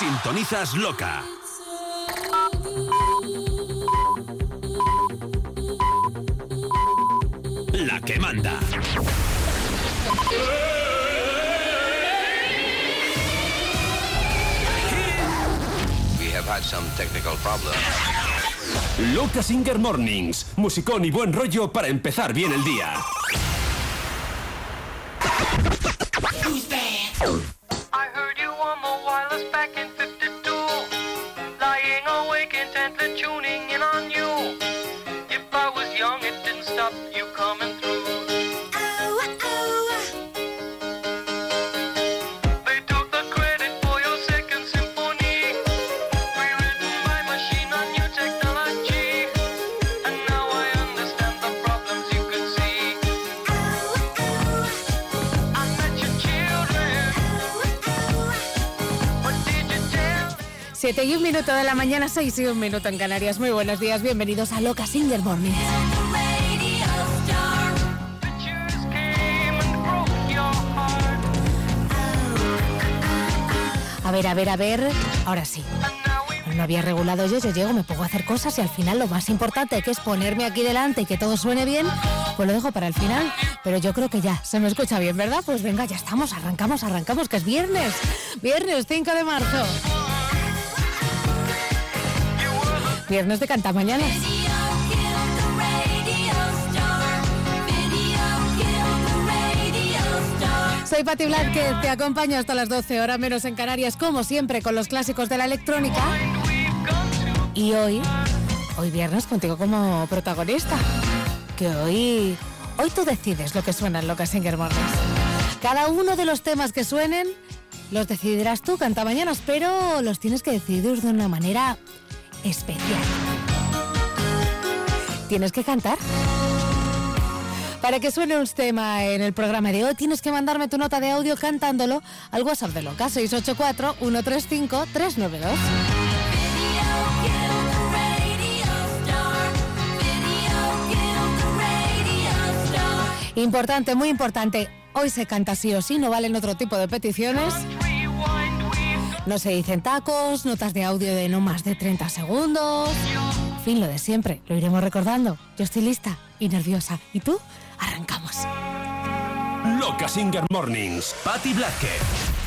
Sintonizas loca. La que manda. We have had some technical problems. Loca Singer Mornings. Musicón y buen rollo para empezar bien el día. 7 y un minuto de la mañana, 6 y un minuto en Canarias. Muy buenos días, bienvenidos a Loca Singer Morning. A ver, a ver, a ver. Ahora sí. No había regulado yo, yo llego, me pongo a hacer cosas y al final lo más importante que es ponerme aquí delante y que todo suene bien, pues lo dejo para el final. Pero yo creo que ya, se me escucha bien, ¿verdad? Pues venga, ya estamos, arrancamos, arrancamos, que es viernes. Viernes 5 de marzo. Viernes de Cantamañanas. Soy Pati Blázquez, te acompaño hasta las 12 horas menos en Canarias, como siempre, con los clásicos de la electrónica. Y hoy, hoy viernes, contigo como protagonista. Que hoy, hoy tú decides lo que suena en Loca Singer Mornings. Cada uno de los temas que suenen los decidirás tú, canta mañanas, pero los tienes que decidir de una manera especial. Tienes que cantar. Para que suene un tema en el programa de hoy, tienes que mandarme tu nota de audio cantándolo al WhatsApp de Loca 684-135-392. Importante, muy importante. Hoy se canta sí o sí, no valen otro tipo de peticiones. No se dicen tacos, notas de audio de no más de 30 segundos. En fin, lo de siempre, lo iremos recordando. Yo estoy lista y nerviosa. ¿Y tú? Arrancamos. Loca Singer Mornings. Patti Blázquez.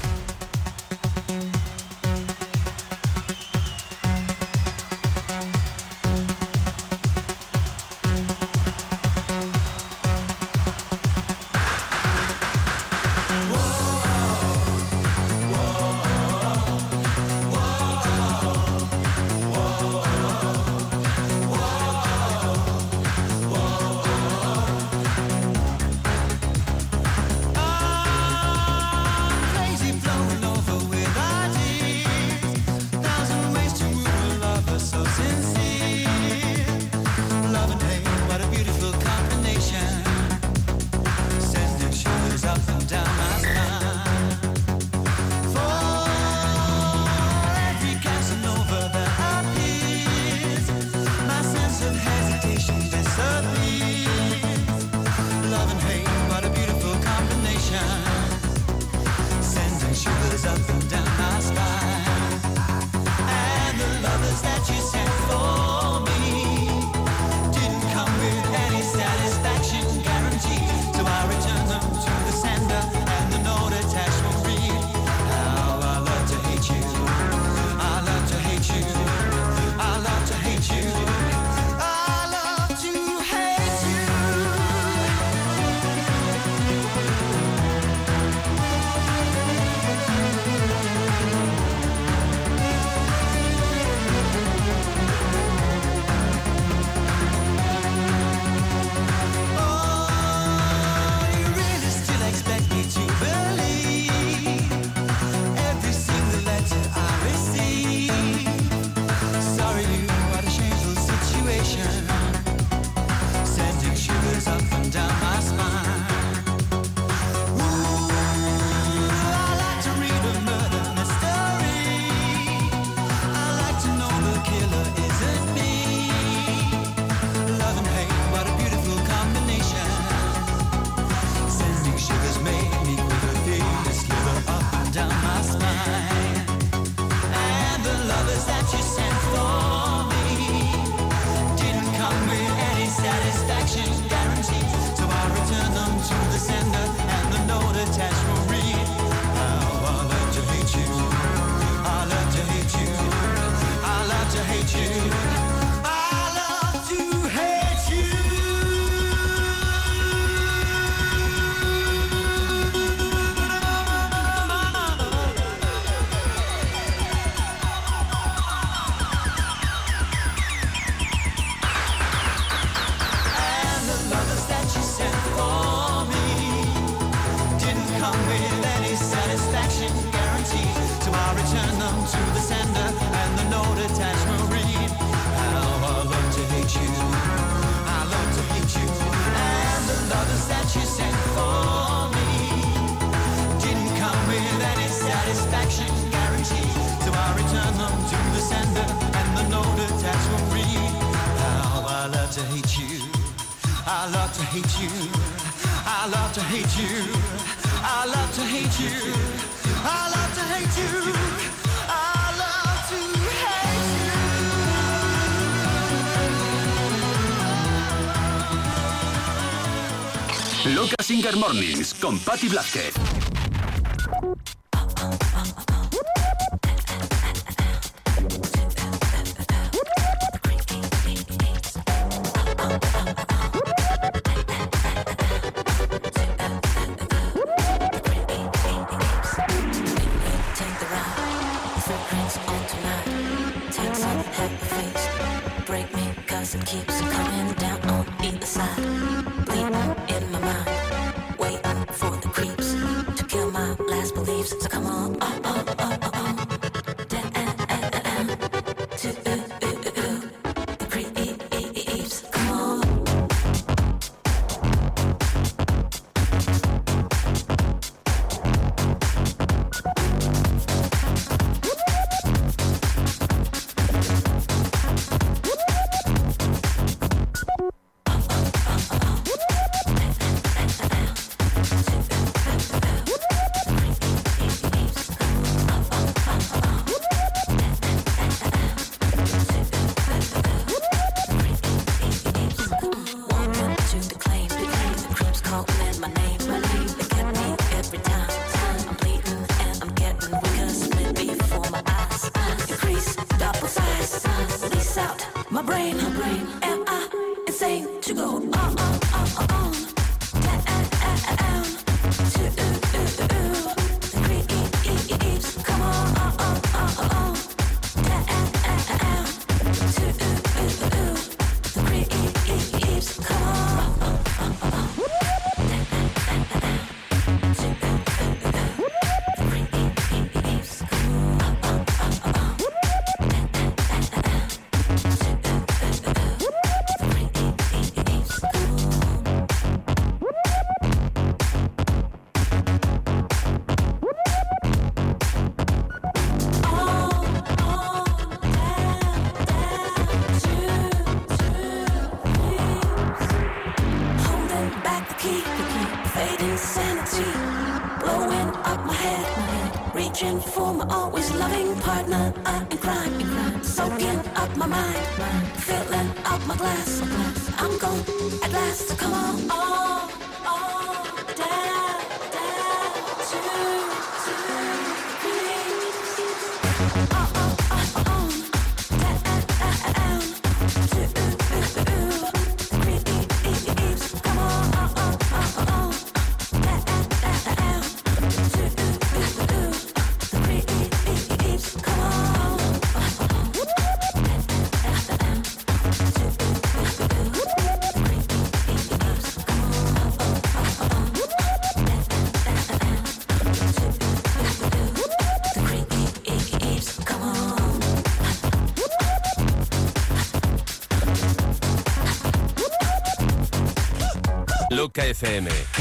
Mornings con Patti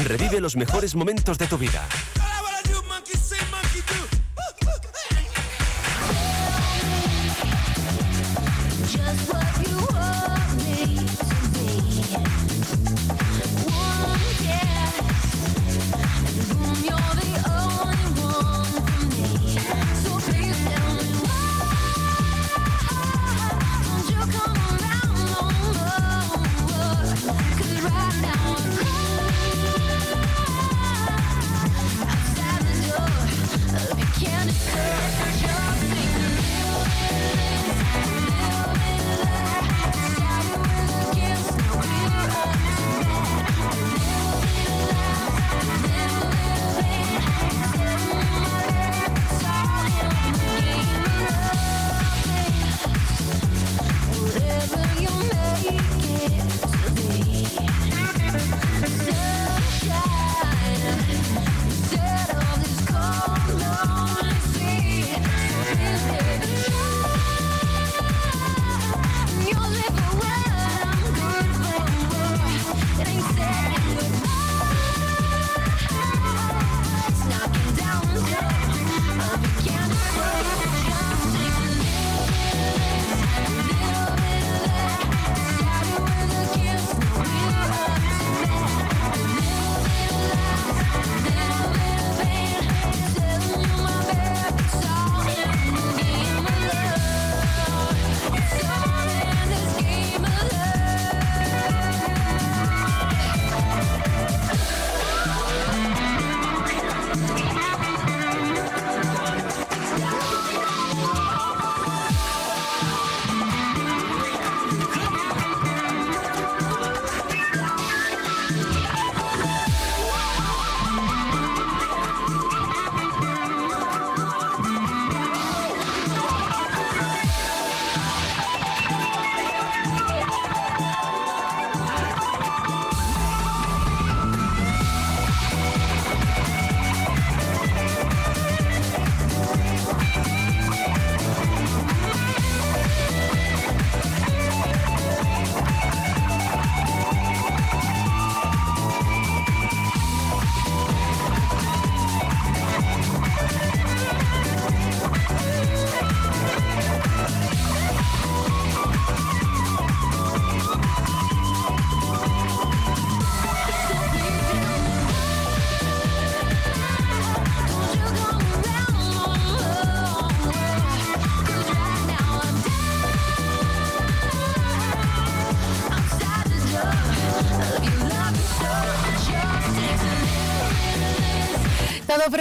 Revive los mejores momentos de tu vida.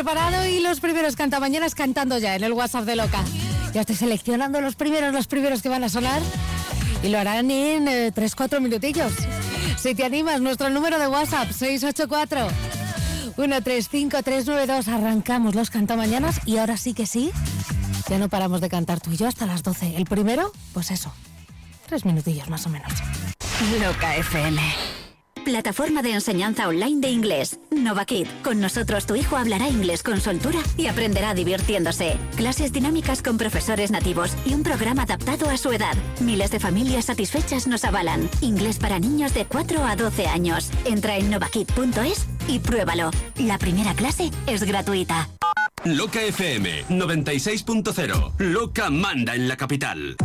Preparado y los primeros cantamañanas cantando ya en el WhatsApp de Loca. Ya estoy seleccionando los primeros, los primeros que van a sonar y lo harán en 3-4 minutillos. Si te animas, nuestro número de WhatsApp 684 135392. Arrancamos los cantamañanas y ahora sí que sí, ya no paramos de cantar tú y yo hasta las 12. El primero, pues eso, tres minutillos más o menos. Loca FM. Plataforma de enseñanza online de inglés. NovaKid. Con nosotros tu hijo hablará inglés con soltura y aprenderá divirtiéndose. Clases dinámicas con profesores nativos y un programa adaptado a su edad. Miles de familias satisfechas nos avalan. Inglés para niños de 4 a 12 años. Entra en novakid.es y pruébalo. La primera clase es gratuita. Loca FM 96.0. Loca manda en la capital.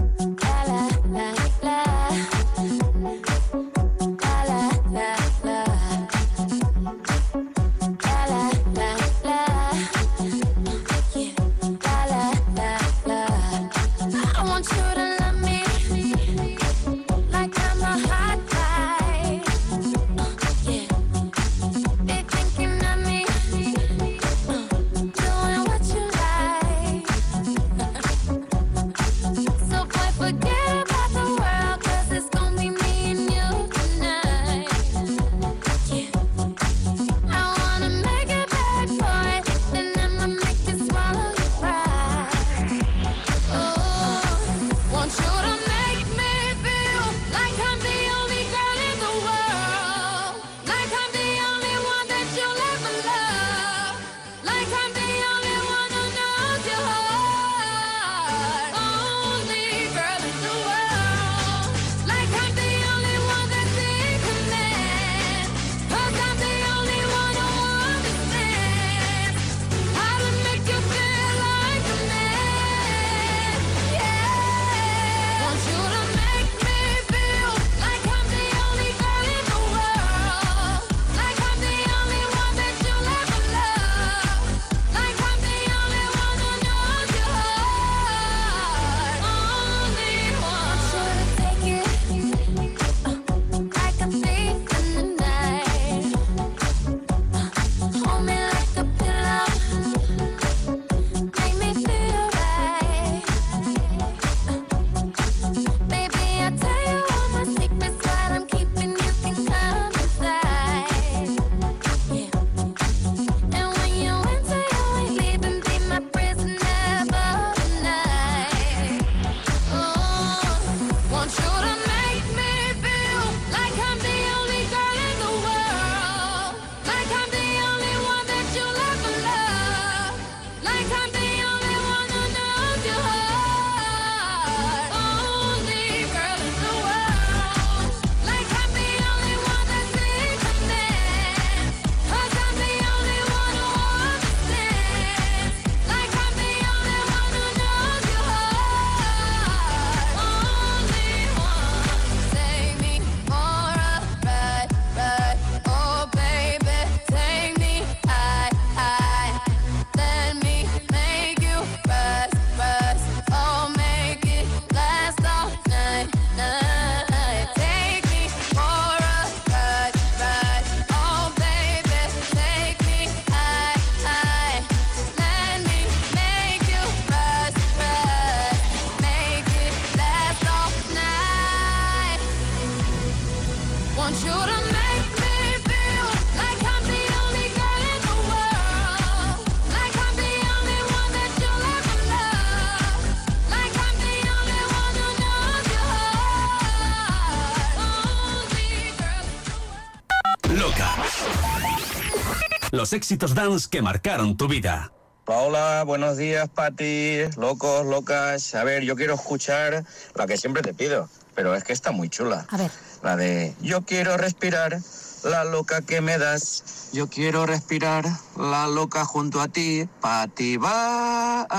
Los éxitos dance que marcaron tu vida. Hola, buenos días, Pati. Locos, locas. A ver, yo quiero escuchar la que siempre te pido, pero es que está muy chula. A ver. La de Yo quiero respirar, la loca que me das. Yo quiero respirar, la loca junto a ti. Pati Vázquez.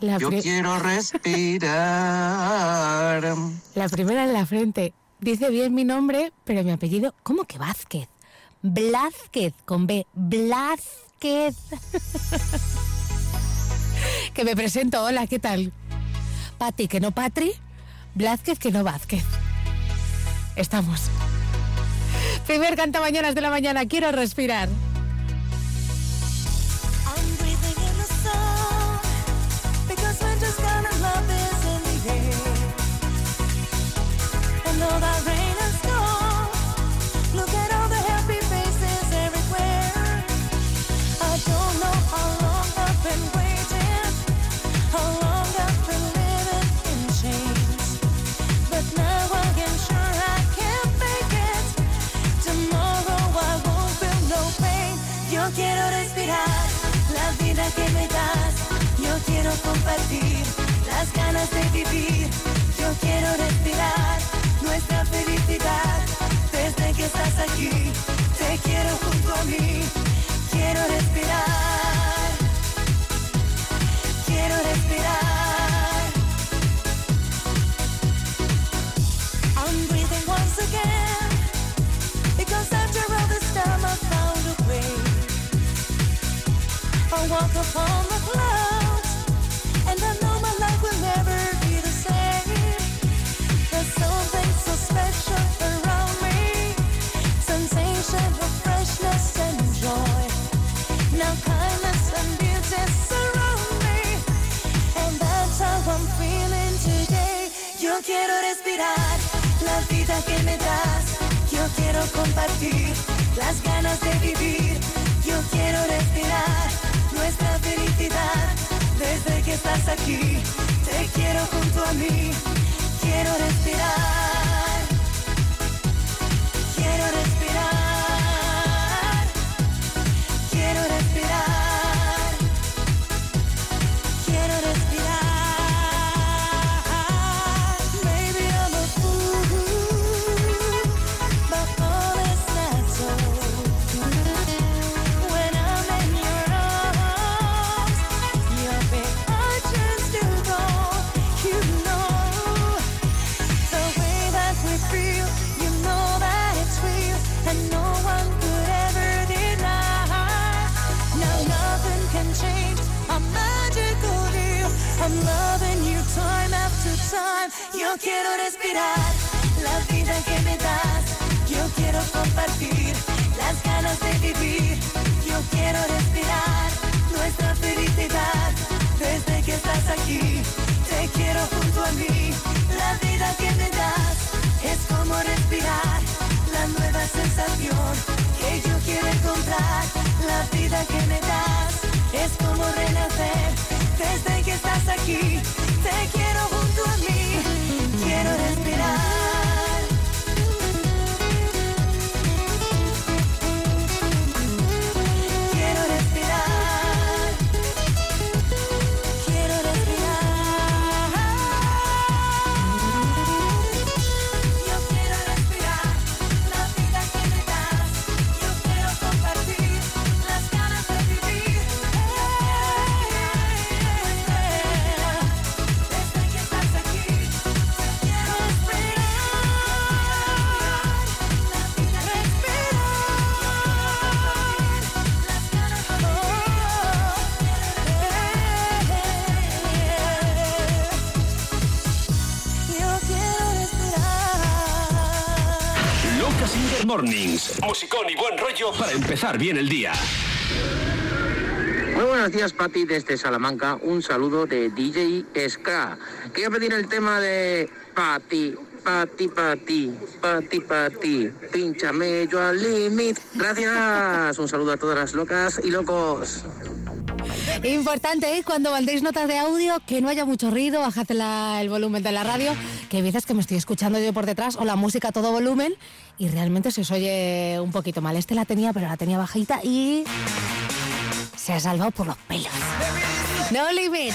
La Yo pri- quiero respirar. La primera en la frente. Dice bien mi nombre, pero mi apellido, ¿cómo que Vázquez? Blázquez, con B, Blázquez. que me presento, hola, ¿qué tal? Pati, que no Patri, Blázquez, que no Vázquez. Estamos. Primer canta mañanas de la mañana, quiero respirar. que me das, yo quiero compartir las ganas de vivir, yo quiero respirar nuestra felicidad. Desde que estás aquí, te quiero junto a mí, quiero respirar, quiero respirar. Compartir las ganas de vivir. Yo quiero respirar nuestra felicidad desde que estás aquí. Te quiero junto a mí. Quiero respirar. Quiero respirar. Quiero respirar. Quiero respirar la vida que me das. Yo quiero compartir las ganas de vivir. Yo quiero respirar nuestra felicidad desde que estás aquí. Te quiero junto a mí. La vida que me das es como respirar la nueva sensación que yo quiero encontrar. La vida que me das es como renacer desde que estás aquí. Te quiero junto Mornings. Musicón y buen rollo para empezar bien el día. Muy buenos días, Pati, desde Salamanca. Un saludo de DJ Ska. Quería pedir el tema de Pati, Pati, Pati, Pati, Pati. Pínchame yo al límite. Gracias. Un saludo a todas las locas y locos. Importante, ¿eh? Cuando mandéis notas de audio, que no haya mucho ruido, bajad la- el volumen de la radio, que hay veces que me estoy escuchando yo por detrás, o la música a todo volumen, y realmente se os oye un poquito mal. Este la tenía, pero la tenía bajita y se ha salvado por los pelos. No limit.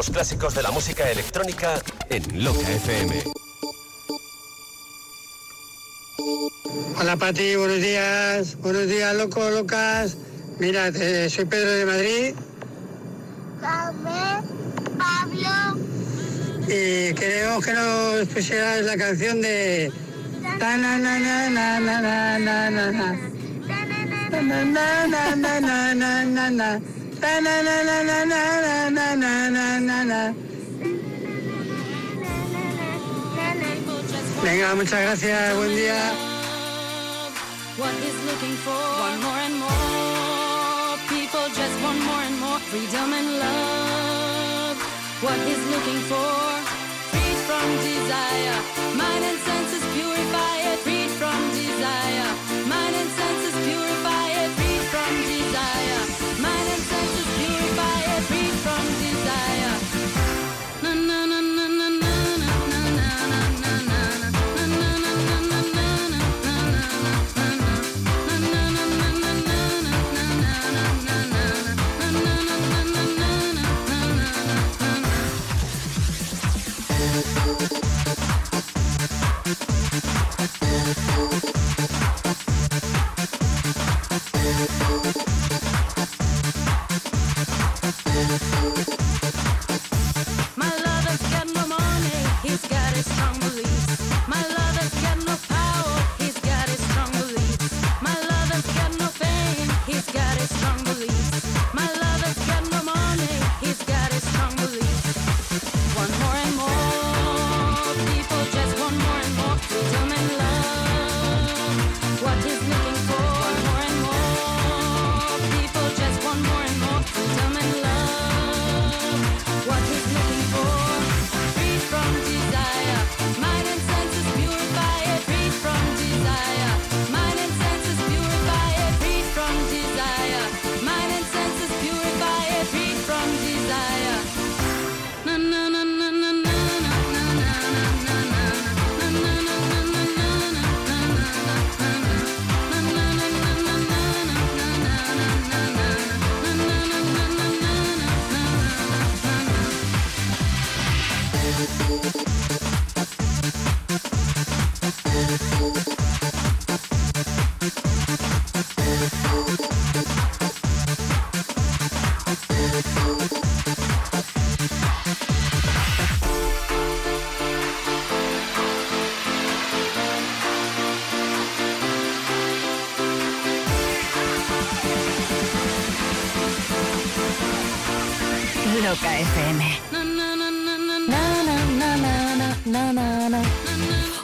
Los clásicos de la música electrónica en Loca FM. Hola Pati, buenos días. Buenos días, locos, locas. Mira, eh, soy Pedro de Madrid Pablo. y queremos que nos pusieras la canción de... Na na na na na na na na na. Na na. Venga, muchas gracias, buen día. People just want more and more freedom and love. Looking for? From desire. Mind and senses purify it.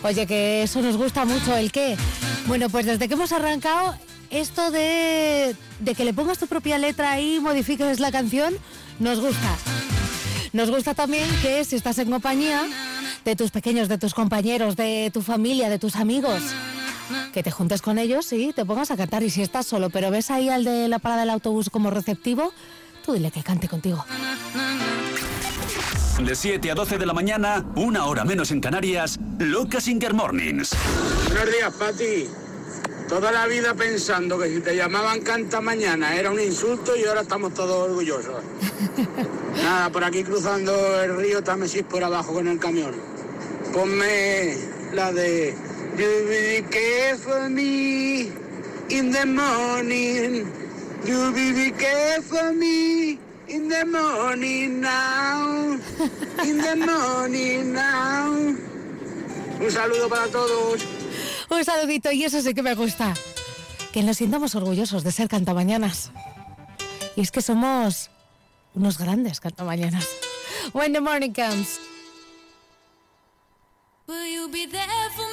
Oye, que eso nos gusta mucho. ¿El qué? Bueno, pues desde que hemos arrancado, esto de, de que le pongas tu propia letra y modifiques la canción, nos gusta. Nos gusta también que si estás en compañía de tus pequeños, de tus compañeros, de tu familia, de tus amigos, que te juntes con ellos y te pongas a cantar. Y si estás solo, pero ves ahí al de la parada del autobús como receptivo, tú dile que cante contigo. De 7 a 12 de la mañana, una hora menos en Canarias, Loca Singer Mornings. Buenos días, Pati. Toda la vida pensando que si te llamaban canta mañana era un insulto y ahora estamos todos orgullosos. Nada, por aquí cruzando el río Támesis por abajo con el camión. Ponme la de You be care for me in the morning. You be care for me in the morning now. In the morning now. Un saludo para todos. Un saludito y eso sí que me gusta. Que nos sintamos orgullosos de ser cantamañanas. Y es que somos unos grandes cantamañanas. When the morning comes. Will you be there for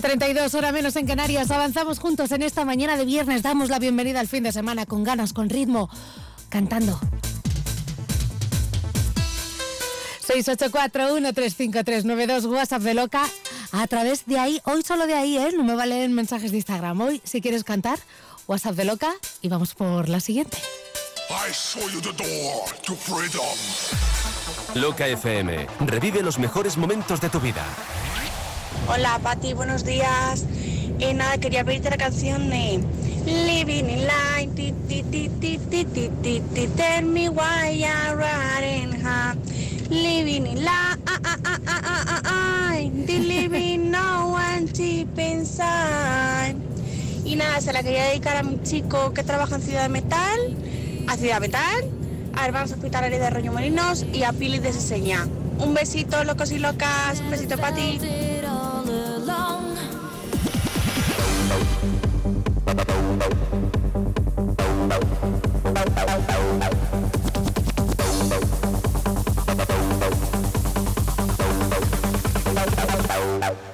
...7.32 hora menos en Canarias. Avanzamos juntos en esta mañana de viernes. Damos la bienvenida al fin de semana con ganas, con ritmo, cantando. 684-135392 WhatsApp de Loca. A través de ahí, hoy solo de ahí, ¿eh? No me valen mensajes de Instagram. Hoy, si quieres cantar, WhatsApp de Loca y vamos por la siguiente. I show you the door to freedom. Loca FM. Revive los mejores momentos de tu vida. Hola Pati, buenos días. Eh, nada, quería pedirte la canción de Living in light, ti, ti, ti, ti, ti, ti, ti, ti, tell me why you're high. Living in light, ah, ah, ah, ah, ah, ah, ah, living no one deep inside. Y nada, se la quería dedicar a mi chico que trabaja en Ciudad Metal, a Ciudad Metal, a Hermanos Hospitalarios de Rollo Molinos y a Pili de Seseña. Un besito, locos y locas, un besito para ti. out.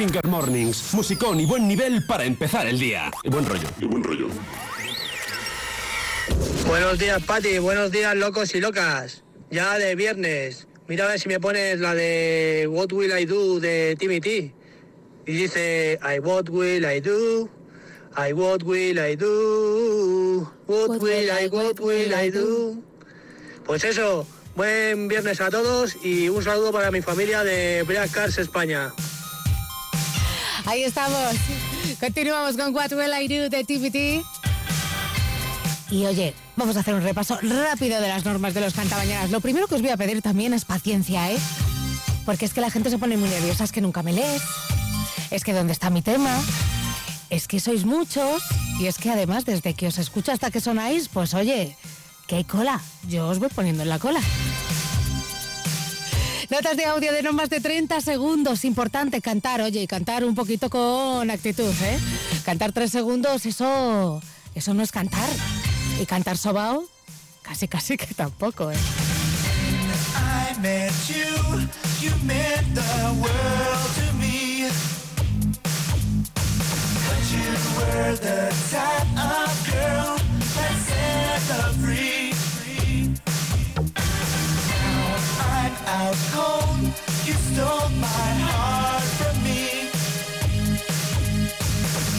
Singer Mornings. Musicón y buen nivel para empezar el día. Y buen rollo. Y buen rollo. Buenos días, Pati. Buenos días, locos y locas. Ya de viernes. Mira a ver si me pones la de What Will I Do de Timmy T. Y dice, I what will I do? I what will I do? What will I, what will I do? Pues eso, buen viernes a todos y un saludo para mi familia de Black Cars España. Ahí estamos. Continuamos con What Will I Do de TPT. Y oye, vamos a hacer un repaso rápido de las normas de los cantabañeras. Lo primero que os voy a pedir también es paciencia, ¿eh? Porque es que la gente se pone muy nerviosa, es que nunca me lees, es que dónde está mi tema, es que sois muchos y es que además desde que os escucho hasta que sonáis, pues oye, que hay cola. Yo os voy poniendo en la cola. Notas de audio de no más de 30 segundos. Importante cantar, oye, y cantar un poquito con actitud, ¿eh? Cantar tres segundos, eso, eso no es cantar. Y cantar sobao, casi, casi que tampoco, ¿eh? Out cold, you stole my heart from me.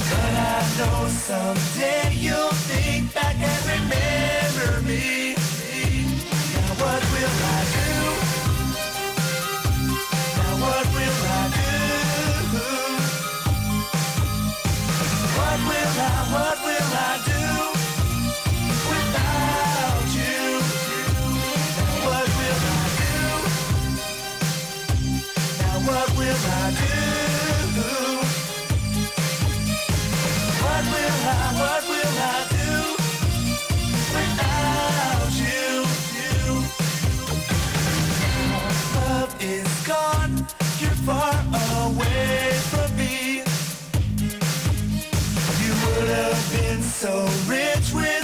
But I know someday you'll think back and remember me. Now what will I do? Now what will I do? What will I, what will what will I do without you? Love is gone, you're far away from me. You would have been so rich with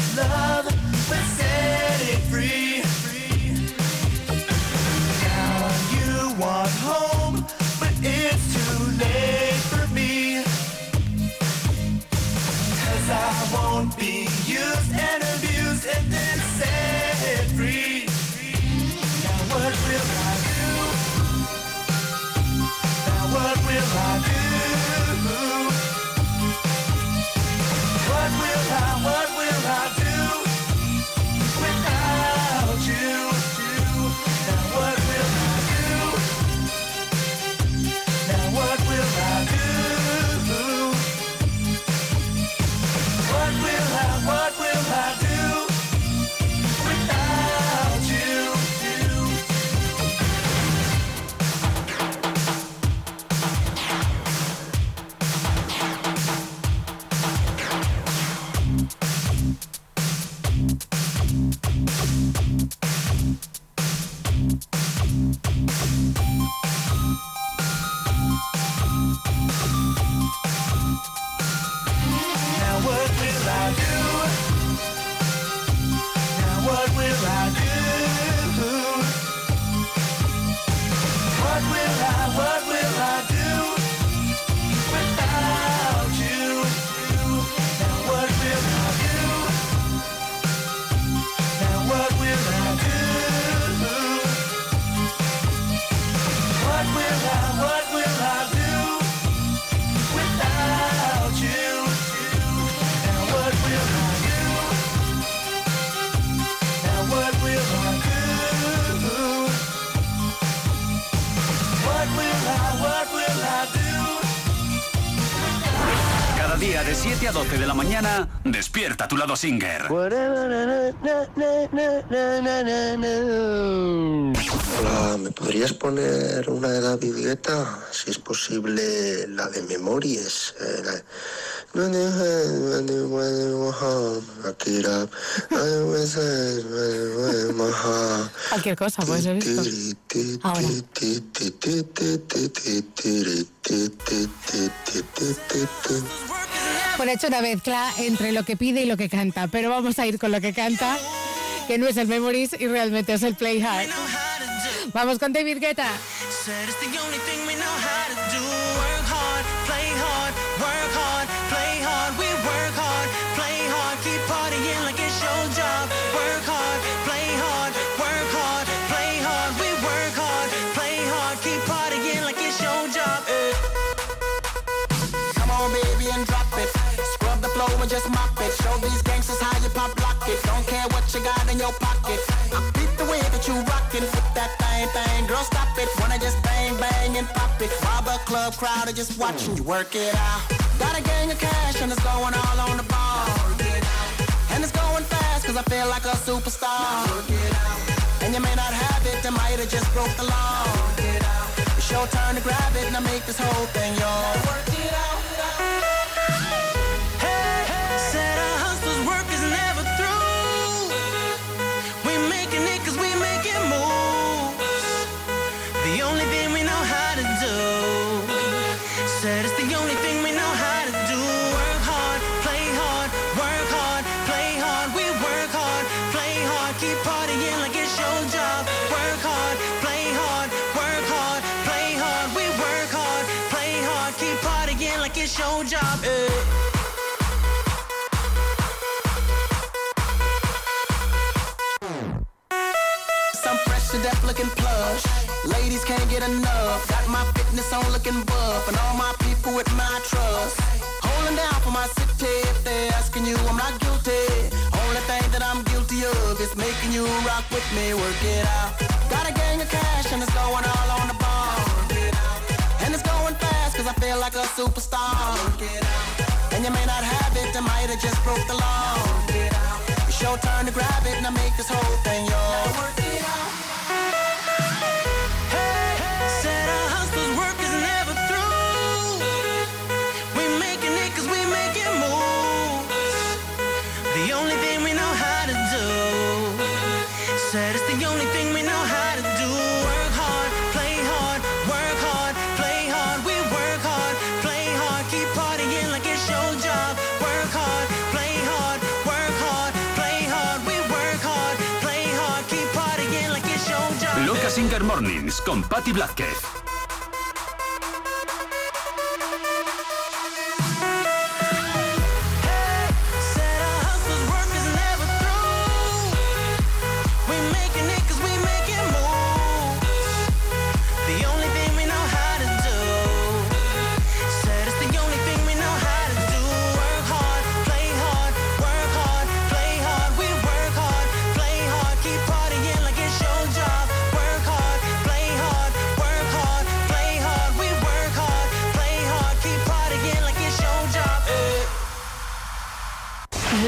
7 a 12 de la mañana, despierta tu lado Singer. Hola, ¿me podrías poner una de David Guetta? Si es posible, la de Memories. eh, la-. Cualquier cosa, puede ser esto. Ahora. Bueno, he hecho una mezcla entre lo que pide y lo que canta, pero vamos a ir con lo que canta, que no es el Memories y realmente es el Play Hard. Vamos con David Guetta. Club crowd are just watching you work it out. Got a gang of cash and it's going all on the ball. And it's going fast cause I feel like a superstar. And you may not have it, I might have just broke the law. It's your turn to grab it and I make this whole thing yours. Work it out. Get enough. Got my fitness on looking buff. And all my people with my trust. Whole falling down for my city. If they're asking you, I'm not guilty. Only thing that I'm guilty of is making you rock with me, work it out. Got a gang of cash and it's going all on the bar. And it's going fast cause I feel like a superstar. And you may not have it, I might have just broke the law. It's your turn to grab it and I make this whole thing yours. Con Patti Blázquez.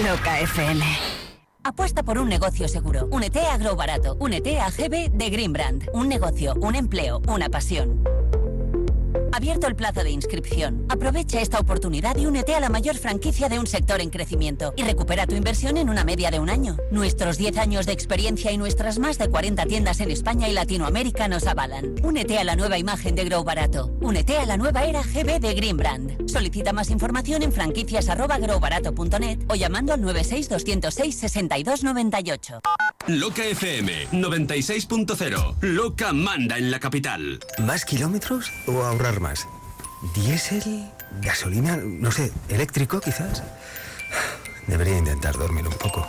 Loca. Apuesta por un negocio seguro. Únete a Barato. Únete a de Green Brand. Un negocio, un empleo, una pasión. Abierto el plazo de inscripción. Aprovecha esta oportunidad y únete a la mayor franquicia de un sector en crecimiento y recupera tu inversión en una media de un año. Nuestros 10 años de experiencia y nuestras más de 40 tiendas en España y Latinoamérica nos avalan. Únete a la nueva imagen de Grow Barato. Únete a la nueva era GB de Green Brand. Solicita más información en franquicias@growbarato.net o llamando al 96 206 6298. Loca FM 96.0. Loca manda en la capital. ¿Más kilómetros o ahorrar más? ¿Diésel? ¿Gasolina? No sé, eléctrico quizás. Debería intentar dormir un poco.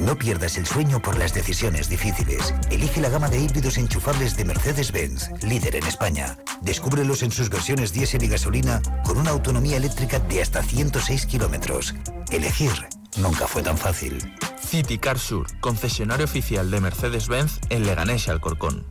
No pierdas el sueño por las decisiones difíciles. Elige la gama de híbridos enchufables de Mercedes-Benz, líder en España. Descúbrelos en sus versiones diésel y gasolina con una autonomía eléctrica de hasta 106 kilómetros. Elegir nunca fue tan fácil. City Car Sur, concesionario oficial de Mercedes-Benz en Leganés y Alcorcón.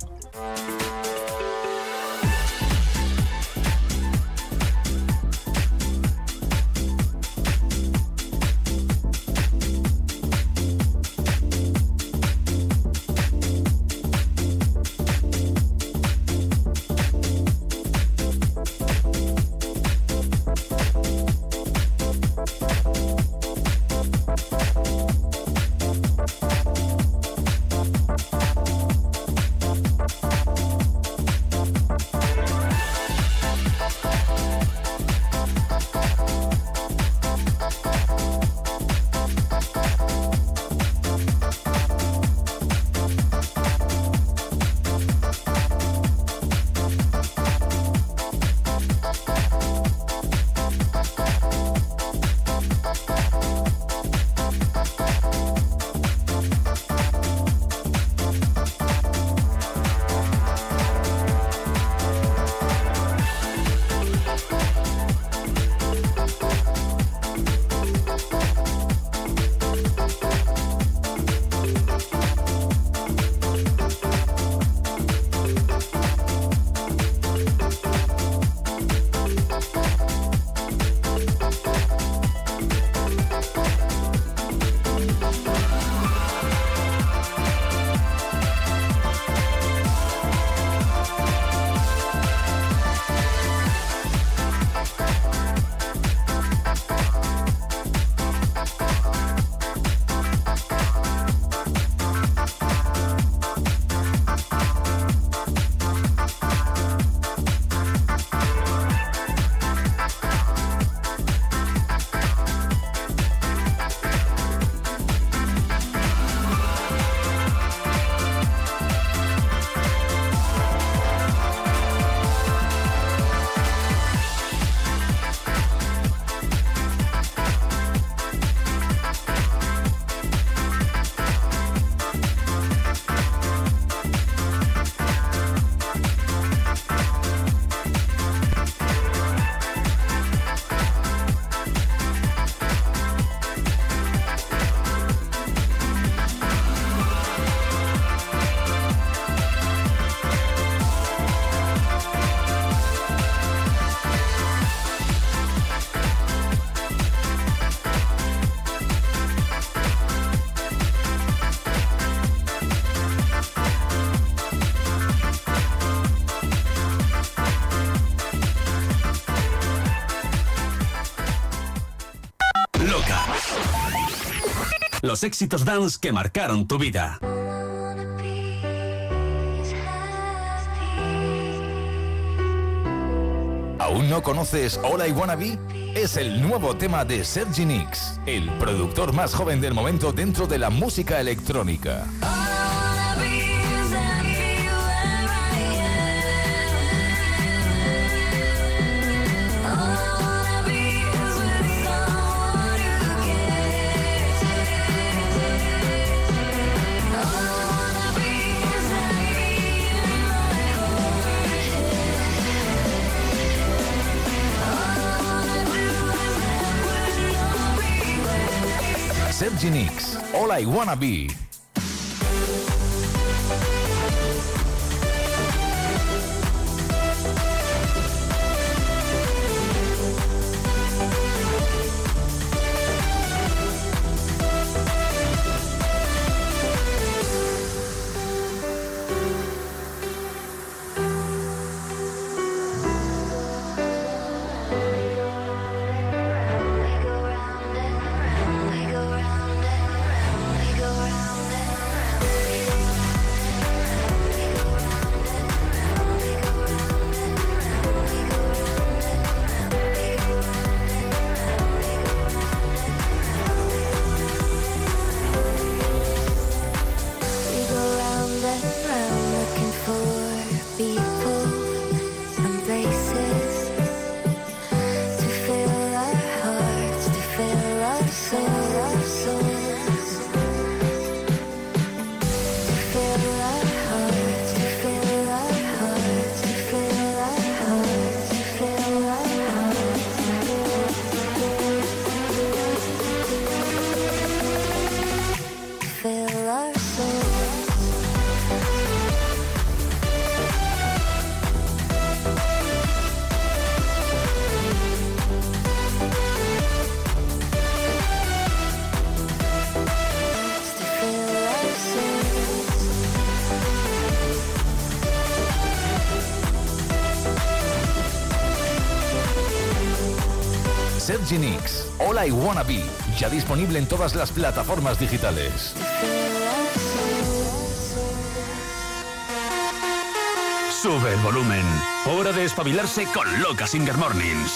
Éxitos dance que marcaron tu vida. ¿Aún no conoces All I Wanna Be? Es el nuevo tema de Sergi Nix, el productor más joven del momento dentro de la música electrónica. Nix, All Sergi Nix, All I Wanna Be, ya disponible en todas las plataformas digitales. Sube el volumen. Hora de espabilarse con Loca Singer Mornings.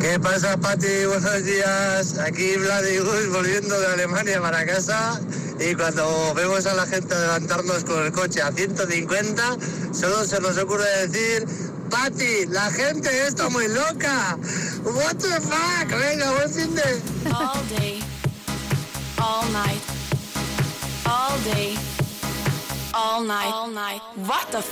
¿Qué pasa, Pati? Buenos días. Aquí Vladi Gus volviendo de Alemania para casa. Y cuando vemos a la gente adelantarnos con el coche a 150, solo se nos ocurre decir: Pati, la gente está muy loca. What the fuck? Venga, buen fin de. All day, all night, all day, all night, all night. What the fuck?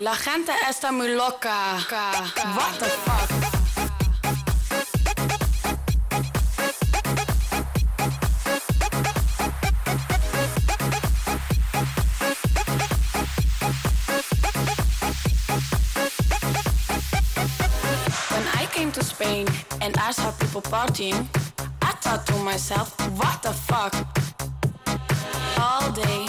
La gente está muy loca. What the fuck? And I saw people partying, I thought to myself, what the fuck? All day,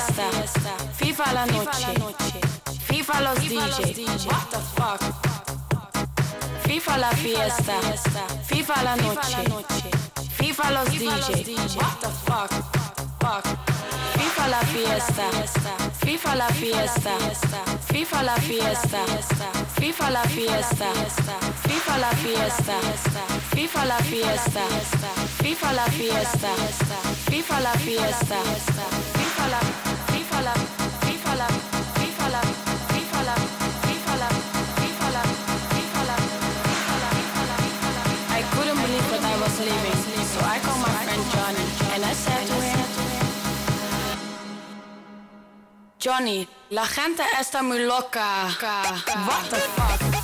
fiesta, FIFA la noche, FIFA los DJ. What the fuck? FIFA la fiesta, FIFA la noche, FIFA los DJ. What the fuck? Fuck. FIFA la fiesta, FIFA la fiesta, FIFA la fiesta, FIFA la fiesta, FIFA la fiesta, FIFA la fiesta, FIFA la fiesta, FIFA la fiesta, FIFA la, FIFA Johnny, la gente está muy loca. What the fuck?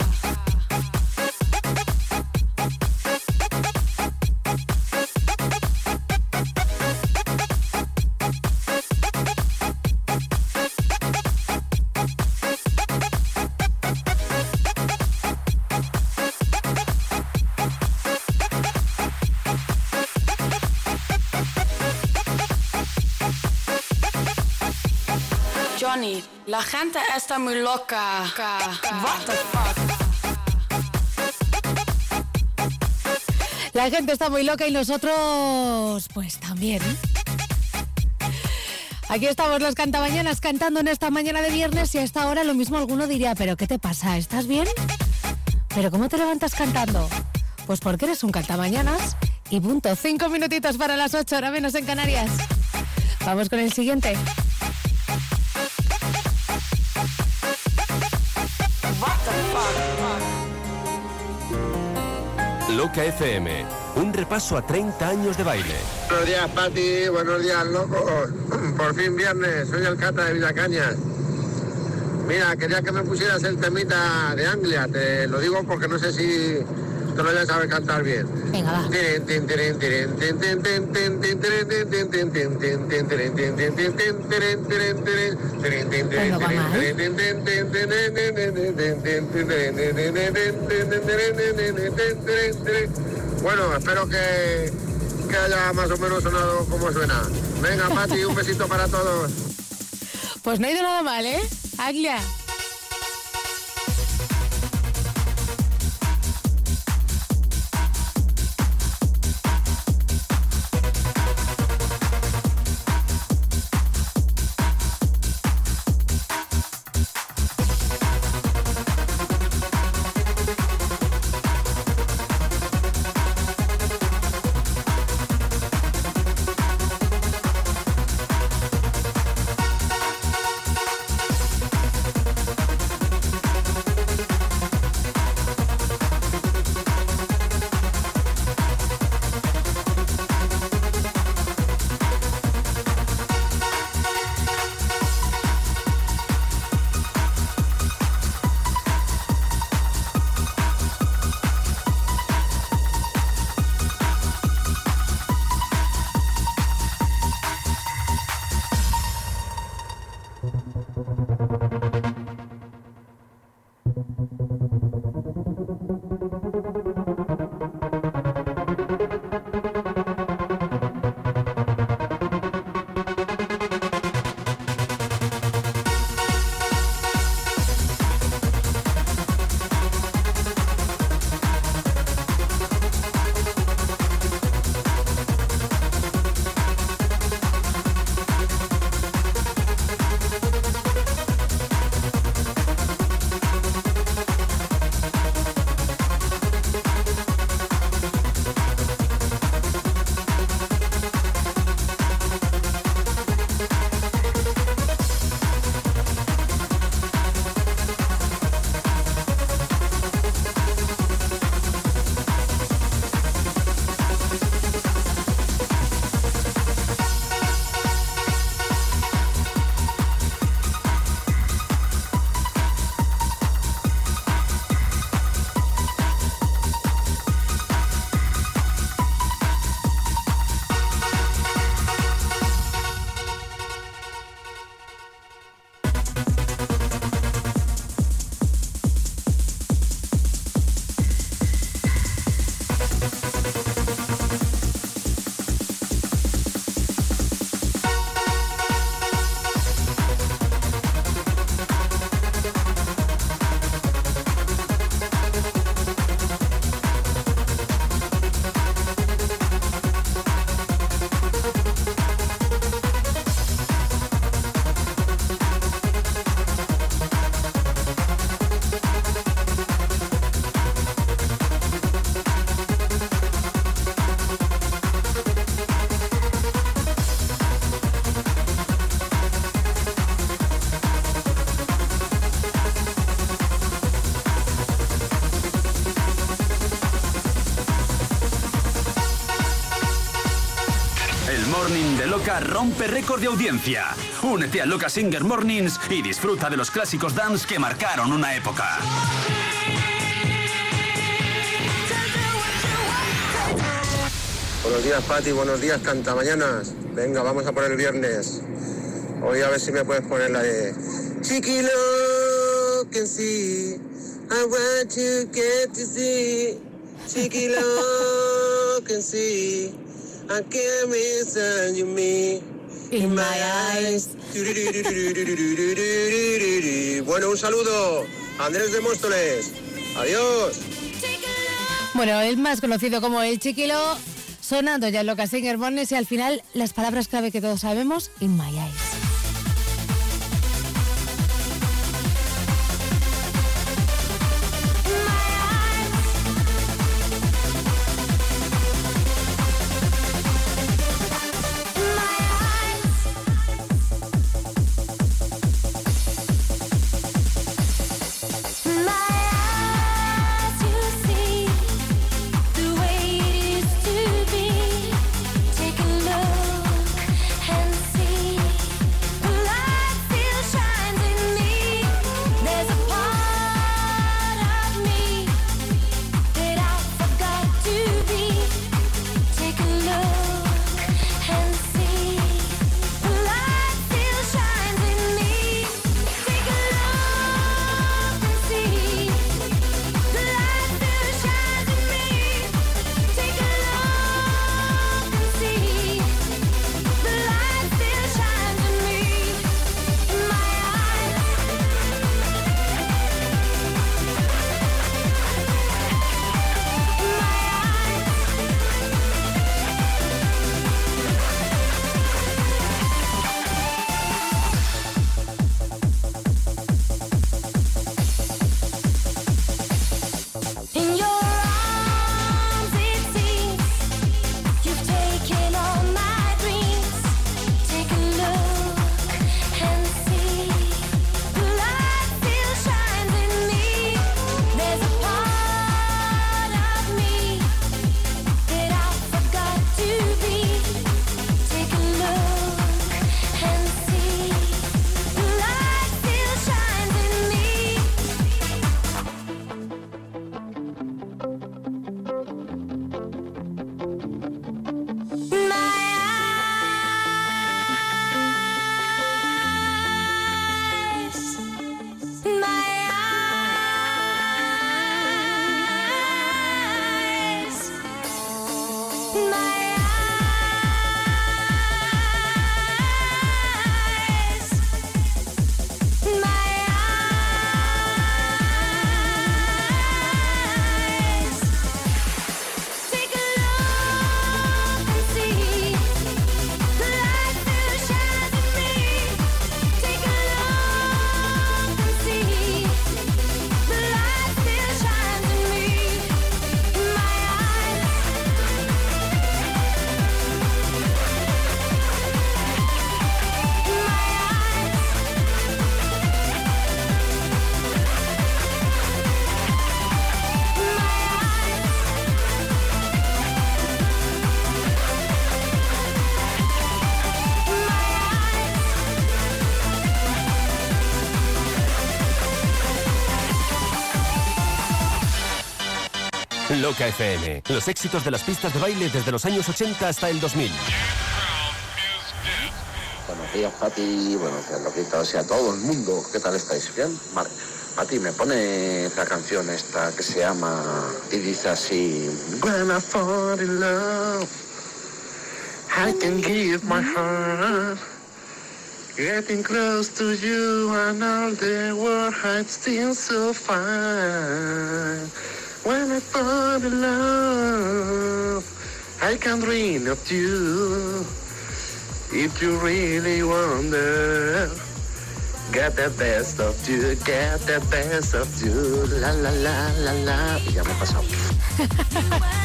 La gente está muy loca. La gente está muy loca y nosotros, pues también. Aquí estamos los cantamañanas cantando en esta mañana de viernes y a esta hora lo mismo alguno diría, pero ¿qué te pasa? ¿Estás bien? ¿Pero cómo te levantas cantando? Pues porque eres un cantamañanas y punto. Cinco minutitos para las ocho, ahora menos en Canarias. Vamos con el siguiente. Loca FM, un repaso a 30 años de baile. Buenos días, Pati. Buenos días, locos. Por fin viernes. Soy el Cata de Villacañas. Mira, quería que me pusieras el temita de Anglia. Te lo digo porque no sé si te lo voy a saber cantar bien. Venga, va. Bueno, espero que, que haya más o menos sonado como suena. Venga, Pati, un besito para todos. Pues no ha ido nada mal, ¿eh? Aglia. Rompe récord de audiencia. Únete a Loca Singer Mornings y disfruta de los clásicos dance que marcaron una época. Buenos días, Pati. Buenos días, cantamañanas. Venga, vamos a por el viernes. Hoy a ver si me puedes poner la de Chiquilo can see. I want to get to see. Chiquilo can see. I can miss you me. In my eyes. Bueno, un saludo. Andrés de Móstoles. Adiós. Bueno, el más conocido como el Chiquilo, sonando ya en Loca Singer Mornings y al final las palabras clave que todos sabemos, In My Eyes. Loca. Los éxitos de las pistas de baile desde los años 80 hasta el 2000. Buenos días, Pati. Buenos días, loquitos y a todo el mundo. ¿Qué tal estáis? ¿Bien? Vale. Pati, me pone la canción esta que se llama y dice así: When I fall in love, I can give my heart. Getting close to you and all the world hides still so fine. In love, I can dream of you. If you really wonder, get the best of you, get the best of you. La la la la la. Ya me he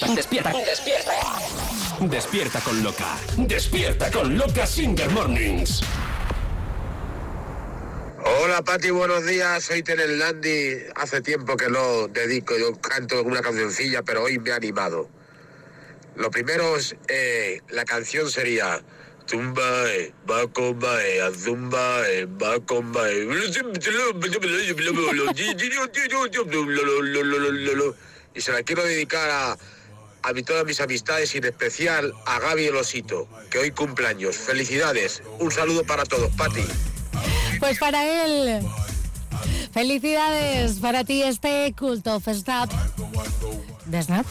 Despierta, despierta, despierta. Despierta con Loca. Despierta con Loca Singer Mornings. Hola Pati, buenos días. Soy Tener Landy. Hace tiempo que no dedico, yo canto una cancioncilla, pero hoy me he animado. Lo primero es, eh, la canción sería Zumba, va comba, a zumba, eh, va comba, eh. Y se la quiero dedicar a, a mi- todas mis amistades y en especial a Gaby el Osito, que hoy cumpleaños. Felicidades. Un saludo para todos, Pati. Pues para él. Felicidades para ti este Cult of Snap. ¿De Snap?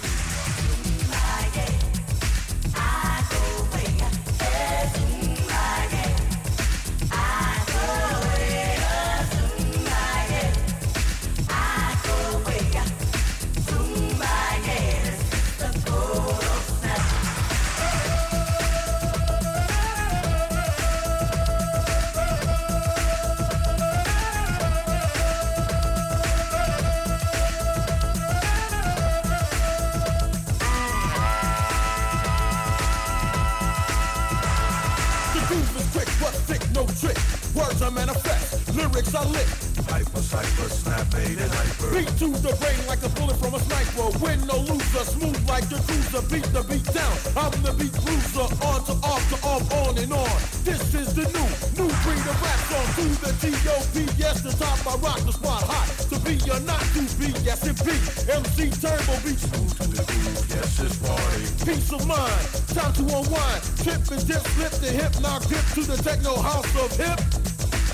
Words are manifest, lyrics are lit. Hyper, cypher, snap, made and hyper. Beat to the brain like a bullet from a sniper. Win no loser, smooth like a cruiser. Beat the beat down. I'm the beat bruiser. On to off to off, on and on. This is the new, new breed of rap song. To the T.O.P. Yes, the top I rock the spot hot. To be or not to be, yes it be. MC Turbo beat smooth to the groove. Yes, it's party. Peace of mind, time to unwind. Trip and dip, flip the hip, knock dip to the techno house of hip.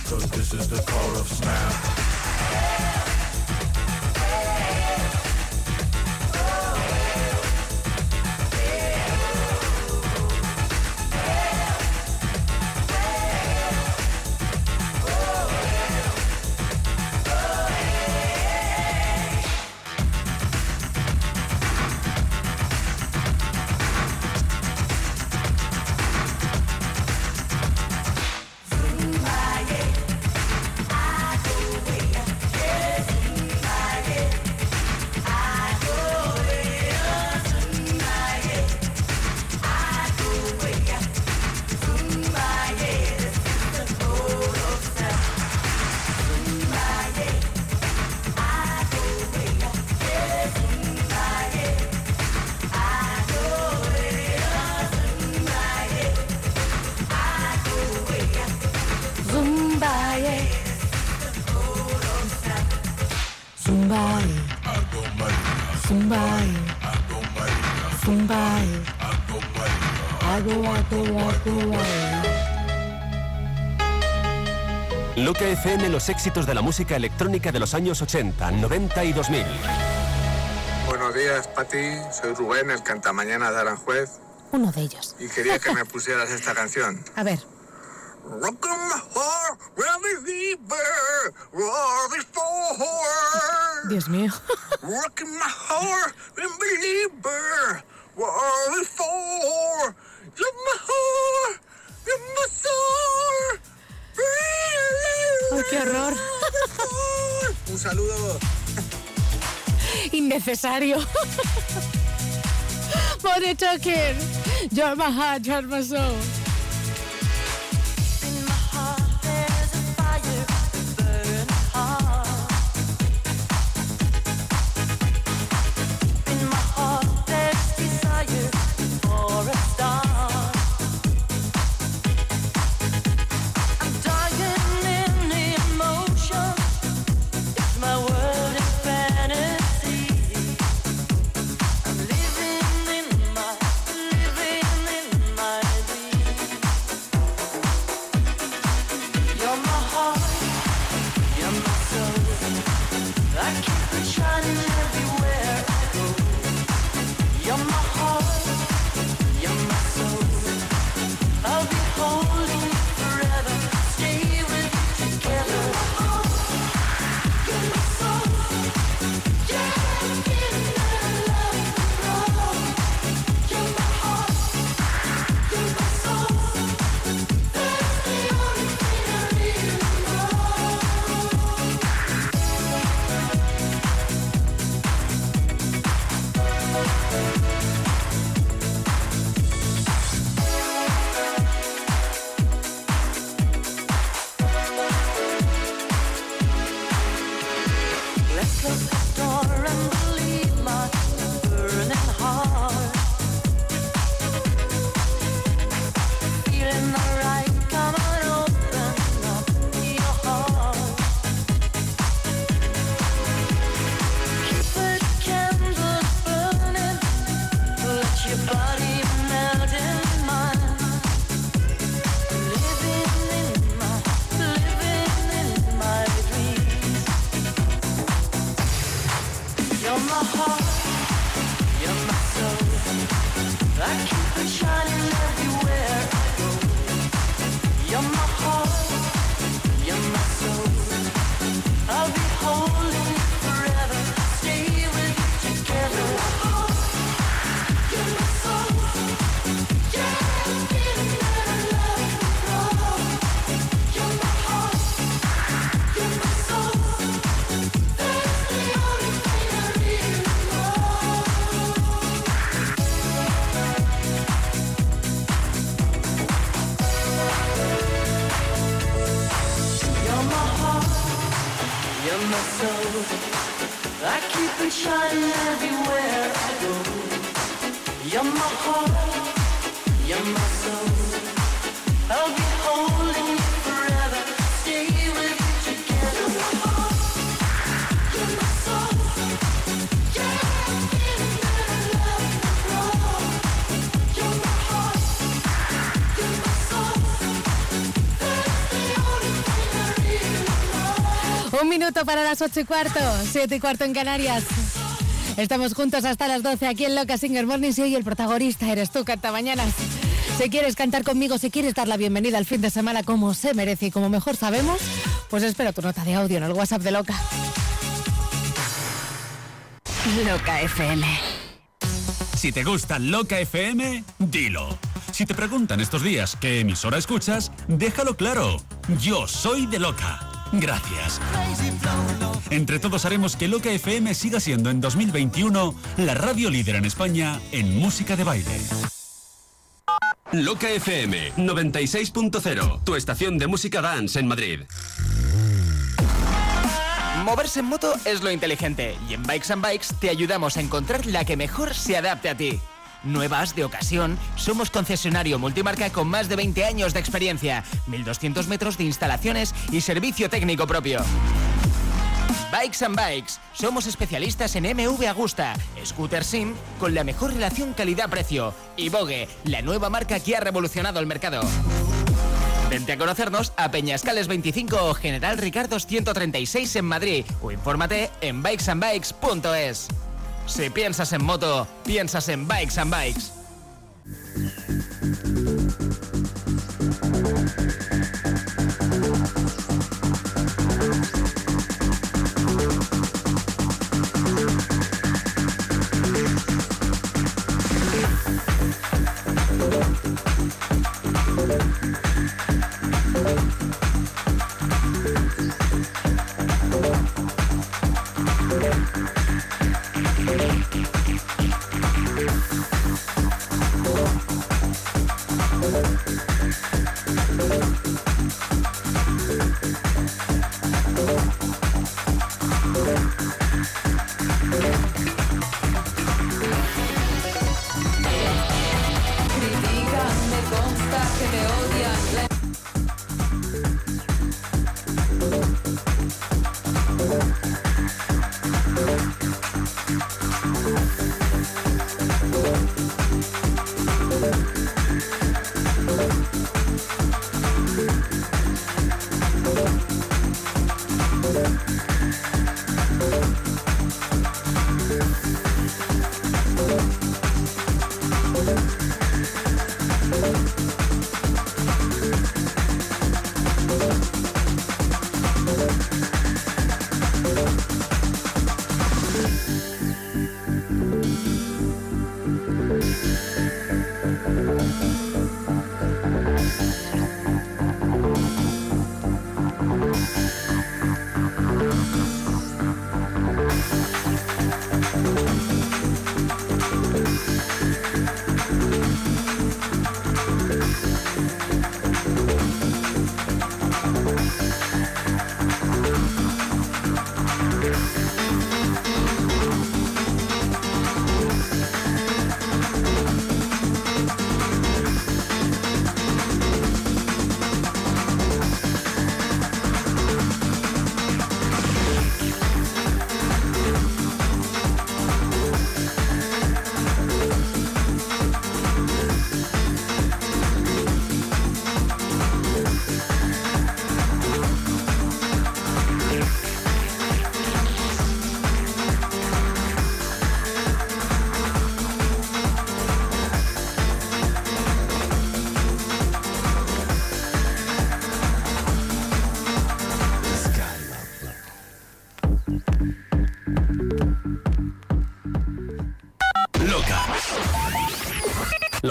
Cause this is the call of snap. Los éxitos de la música electrónica de los años 80, 90 y 2000. Buenos días, Pati. Soy Rubén, el cantamañana de Aranjuez, Uno de ellos. y quería que me pusieras esta canción. A ver. Rock my heart, really before. Dios mío. Rock my heart, Innecesario. Bonnie Tucker. You're my heart, you're minuto para las ocho y cuarto, siete y cuarto en Canarias. Estamos juntos hasta las 12 aquí en Loca Singer Mornings y hoy el protagonista eres tú, Canta Mañanas. Si quieres cantar conmigo, si quieres dar la bienvenida al fin de semana como se merece y como mejor sabemos, pues espero tu nota de audio en el WhatsApp de Loca. Loca FM. Si te gusta Loca FM, dilo. Si te preguntan estos días qué emisora escuchas, déjalo claro. Yo soy de Loca. Gracias. Entre todos haremos que Loca FM siga siendo en 2021 la radio líder en España en música de baile. Loca FM 96.0, tu estación de música dance en Madrid. Moverse en moto es lo inteligente y en Bikes and Bikes te ayudamos a encontrar la que mejor se adapte a ti. Nuevas, de ocasión, somos concesionario multimarca con más de 20 años de experiencia, 1200 metros de instalaciones y servicio técnico propio. Bikes and Bikes. Somos especialistas en MV Agusta, Scooter Sim con la mejor relación calidad-precio y Vogue, la nueva marca que ha revolucionado el mercado. Vente a conocernos a Peñascales 25 o General Ricardo 136 en Madrid o infórmate en bikesandbikes.es. Si piensas en moto, piensas en Bikes and Bikes.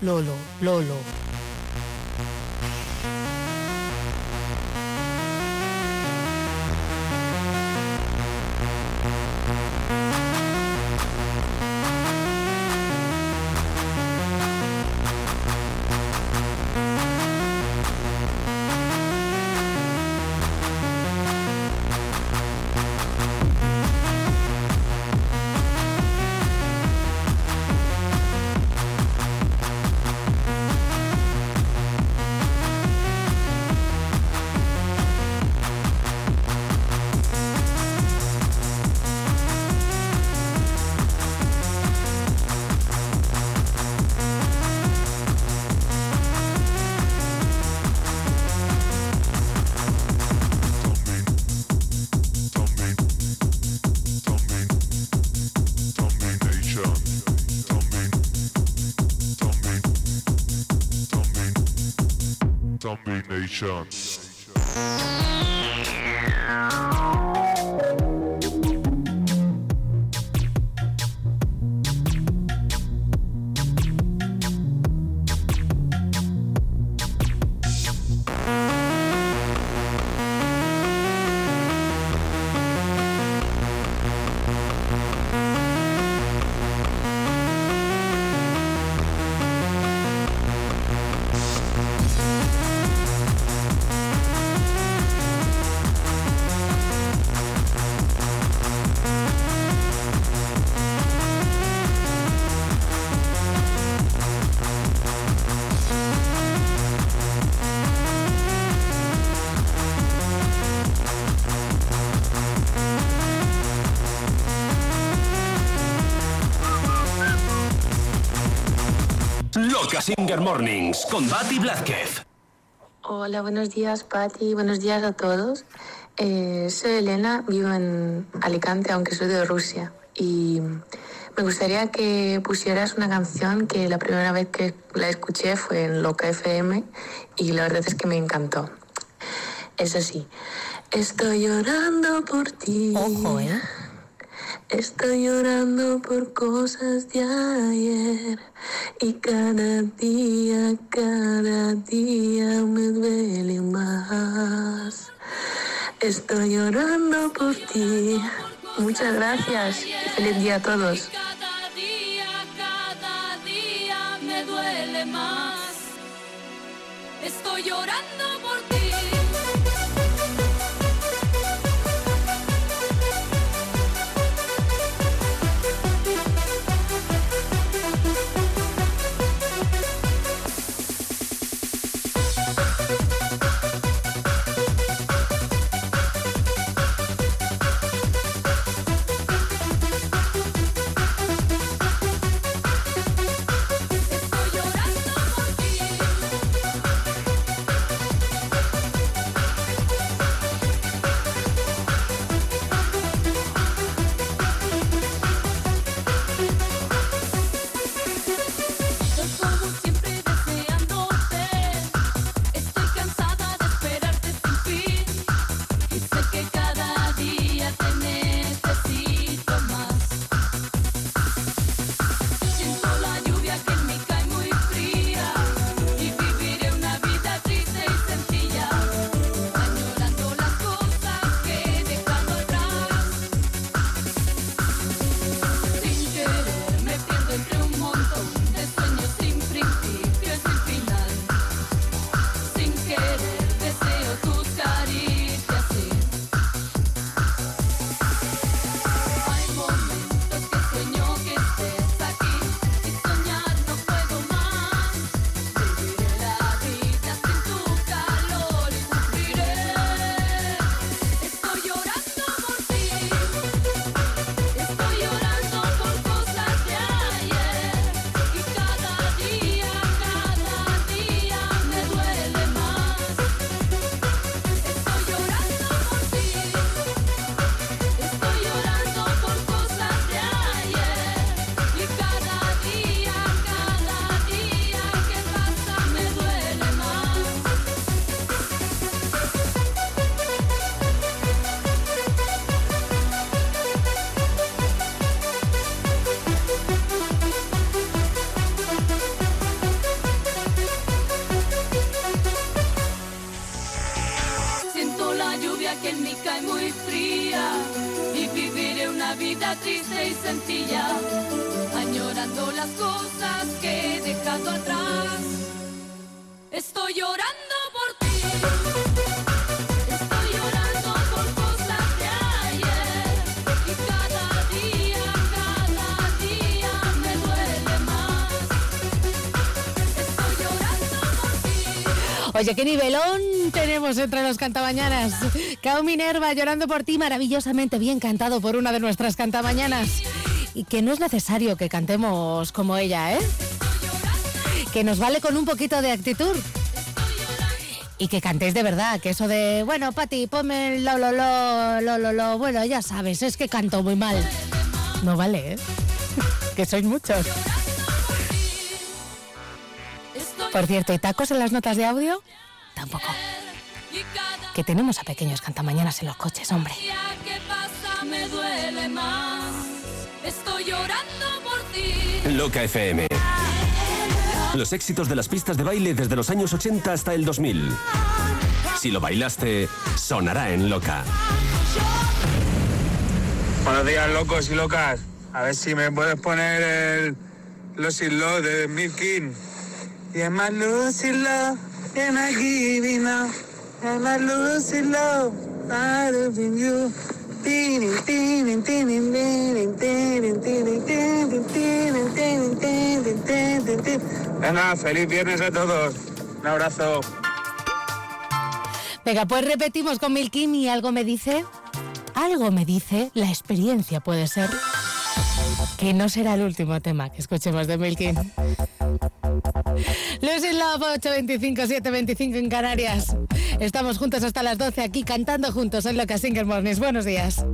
Lolo, Lolo. shots. Lo. Domination. Loca Singer Mornings con Bati Blázquez. Hola, buenos días, Patti. Buenos días a todos. Eh, soy Elena, vivo en Alicante, aunque soy de Rusia. Y me gustaría que pusieras una canción que la primera vez que la escuché fue en Loca FM y la verdad es que me encantó. Es así. Estoy llorando por ti. Ojo, ¿eh? Estoy llorando por cosas de ayer y cada día, cada día me duele más. Estoy llorando por ti. Muchas gracias. Feliz día a todos. Cada día, cada día me duele más. Estoy llorando Oye, qué nivelón tenemos entre los cantamañanas. Cao Minerva llorando por ti, maravillosamente bien cantado por una de nuestras cantamañanas. Y que no es necesario que cantemos como ella, ¿eh? Que nos vale con un poquito de actitud. Y que cantéis de verdad, que eso de, bueno, Pati, ponme lo, lo, lo, lo, lo. Bueno, ya sabes, es que canto muy mal. No vale, ¿eh? que sois muchos. Por cierto, ¿y tacos en las notas de audio? Tampoco. Que tenemos a pequeños cantamañanas en los coches, hombre. Estoy llorando por ti. Loca FM. Los éxitos de las pistas de baile desde los años 80 hasta el 2000. Si lo bailaste, sonará en Loca. Buenos días, locos y locas. A ver si me puedes poner el Los in Love de Milkin. My Lucy love, my Lucy love, I love you. Venga, feliz viernes a todos. Un abrazo. Venga, pues repetimos con Milkin y algo me dice. Algo me dice, la experiencia puede ser que no será el último tema que escuchemos de Milkin. Lucy Love 825 725 en Canarias. Estamos juntos hasta las 12 aquí cantando juntos en Loca Singer Mornings. Buenos días.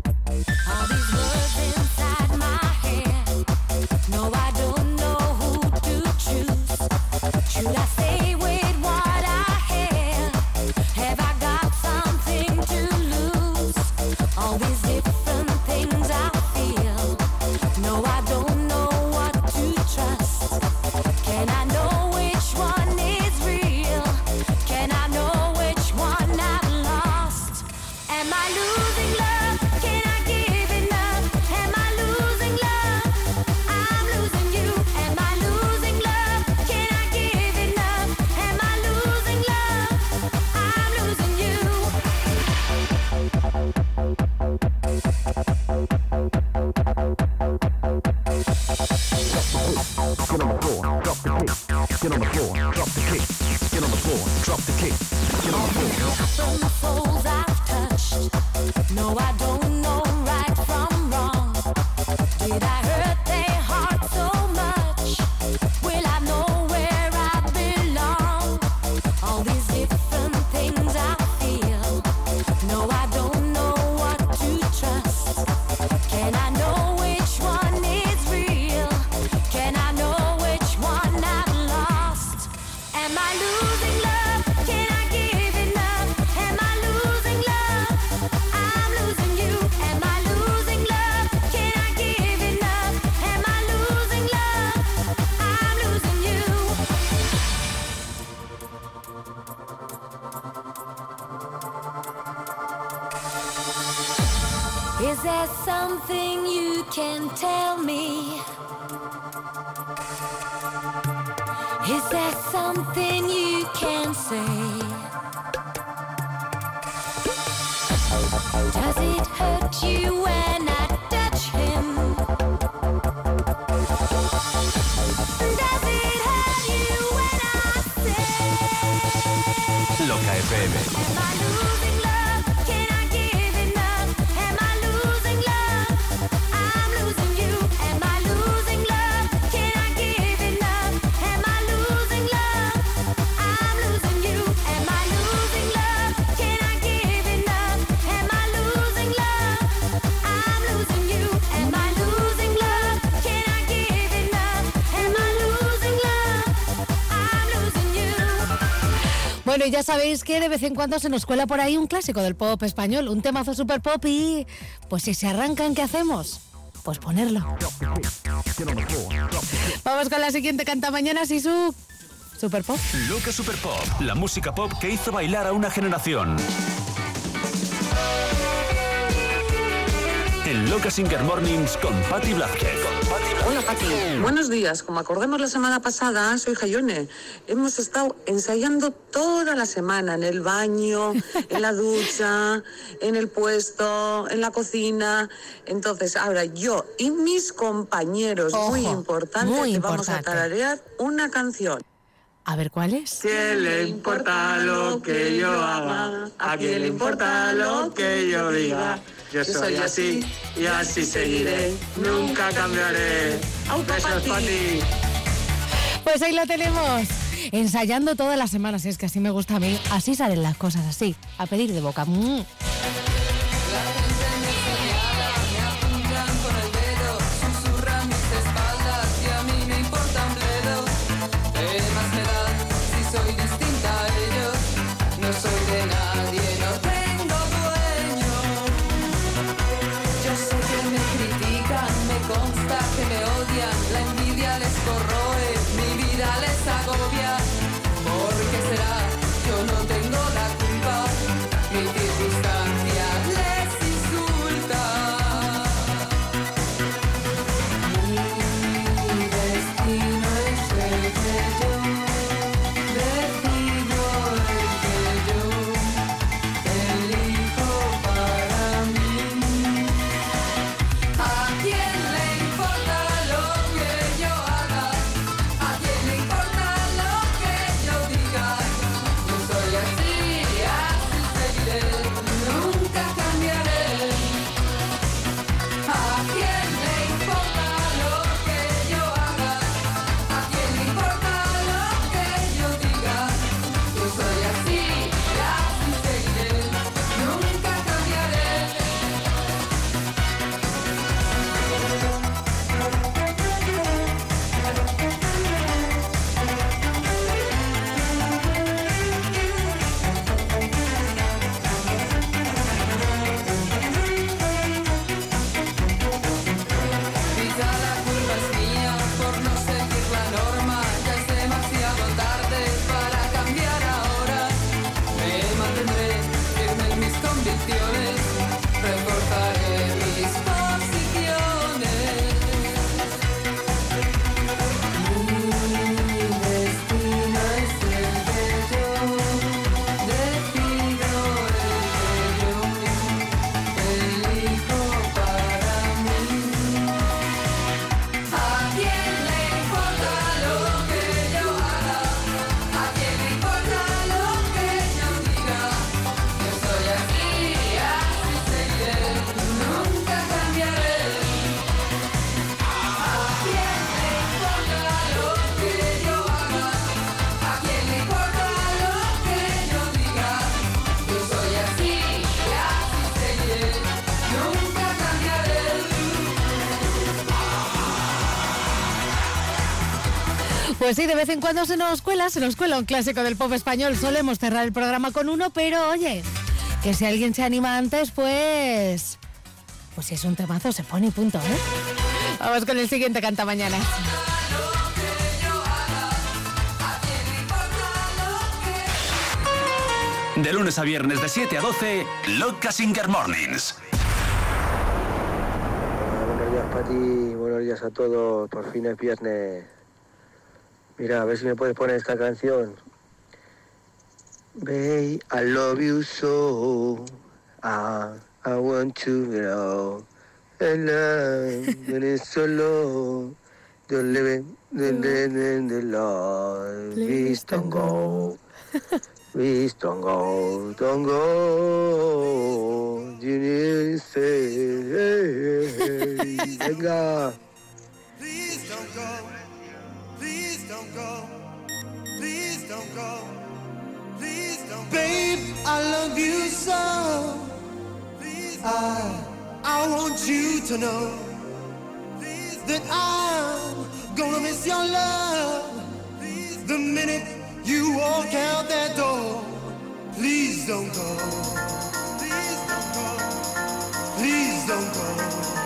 Show myself. Y ya sabéis que de vez en cuando se nos cuela por ahí un clásico del pop español, un temazo super pop y pues si se arrancan, ¿qué hacemos? Pues ponerlo. Vamos con la siguiente canta mañana y su super pop. Loca Super Pop, la música pop que hizo bailar a una generación. En Loca Singer Mornings con Patti Blázquez. Hola Pati, buenos días. Como acordamos la semana pasada, soy Jayone. Hemos estado ensayando toda la semana en el baño, en la ducha, en el puesto, en la cocina. Entonces, ahora yo y mis compañeros, muy importante, muy que vamos a tararear una canción. A ver, ¿cuál es? ¿Qué le importa lo que yo haga? ¿A quién le importa lo que yo diga? Yo soy así y así seguiré. Nunca cambiaré. Besos para ti. Pues ahí lo tenemos. Ensayando todas las semanas, es que así me gusta a mí. Así salen las cosas, así, a pedir de boca. Mm. Pues sí, de vez en cuando se nos cuela, se nos cuela un clásico del pop español. Solemos cerrar el programa con uno, pero oye, que si alguien se anima antes, pues. Pues si es un temazo, se pone y punto, ¿eh? Vamos con el siguiente canta mañana. De lunes a viernes de 7 a 12, Loca Singer Mornings. Buenos días, Pati. Buenos días a todos. Por fin es viernes. Mira, a ver si me puedes poner esta canción. Babe, I love you so. I, I want to know. And love is so low. Don't live in the Lord. Please don't go. Please don't go, don't go. You need to say, venga. Please don't go. Please don't go. Please don't go. Please don't go. Babe, I love you so. I, I want you to know that I'm gonna miss your love the minute you walk out that door. Please don't go. Please don't go. Please don't go.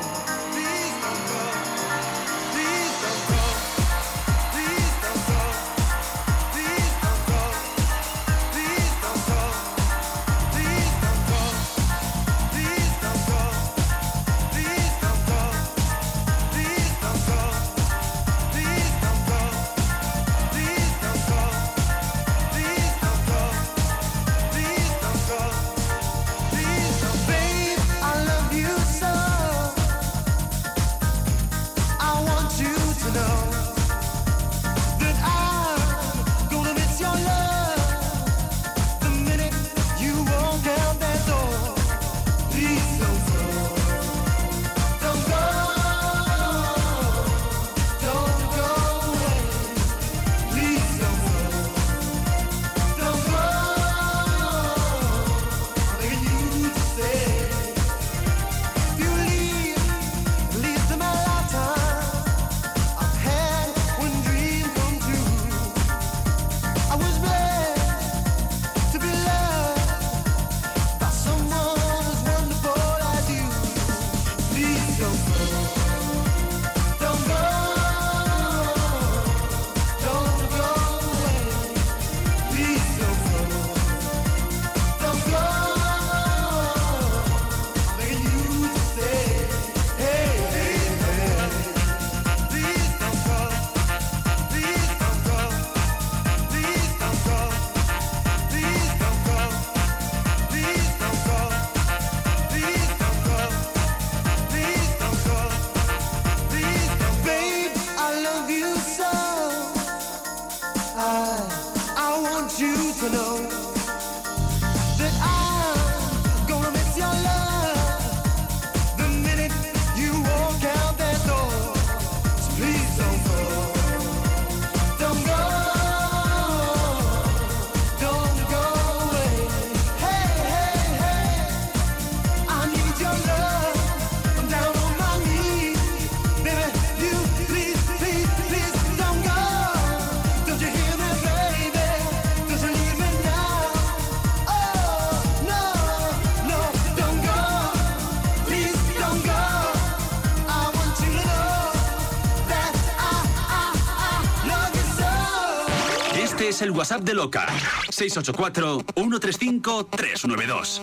Es el WhatsApp de Loca. 684-135-392.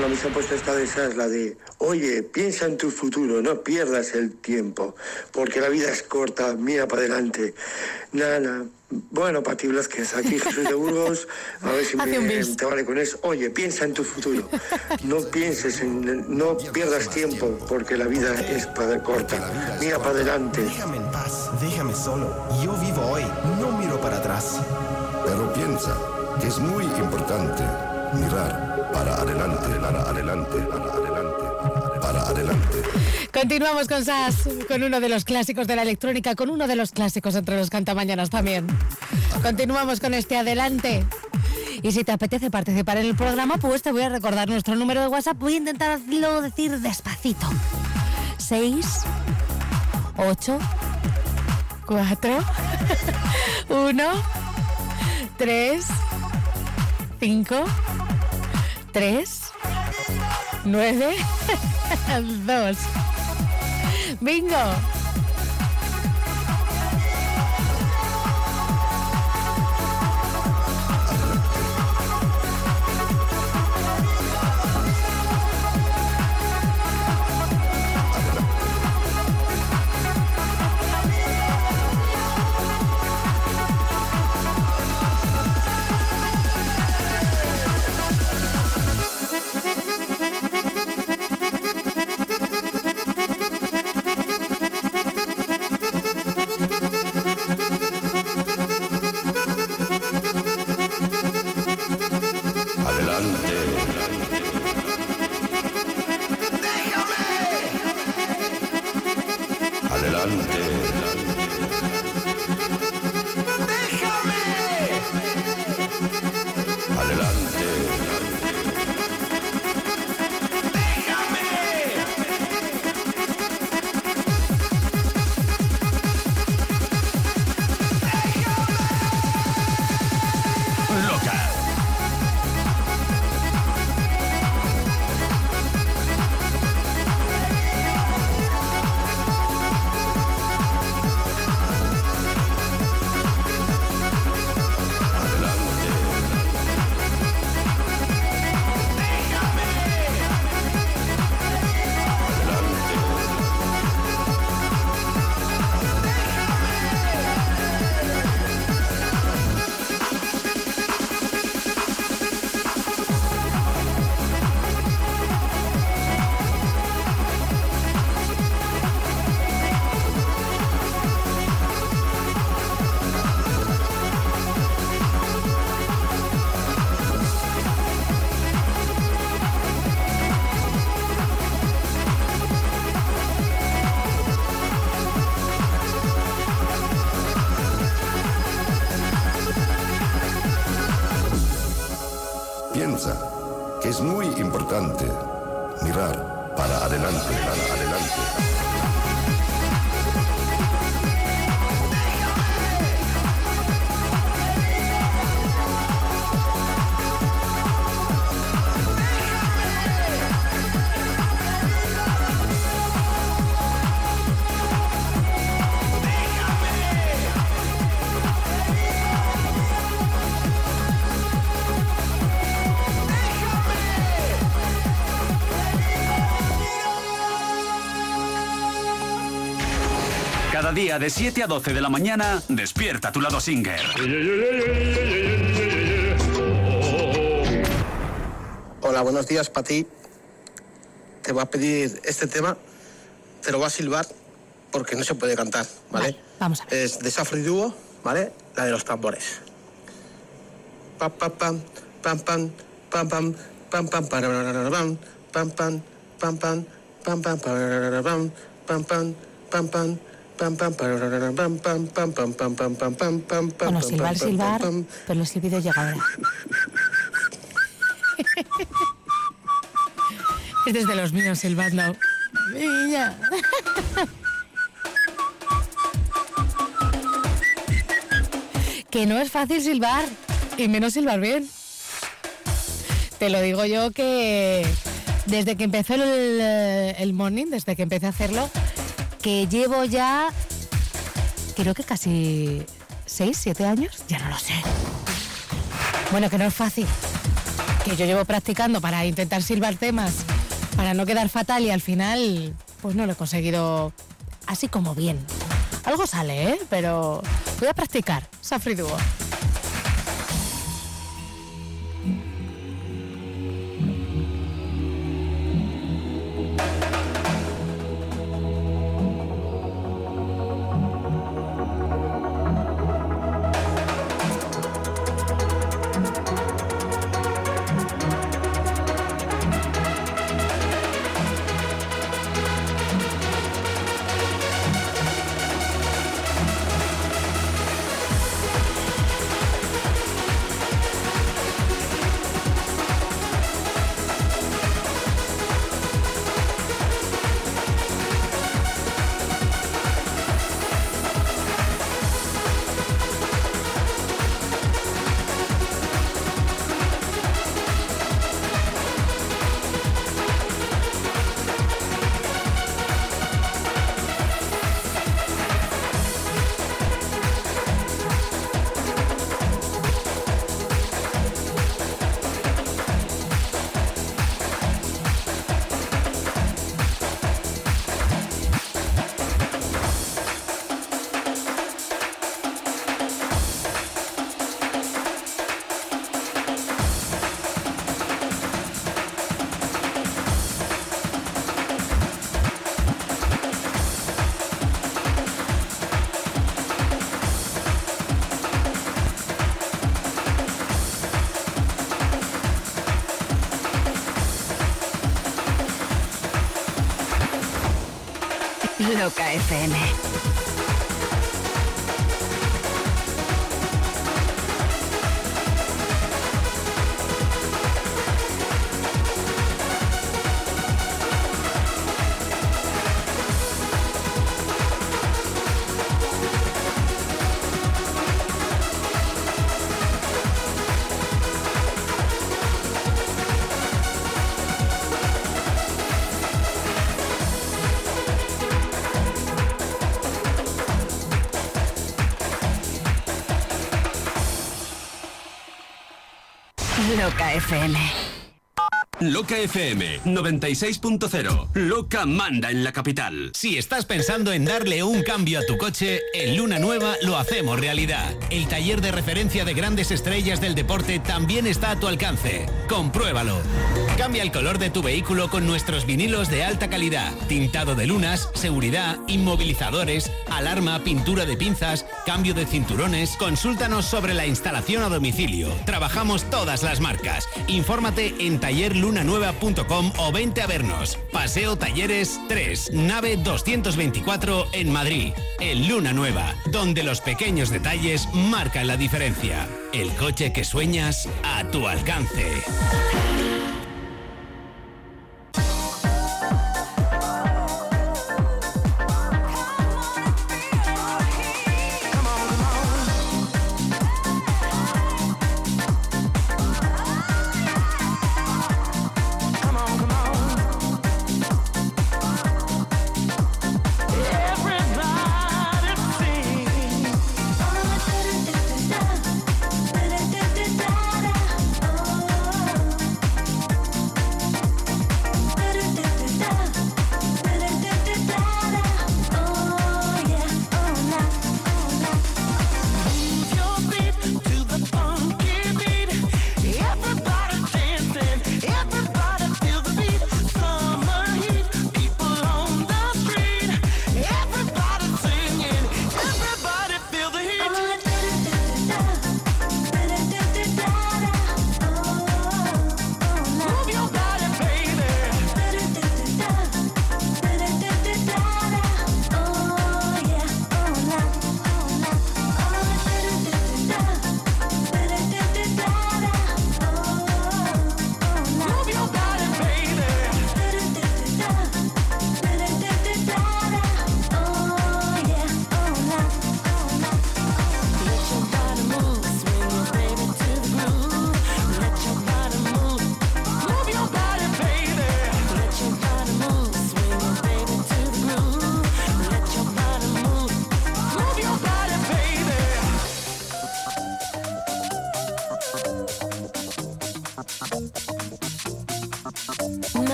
La misa puesta esta de esa es la de, oye, piensa en tu futuro, no pierdas el tiempo, porque la vida es corta, mira para adelante. Nada, bueno, Pati Blasquez, aquí Jesús de Burgos, a ver si me, te vale con eso. Oye, piensa en tu futuro, no pienses en, no pierdas tiempo, porque la vida es para corta, mira para adelante. Paz, déjame solo. Yo vivo hoy, no miro para atrás. Pero piensa que es muy importante mirar para adelante, para adelante, para adelante, para adelante. Continuamos con SAS, con uno de los clásicos de la electrónica, con uno de los clásicos entre los cantamañanas también. Continuamos con este adelante. Y si te apetece participar en el programa, pues te voy a recordar nuestro número de WhatsApp. Voy a intentarlo decir despacito. 6, 8, 4, 1, 3, 5, 3, 9, 2. Bingo. Día de 7 a 12 de la mañana, despierta tu lado singer. Hola, buenos días para ti. Te voy a pedir este tema, te lo voy a silbar porque no se puede cantar, ¿vale? vamos a ver. Es de Safri Duo, ¿vale? La de los tambores. Pam, pam, pam, pam, pam, pam, pam, pam, pam, pararararabam, pam, pam, pam, pam, pam, pam, pararararabam, pam, pam, pam, pam, pam, pam, pararararabam, pam, pam, pam, pam, pam, pam, pam, pam, pam, Bueno, pam, silbar, pam, pam, silbar, pam. pero el silbido llega ahora. Este es de los míos silbando. Niña. que no es fácil silbar, y menos silbar bien. Te lo digo yo que desde que empezó el, eh, el morning, desde que empecé a hacerlo, que llevo ya, creo que casi ¿Seis, siete años? Ya no lo sé. Bueno, que no es fácil. Que yo llevo practicando para intentar silbar temas, para no quedar fatal y al final, pues no lo he conseguido así como bien. Algo sale, ¿eh? Pero voy a practicar. Safri Duo. Loca FM. FM 96.0. Loca manda en la capital. Si estás pensando en darle un cambio a tu coche, en Luna Nueva lo hacemos realidad. El taller de referencia de grandes estrellas del deporte también está a tu alcance. Compruébalo. Cambia el color de tu vehículo con nuestros vinilos de alta calidad, tintado de lunas, seguridad, inmovilizadores, alarma, pintura de pinzas, cambio de cinturones. Consúltanos sobre la instalación a domicilio. Trabajamos todas las marcas. Infórmate en tallerlunanueva.com o vente a vernos. Paseo Talleres 3, nave 224 en Madrid. En Luna Nueva, donde los pequeños detalles marcan la diferencia. El coche que sueñas a tu alcance.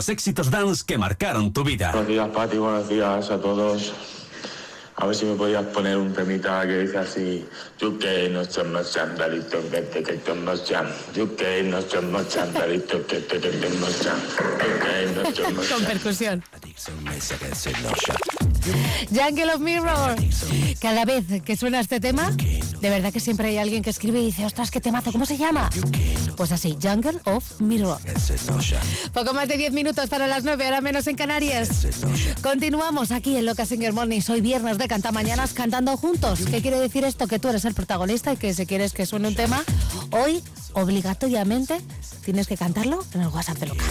Los éxitos dance que marcaron tu vida. Buenos días, Pati, buenos días a todos. A ver si me podías poner un temita que dice así. You que no somos sandalitos, que te que somos chan. You que no somos sandalitos, que te que somos chan. You que no somos Con percusión. Jungle of Mirror. Cada vez que suena este tema, de verdad que siempre hay alguien que escribe y dice, ostras, qué temazo, ¿cómo se llama? Pues así, Jungle of Mirror. Poco más de 10 minutos para las 9, ahora menos en Canarias. Continuamos aquí en Loca Singer Morning. Hoy viernes de Cantamañanas cantando juntos. ¿Qué quiere decir esto? Que tú eres el protagonista y que si quieres que suene un tema, hoy obligatoriamente tienes que cantarlo en el WhatsApp de Loca.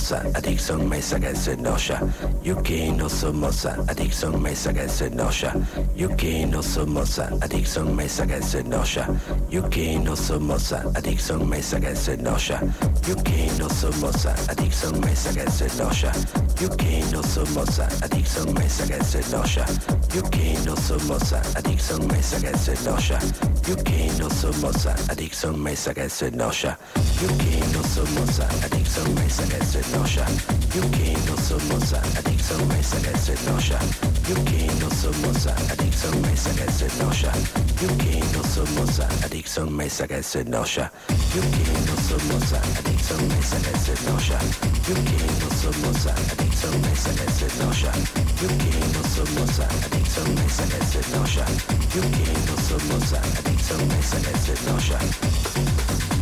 No somos adicción mesa que se enoja. You que no somos adicción mesa que se enoja. You que no somos adicción mesa que se enoja. You que no somos adicción mesa que se enoja. You que no somos adicción mesa que se enoja. You que no somos adicción mesa que se enoja. You que no somos adicción mesa que se enoja. You que no somos adicción mesa que se enoja. You que no somos adicción mesa que se enoja. You que no somos adicción mesa que se enoja. You que no somos adicción mesa que se enoja. You que no somos adicción mesa que se enoja. You que no somos adicción mesa que se enoja. You que no somos adicción mesa que se enoja. You que no somos adicción mesa que se enoja. You que no somos adicción mesa que se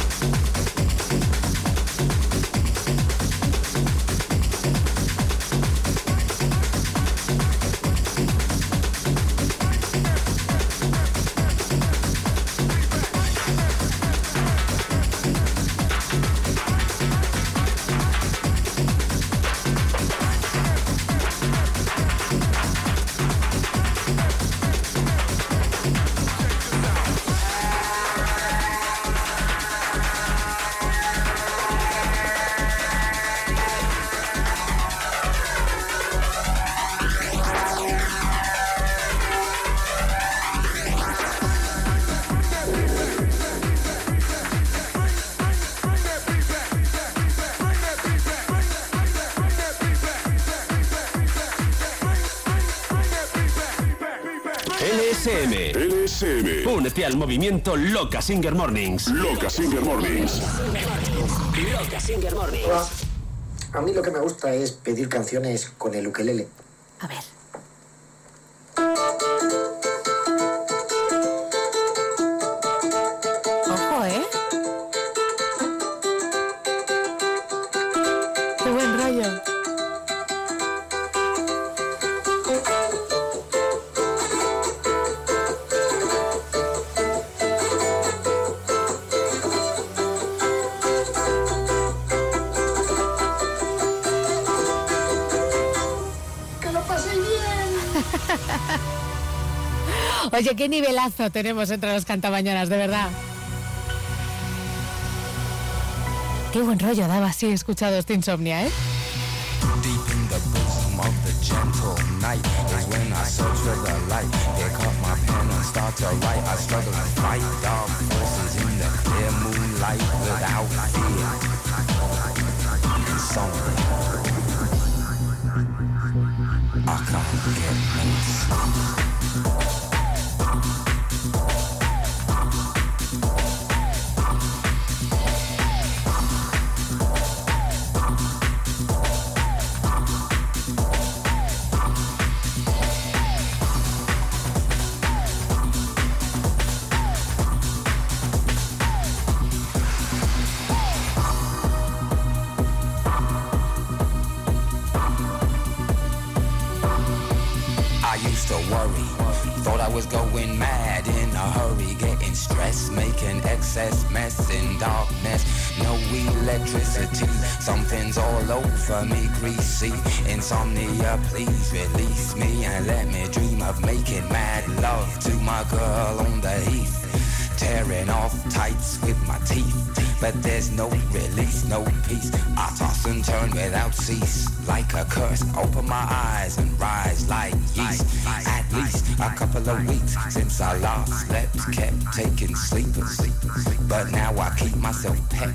al movimiento Loca Singer Mornings. Loca Singer Mornings. Loca Singer Mornings. A mí lo que me gusta es pedir canciones con el ukelele. Qué nivelazo tenemos entre los cantamañanas, de verdad. Qué buen rollo daba así escuchado este insomnia, ¿eh? The bosom of over me, greasy. Insomnia, please release me and let me dream of making mad love to my girl on the heath. Tearing off tights with my teeth, but there's no release, no peace. I toss and turn without cease, like a curse. Open my eyes and rise like yeast. At least a couple of weeks since I last slept, kept taking sleepers. But now I keep myself pet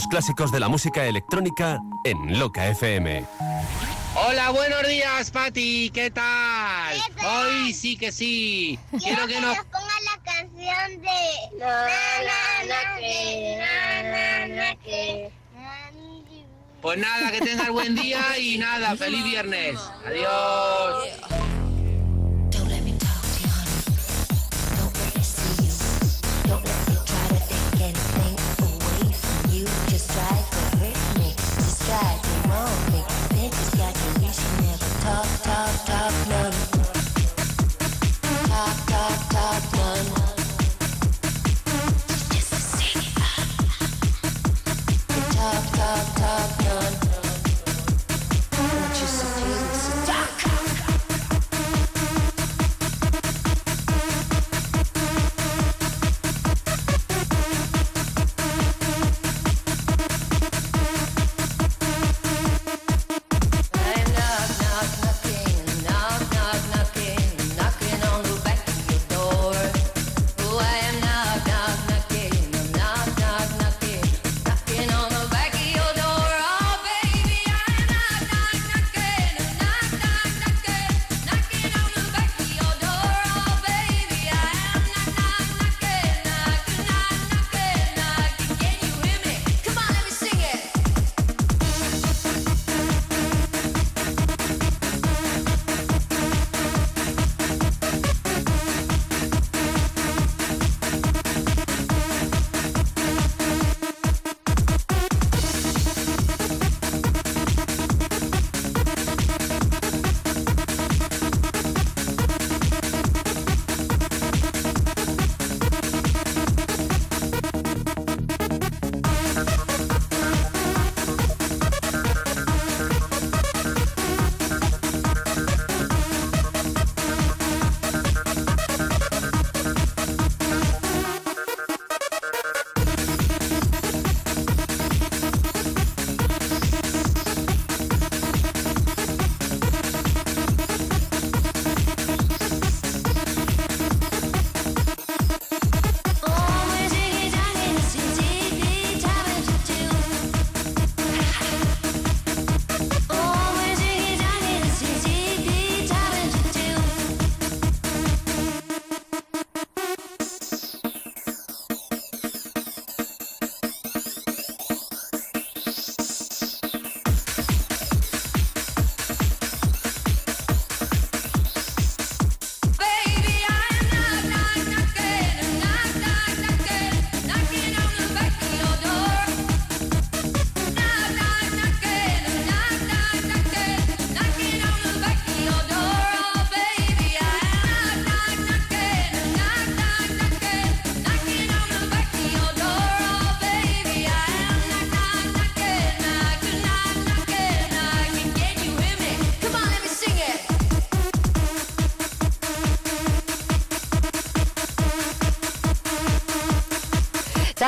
los clásicos de la música electrónica en Loca FM. Hola, buenos días, Pati. ¿Qué tal? Hoy sí que sí. Quiero que nos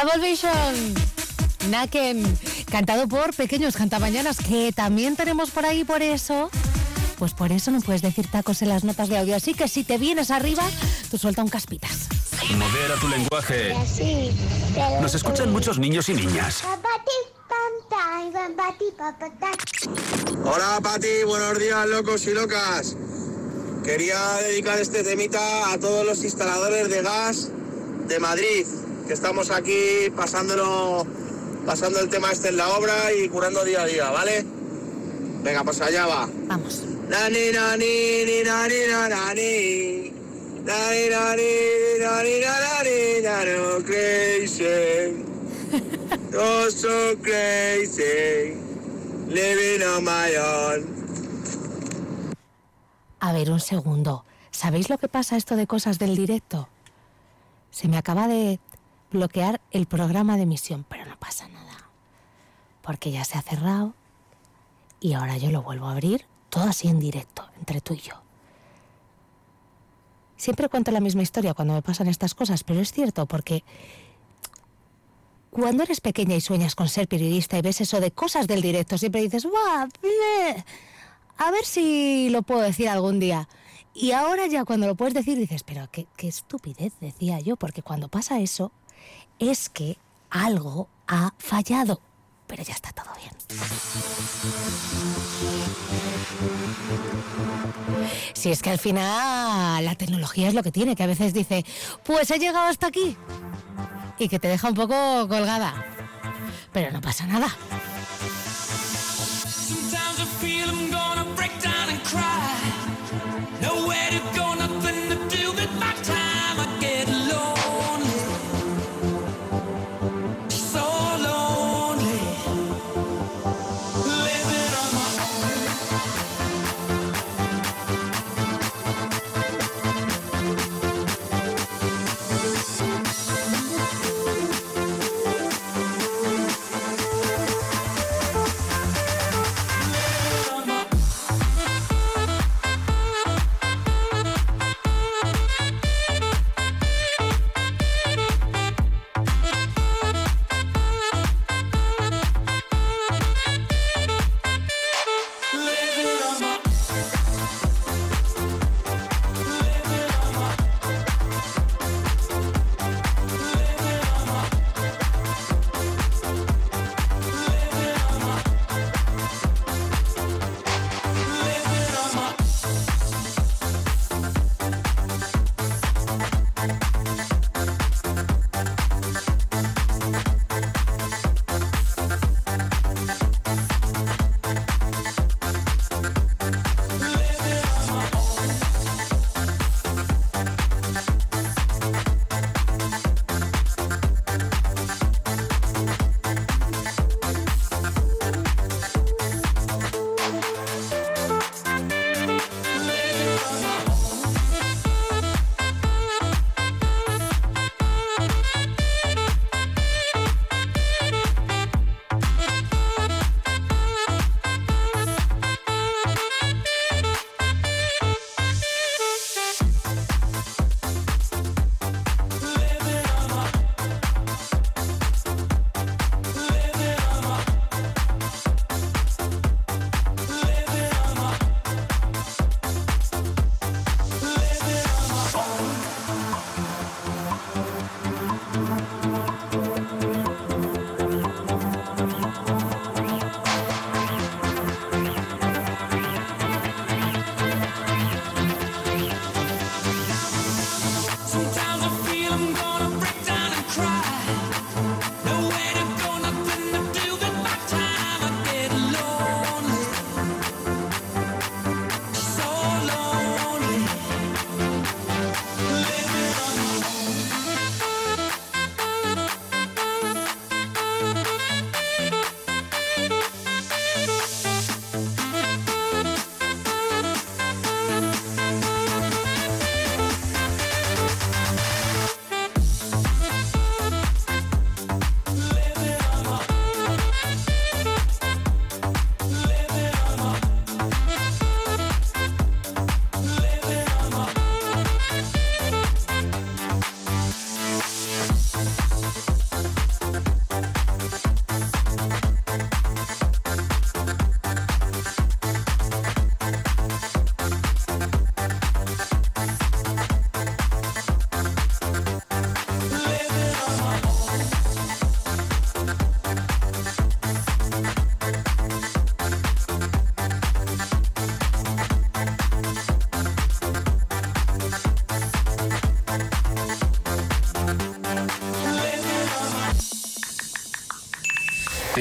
Double Vision. Naken, cantado por Pequeños Cantamañanas, que también tenemos por ahí, por eso. Pues por eso no puedes decir tacos en las notas de audio. Así que si te vienes arriba, tú suelta un caspitas. Modera tu lenguaje. Nos escuchan muchos niños y niñas. Hola Pati, buenos días locos y locas. Quería dedicar este temita a todos los instaladores de gas de Madrid, que estamos aquí pasándolo, pasando el tema este en la obra y curando día a día, ¿vale? Venga, pues allá va. Vamos. Nani, nani, ni, nani, na, nani. Nani, nani, nani, na, nani, na, no, crazy. You're so crazy. Living on my own. A ver, un segundo. ¿Sabéis lo que pasa esto de cosas del directo? Se me acaba de bloquear el programa de emisión, pero no pasa nada. Porque ya se ha cerrado y ahora yo lo vuelvo a abrir, todo así en directo, entre tú y yo. Siempre cuento la misma historia cuando me pasan estas cosas, pero es cierto porque cuando eres pequeña y sueñas con ser periodista y ves eso de cosas del directo, siempre dices, ¡guau! A ver si lo puedo decir algún día. Y ahora ya cuando lo puedes decir dices, pero qué, qué estupidez, decía yo, porque cuando pasa eso es que algo ha fallado. Pero ya está todo bien. Si es que al final la tecnología es lo que tiene, que a veces dice, pues he llegado hasta aquí. Y que te deja un poco colgada. Pero no pasa nada.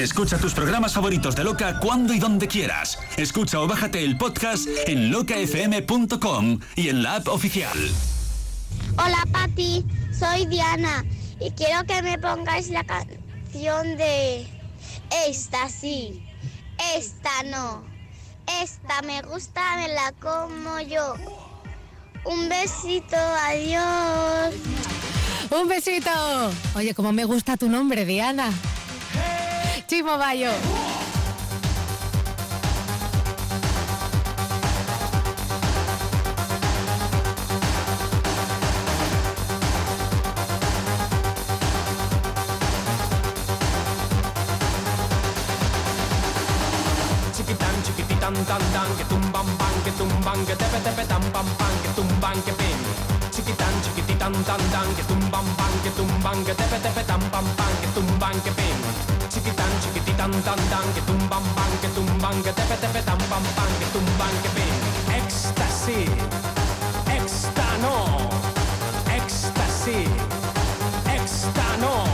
Escucha tus programas favoritos de Loca cuando y donde quieras. Escucha o bájate el podcast en locafm.com y en la app oficial. Hola Pati, soy Diana y quiero que me pongáis la canción de esta sí, esta no, esta me gusta, me la como yo. Un besito, adiós. Un besito. Oye, como me gusta tu nombre, Diana. Chimo Bayo. Tan, tan, que tumban, pan, que tumban, que tepe, tepe, tan, pan, que tumban, que pin. Chiquitan, chiquititan, tan, tan, que tumban, pan, que tumban, que tepe, tepe, tan, pan, que tumban, que pin. Chiquititan, tan, tan, que tumban, pan, que tumban, que tepe, tepe, tan, pan, que tumban, que pin. Éxtasis, éxtano, éxtasis, éxtano.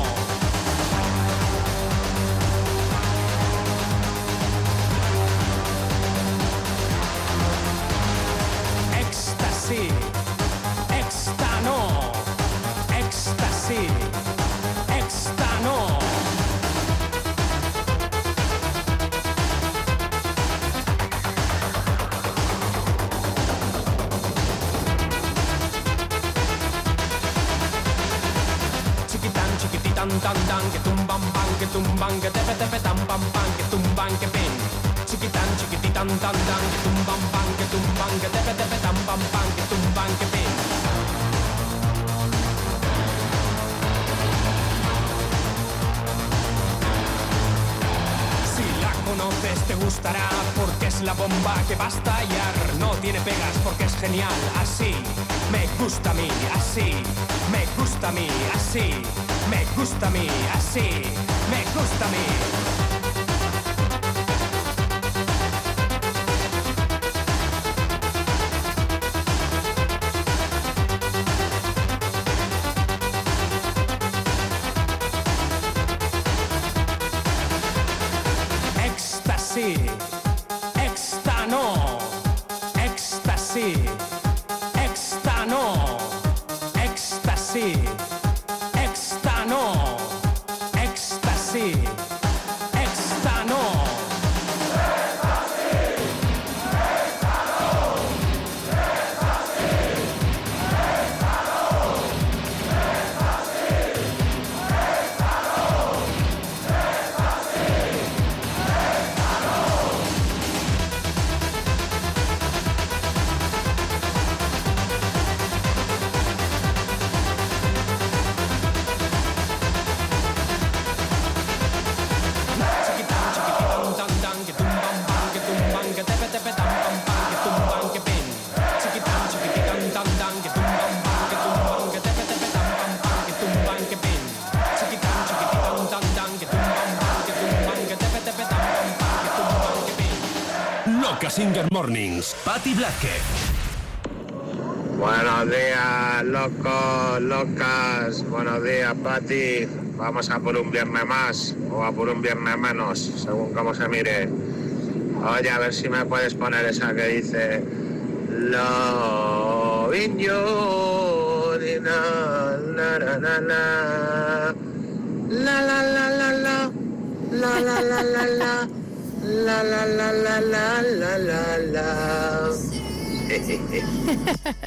Tumban, que tepe, tepe, tan, pam, pan, que tumban, que pin. Chiquitan, chiquititan, tan, tan, que tumban, pan, que tumban, que tepe, tepe, tan, pam, pan, que tumban, que pin. Si la conoces te gustará porque es la bomba que va a estallar. No tiene pegas porque es genial. Así me gusta a mí, así me gusta a mí, así me gusta a mí, así meghoztam én. Patty Blasquez. Buenos días, locos, locas. Buenos días, Pati. Vamos a por un viernes más o a por un viernes menos, según cómo se mire. Oye, a ver si me puedes poner esa que dice Loving you. La, la, la, la, la. La, la, la, la, la. La, la, la, la, la, la, la, la.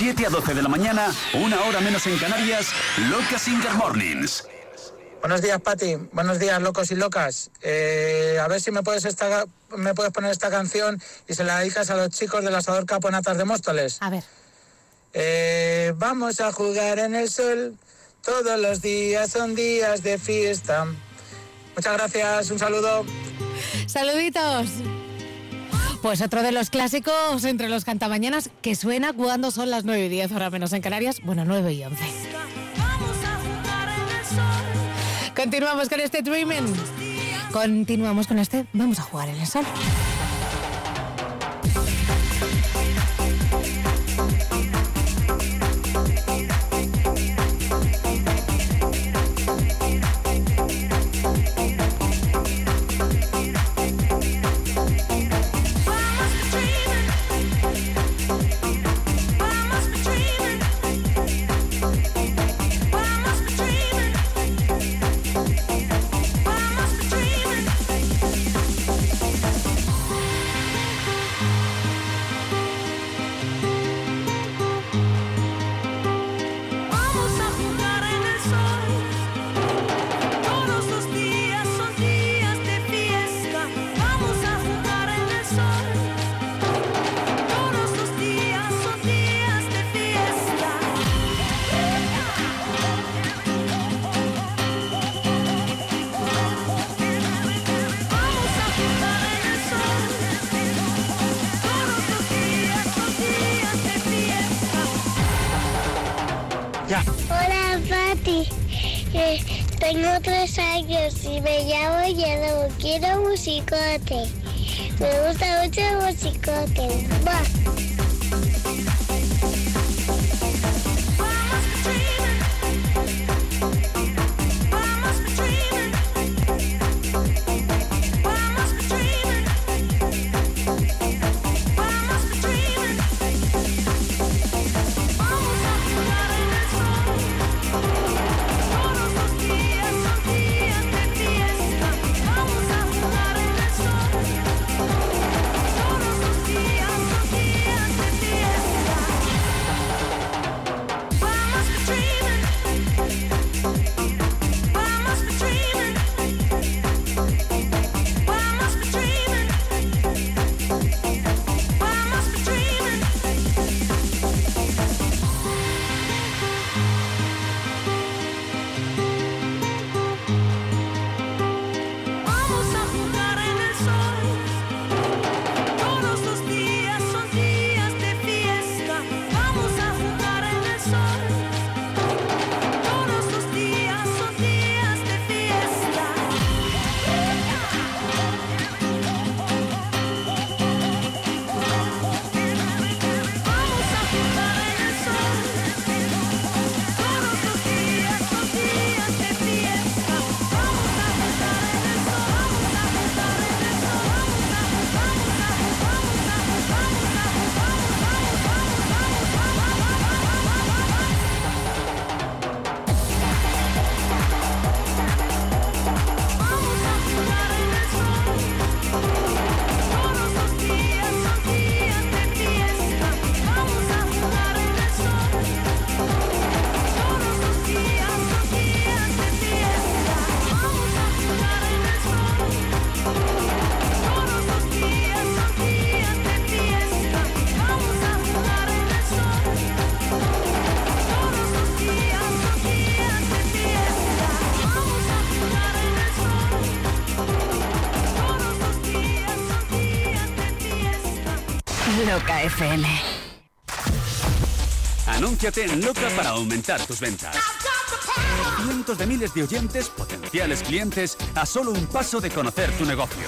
7 a 12 de la mañana, una hora menos en Canarias, Loca Singer Mornings. Buenos días, Pati. Buenos días, locos y locas. Eh, a ver si me puedes, esta, me puedes poner esta canción y se la dedicas a los chicos del asador Caponatas de Móstoles. A ver. Eh, vamos a jugar en el sol. Todos los días son días de fiesta. Muchas gracias. Un saludo. Saluditos. Pues otro de los clásicos entre los cantamañanas que suena cuando son las 9 y 10, hora menos en Canarias. Bueno, 9 y 11. Continuamos con este Dreaming. Continuamos con este Vamos a jugar en el sol. Tres años y me llamo Yellow. Quiero musicote. Me gusta mucho el musicote. Va. Anúnciate en Loca para aumentar tus ventas. Cientos de miles de oyentes, potenciales clientes, a solo un paso de conocer tu negocio.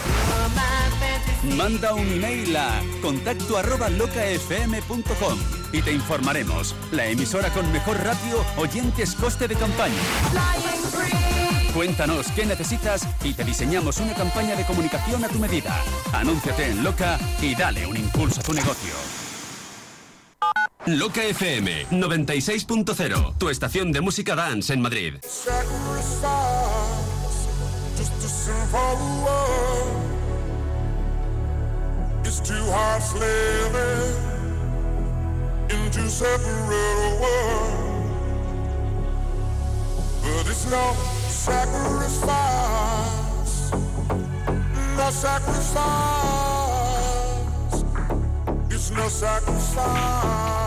Manda un email a contacto arroba locafm.com y te informaremos. La emisora con mejor ratio, oyentes, coste de campaña. Cuéntanos qué necesitas y te diseñamos una campaña de comunicación a tu medida. Anúnciate en Loca y dale un impulso a tu negocio. Loca FM 96.0, tu estación de música dance en Madrid. But it's no sacrifice, no sacrifice, it's no sacrifice.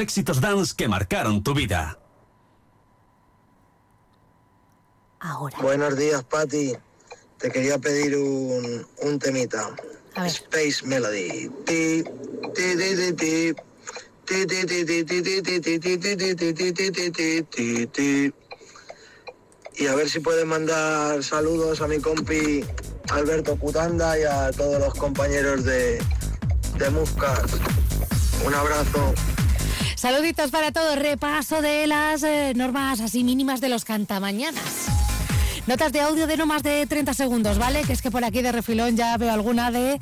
éxitos dance que marcaron tu vida. Ahora. Buenos días, Patti. Te quería pedir un, un temita. A ver. Space Melody. Ti, ti, ti, ti, y a ver si pueden mandar saludos a mi compi Alberto Cutanda y a todos los compañeros de, de Muscas. Un abrazo. Saluditos para todos. Repaso de las eh, normas así mínimas de los cantamañanas. Notas de audio de no más de 30 segundos, ¿vale? Que es que por aquí de refilón ya veo alguna de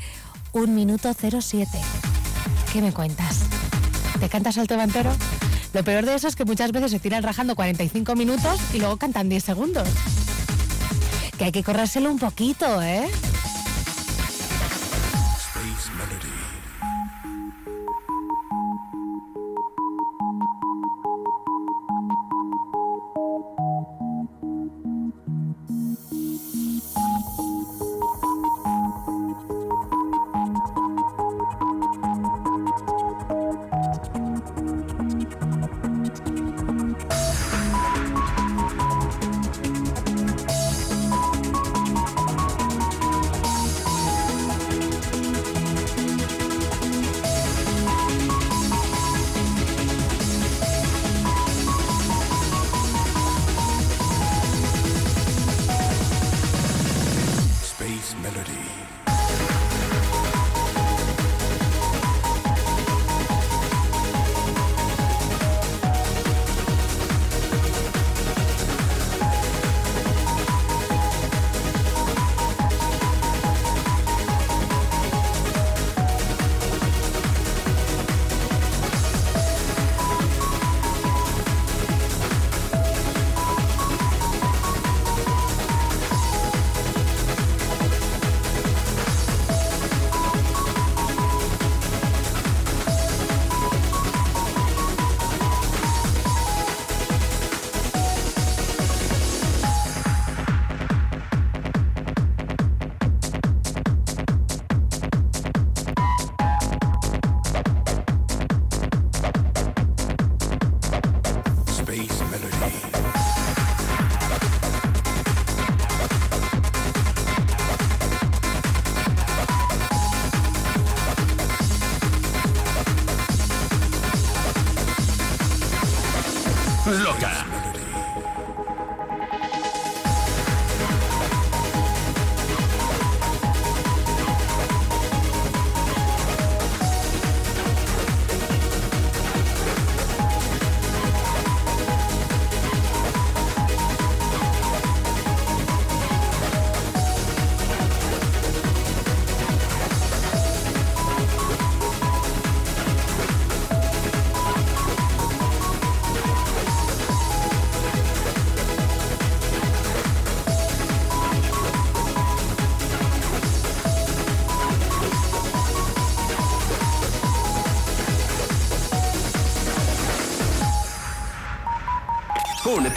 un minuto 07. ¿Qué me cuentas? ¿Te cantas el tema? Lo peor de eso es que muchas veces se tiran rajando 45 minutos y luego cantan 10 segundos. Que hay que corrérselo un poquito, ¿eh?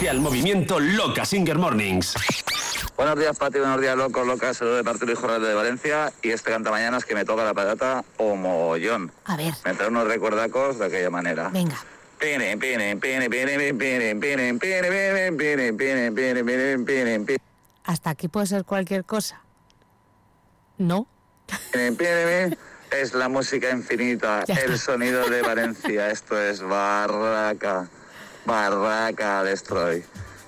Al movimiento Loca Singer Mornings. Buenos días, Pati. Buenos días, loco, loca. Saludos de parte de Luis Jorge de Valencia. Y este canta mañana es que me toca la patata o mogollón. A ver. Me trae unos recuerdacos de aquella manera. Venga. Hasta aquí puede ser cualquier cosa. ¿No? Es la música infinita, el sonido de Valencia. Esto es Barraca. Barraca Destroy.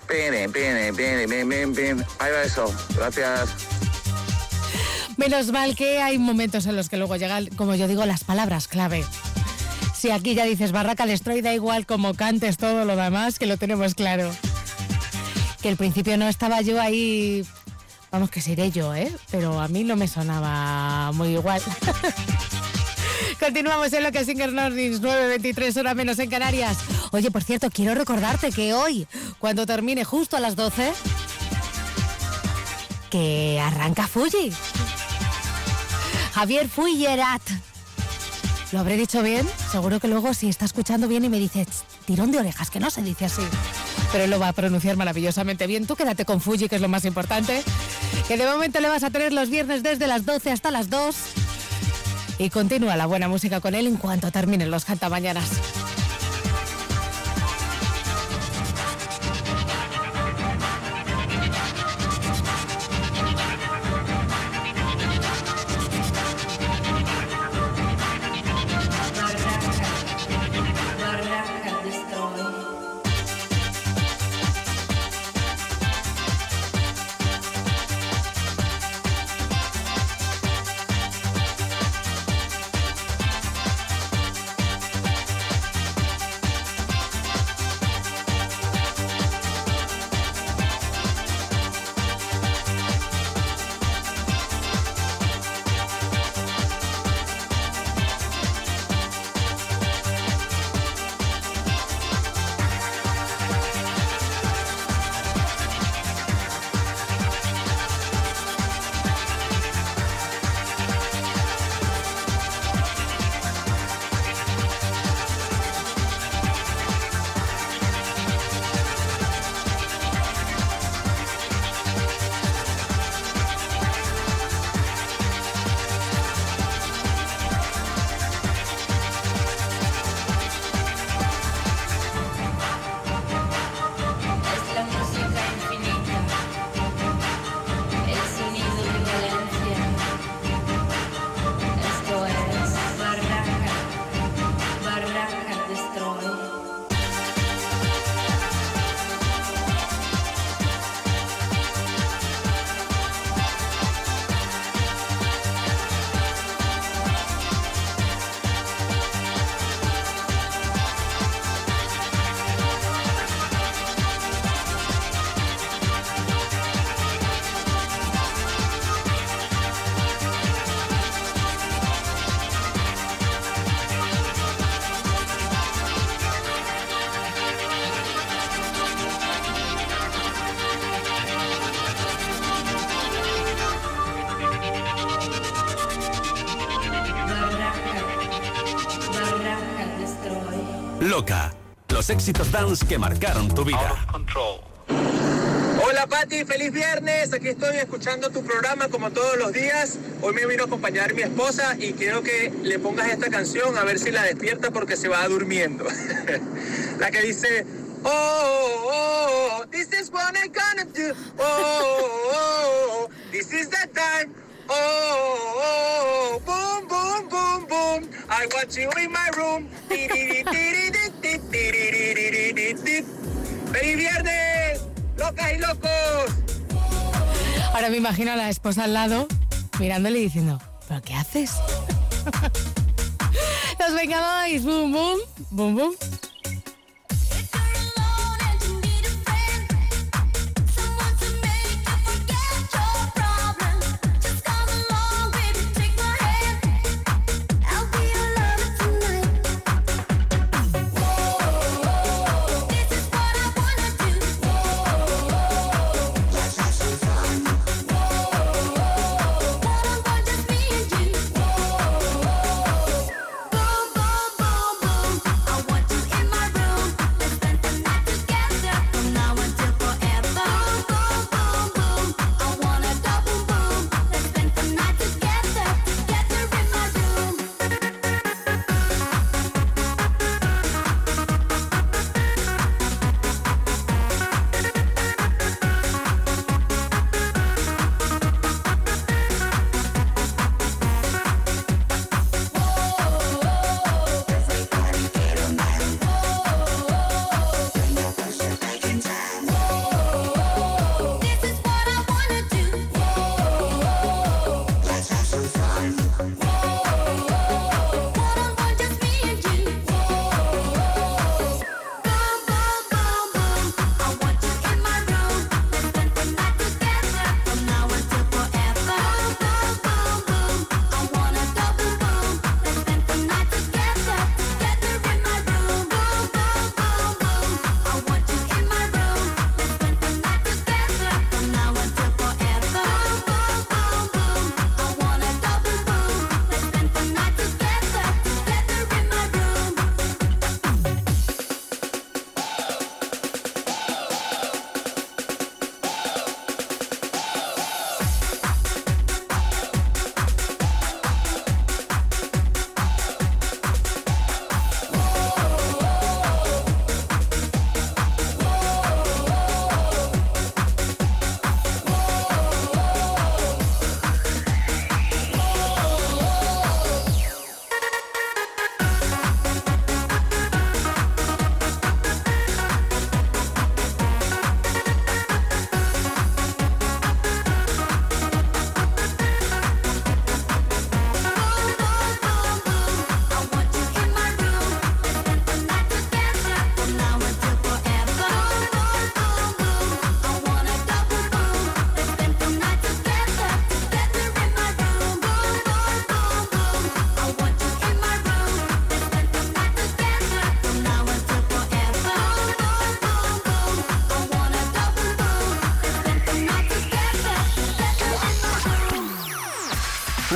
Pene, pene, pene, pene, pene. Ahí va eso. Gracias. Menos mal que hay momentos en los que luego llegan, como yo digo, las palabras clave. Si aquí ya dices Barraca Destroy, da igual como cantes todo lo demás, que lo tenemos claro. Que al principio no estaba yo ahí, vamos que seré yo, ¿eh? Pero a mí no me sonaba muy igual. Continuamos en lo que es Singer Mornings, 9.23 horas menos en Canarias. Oye, por cierto, quiero recordarte que hoy, cuando termine justo a las 12, que arranca Fuji. Javier Fuyerat. ¿Lo habré dicho bien? Seguro que luego si está escuchando bien y me dice "Ch, tirón de orejas, que no se dice así. Pero él lo va a pronunciar maravillosamente bien. Tú quédate con Fuji, que es lo más importante. Que de momento le vas a tener los viernes desde las 12 hasta las 2. Y continúa la buena música con él en cuanto terminen los cantamañanas. Los éxitos dance que marcaron tu vida. Hola Pati, feliz viernes. Aquí estoy escuchando tu programa como todos los días. Hoy me vino a acompañar mi esposa y quiero que le pongas esta canción a ver si la despierta porque se va durmiendo. la que dice, Ahora me imagino a la esposa al lado mirándole y diciendo, ¿pero qué haces? Nos vengamos, boom, boom, boom, boom.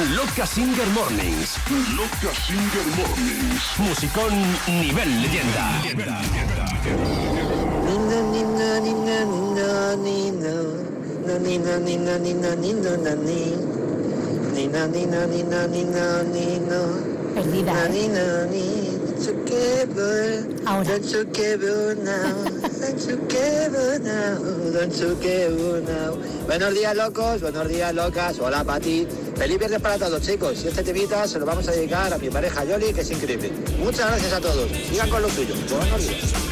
Loca Singer Mornings. Loca Singer Mornings. Musicón nivel leyenda. Na, ¿eh? Ahora. Buenos días, locos. Buenos días, locas. Hola, Pati. Feliz viernes para todos, chicos. Y este temita se lo vamos a dedicar a mi pareja Yoli, que es increíble. Muchas gracias a todos. Sigan con lo suyo. Buenos días.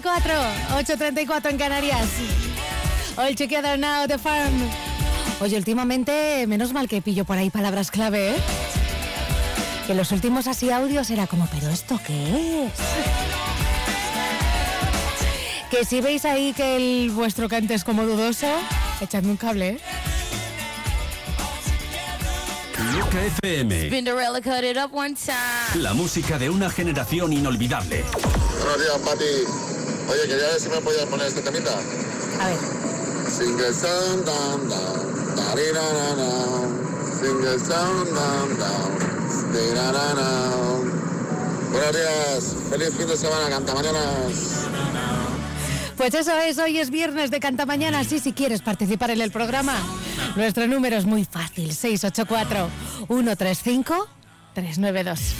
834, 834 en Canarias. O el chequeado now the farm. Oye, últimamente, menos mal que pillo por ahí palabras clave, ¿eh? Que los últimos así audios era como, ¿pero esto qué es? Que si veis ahí que el vuestro cante es como dudoso, echadme un cable, ¿eh? Loca FM. Cinderella cut it up one. La música de una generación inolvidable. Buenos días, Pati. Oye, quería ver si me podías poner este temita. A ver. Single sound, down, down, da Single sound, down, down, Buenos días, feliz fin de semana, cantamañanas. Pues eso es, hoy es viernes de canta mañana. así si quieres participar en el programa. Nuestro número es muy fácil, 684 135 392.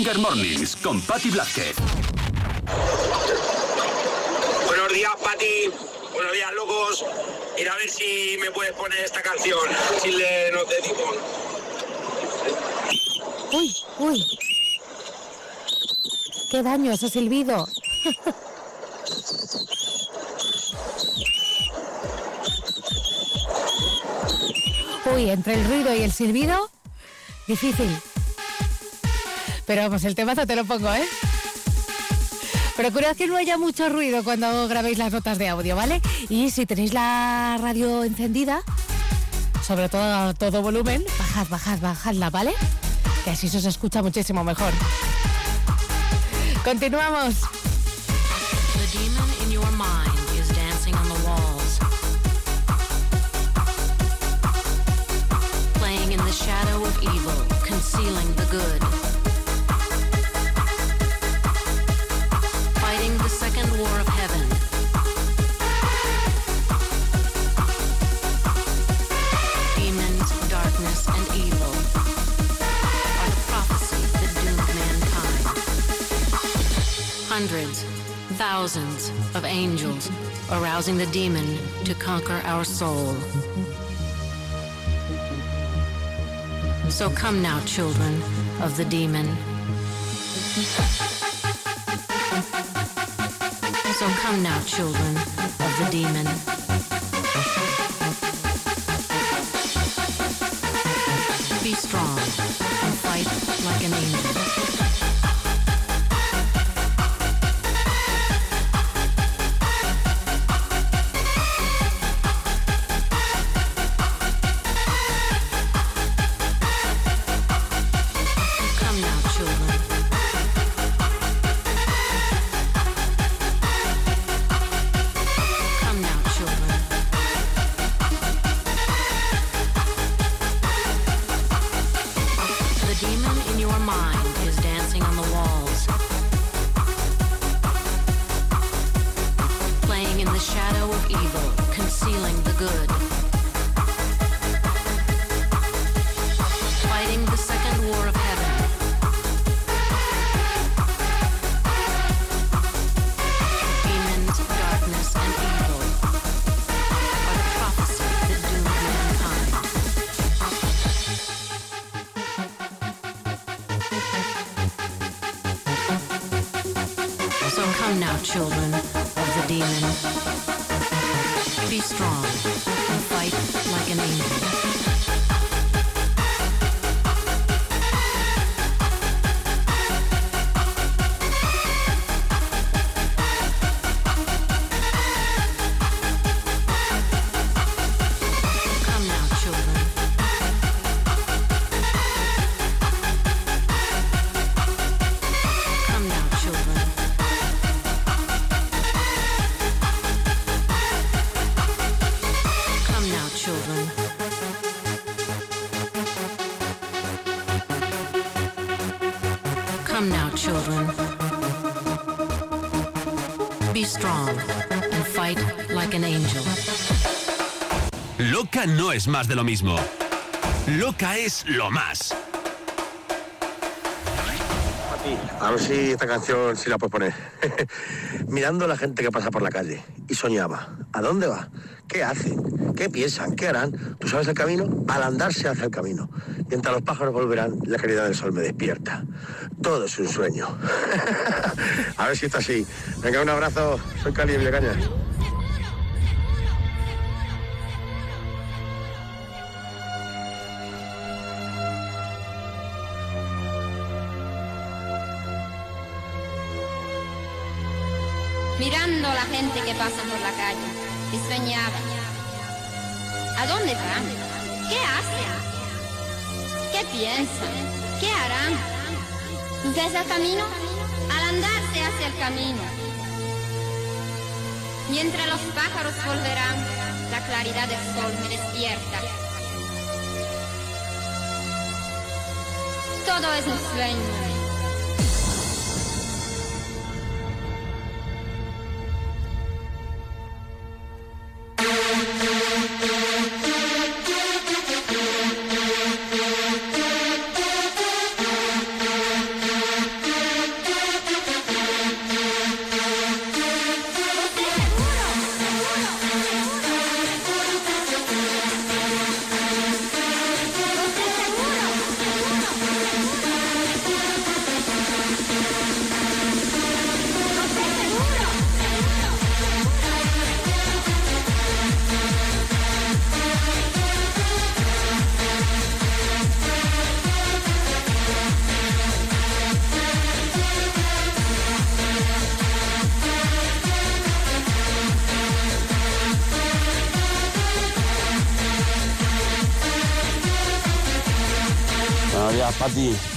Loca Singer Mornings con Patti Blasquez. Buenos días, Pati. Buenos días, locos. Ir a ver si me puedes poner esta canción. Chile no te digo. Uy, uy. Qué daño ese silbido. Uy, entre el ruido y el silbido, difícil. Pero vamos, el temazo te lo pongo, ¿eh? Procurad que no haya mucho ruido cuando grabéis las notas de audio, ¿vale? Y si tenéis la radio encendida, sobre todo a todo volumen, bajad, bajad, bajadla, ¿vale? Que así se os escucha muchísimo mejor. Continuamos. The demon in second war of heaven. Demons, darkness, and evil are the prophecy that doomed mankind. Hundreds, thousands of angels arousing the demon to conquer our soul. So come now, children of the demon. So come now, children of the demon. Be strong and fight like an angel. No es más de lo mismo. Loca es lo más. A ver si esta canción sí la puedes poner. Mirando a la gente que pasa por la calle y soñaba. ¿A dónde va? ¿Qué hacen? ¿Qué piensan? ¿Qué harán? ¿Tú sabes el camino? Al andar se hace el camino. Y entre los pájaros volverán, la caridad del sol me despierta. Todo es un sueño. a ver si está así. Venga, un abrazo. Soy Cali de Villacañas. Mientras los pájaros volverán, la claridad del sol me despierta. Todo es un sueño.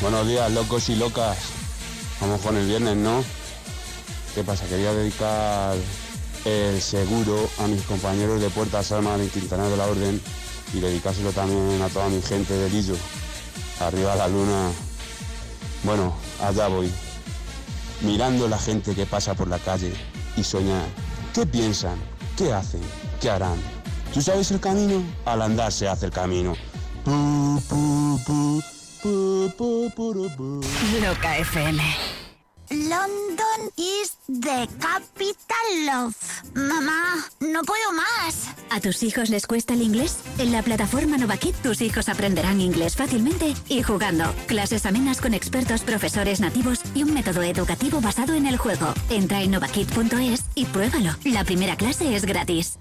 Buenos días, locos y locas. Vamos con el viernes, ¿no? ¿Qué pasa? Quería dedicar el seguro a mis compañeros de Puerta Salma en Quintana de la Orden y dedicárselo también a toda mi gente de Lillo. Arriba la luna. Bueno, allá voy. Mirando la gente que pasa por la calle y soñar. ¿Qué piensan? ¿Qué hacen? ¿Qué harán? ¿Tú sabes el camino? Al andar se hace el camino. Loca FM. London is the capital of. Mamá, no puedo más. ¿A tus hijos les cuesta el inglés? En la plataforma NovaKid tus hijos aprenderán inglés fácilmente y jugando. Clases amenas con expertos profesores nativos y un método educativo basado en el juego. Entra en novakid.es y pruébalo. La primera clase es gratis.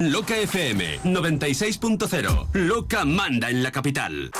Loca FM 96.0. Loca manda en la capital.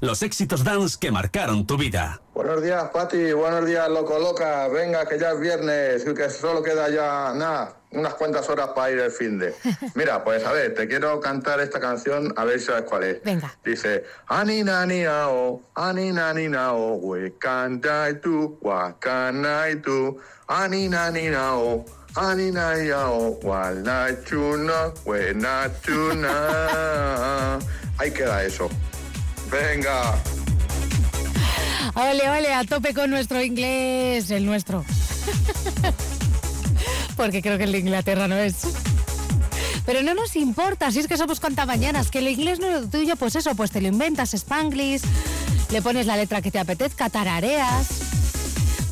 Los éxitos dance que marcaron tu vida. Buenos días, Pati. Buenos días, loco, loca. Venga, que ya es viernes y que solo queda ya, nada, unas cuantas horas para ir el fin de. Mira, pues a ver, te quiero cantar esta canción, a ver si sabes cuál es. Venga. Dice, Ani nani nao, ani nani nao, we cantai tu, wa canai tu, ani nani nao, ani nani nao, wa na chuna, we na chuna. Ahí queda eso. Venga. Ole, ole, a tope con nuestro inglés, el nuestro. Porque creo que el de Inglaterra no es. Pero no nos importa, si es que somos mañanas, que el inglés no es lo tuyo, pues eso, pues te lo inventas, Spanglish, le pones la letra que te apetezca, tarareas.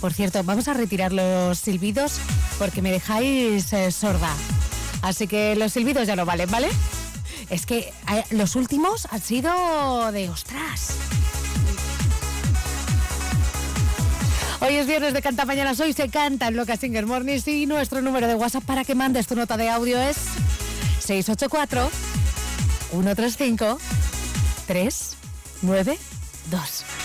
Por cierto, vamos a retirar los silbidos porque me dejáis eh, sorda. Así que los silbidos ya no valen, ¿vale? Es que eh, los últimos han sido de ostras. Hoy es viernes de Canta Mañanas, hoy se canta en Loca Singer Mornings y nuestro número de WhatsApp para que mandes tu nota de audio es 684 135 392.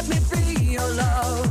Let me be your oh love.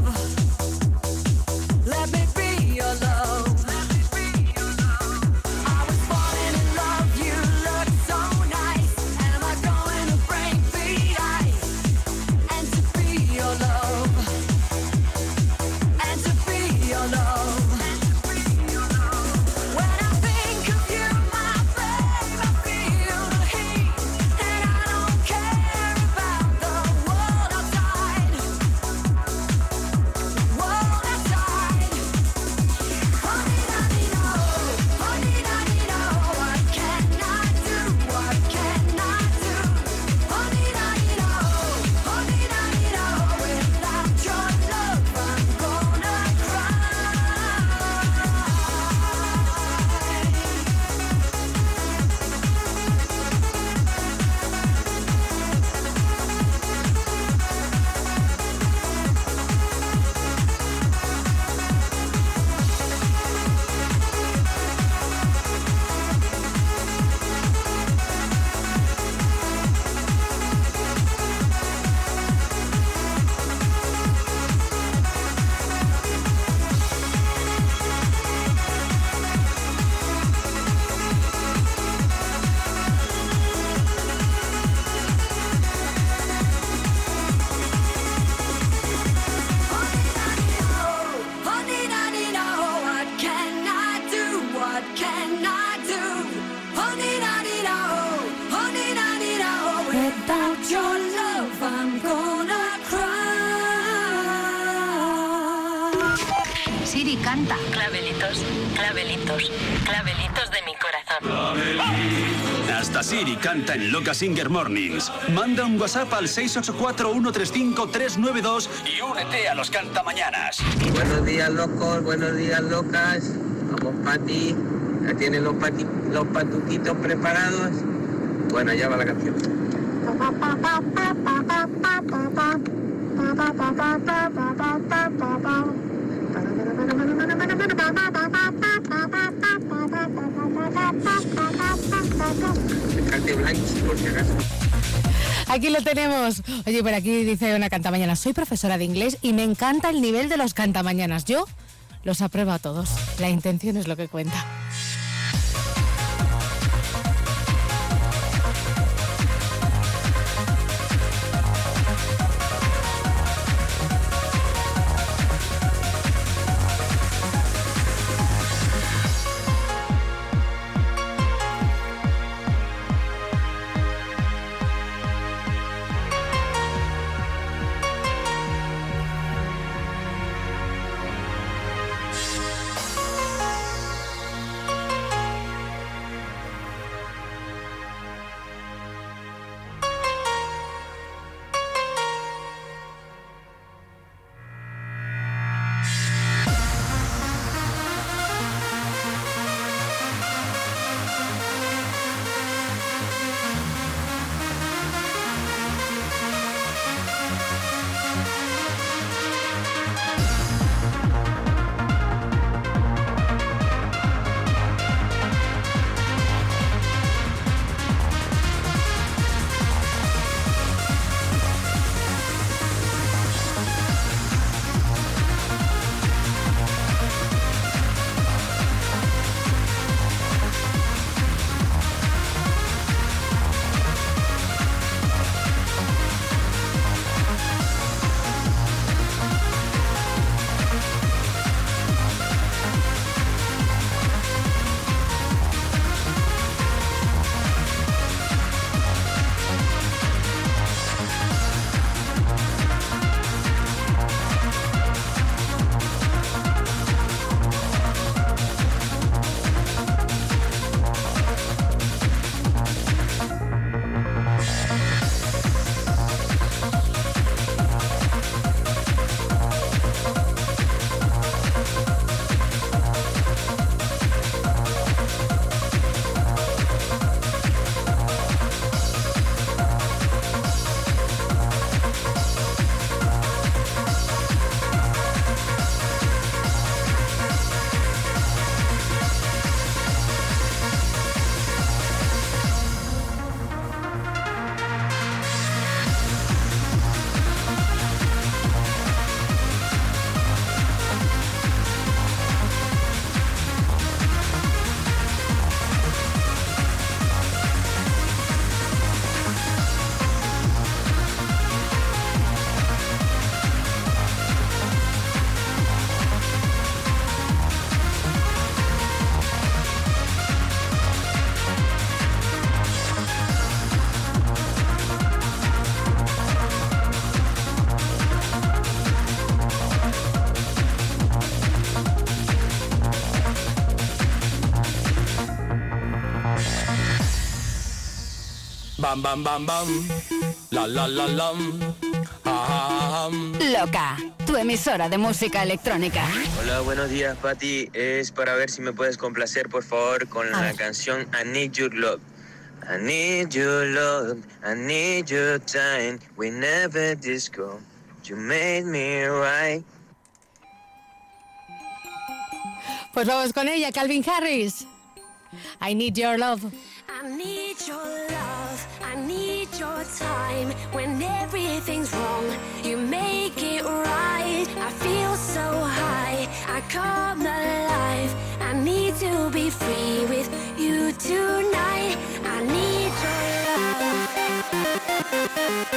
Loca Singer Mornings. Manda un WhatsApp al 684-135-392 y únete a los cantamañanas. Buenos días, locos, buenos días, locas. Vamos, Pati. ¿Ya tienen los, pati- los patuquitos preparados? Bueno, ya va la canción. Blanco, por si acaso. Aquí lo tenemos. Oye, por aquí dice una cantamañana. Soy profesora de inglés y me encanta el nivel de los cantamañanas. Yo los apruebo a todos. La intención es lo que cuenta. Bam, bam, bam, bam. La, la, la, lam. Ah, ah, ah. Loca, tu emisora de música electrónica. Hola, buenos días, Patti. Es para ver si me puedes complacer, por favor, con la canción I Need Your Love. I need your love, I need your time. We never disco. You made me right. Pues vamos con ella, Calvin Harris. I need your love. Your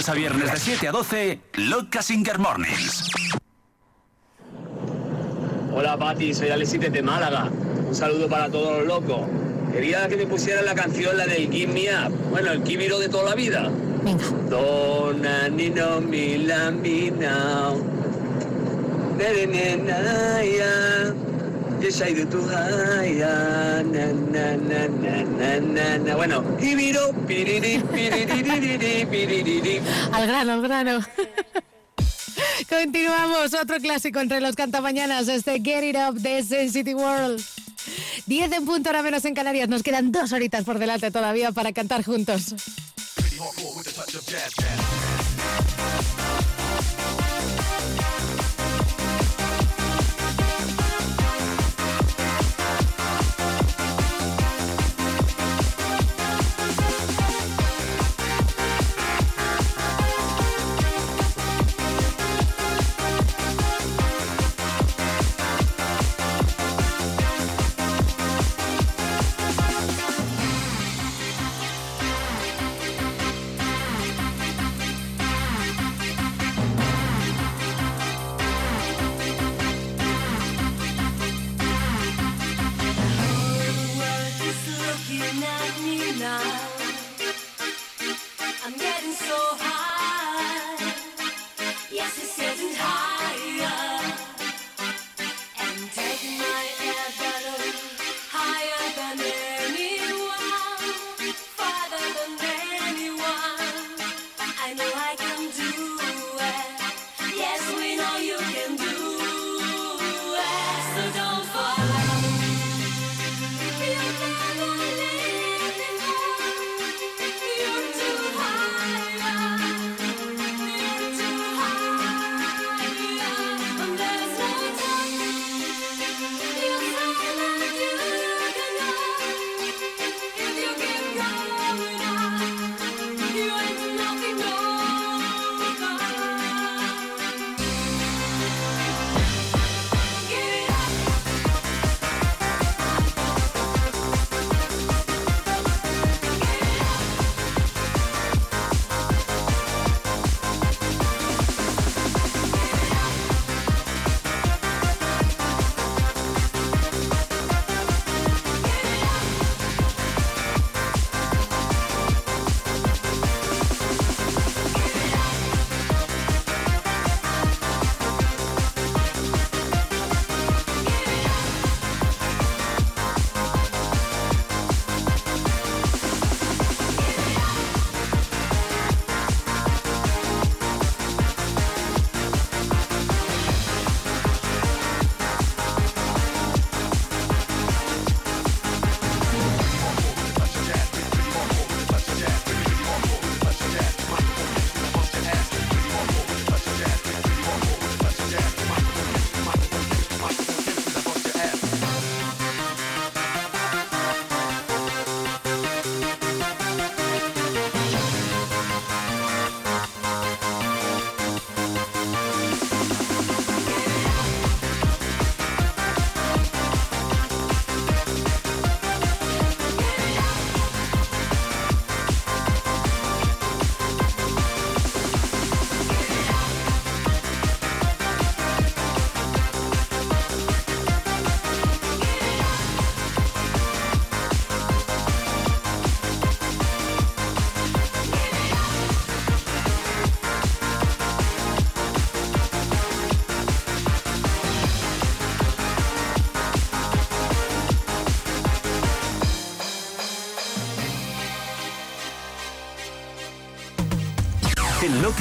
lunes a viernes de 7 a 12, Loca Singer Mornings. Hola Pati, soy Alexis desde Málaga. Un saludo para todos los locos. Quería que me pusieran la canción, la del Give Me Up. Bueno, el Kibiro de toda la vida. Donna Nino Mila Me Now. Nerenenaya. Yes, I do to haya. Na, na, na, na, na, na, na. Bueno. Al grano, al grano. Continuamos, otro clásico entre los cantamañanas, este Get It Up de Sensitive World. 10 en punto, ahora menos en Canarias. Nos quedan dos horitas por delante todavía para cantar juntos.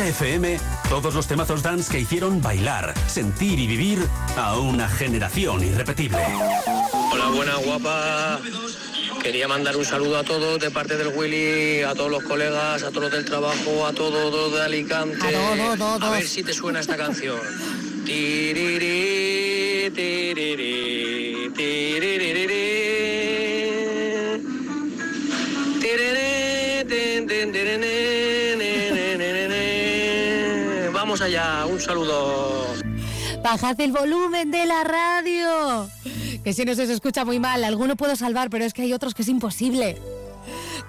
FM, todos los temazos dance que hicieron bailar, sentir y vivir a una generación irrepetible. Hola, buena, guapa. Quería mandar un saludo a todos de parte del Willy, a todos los colegas, a todos los del trabajo, a todos los de Alicante. A todos, todos. A ver si te suena esta canción. Un saludo. Bajad el volumen de la radio. Que si no se escucha muy mal, alguno puedo salvar, pero es que hay otros que es imposible.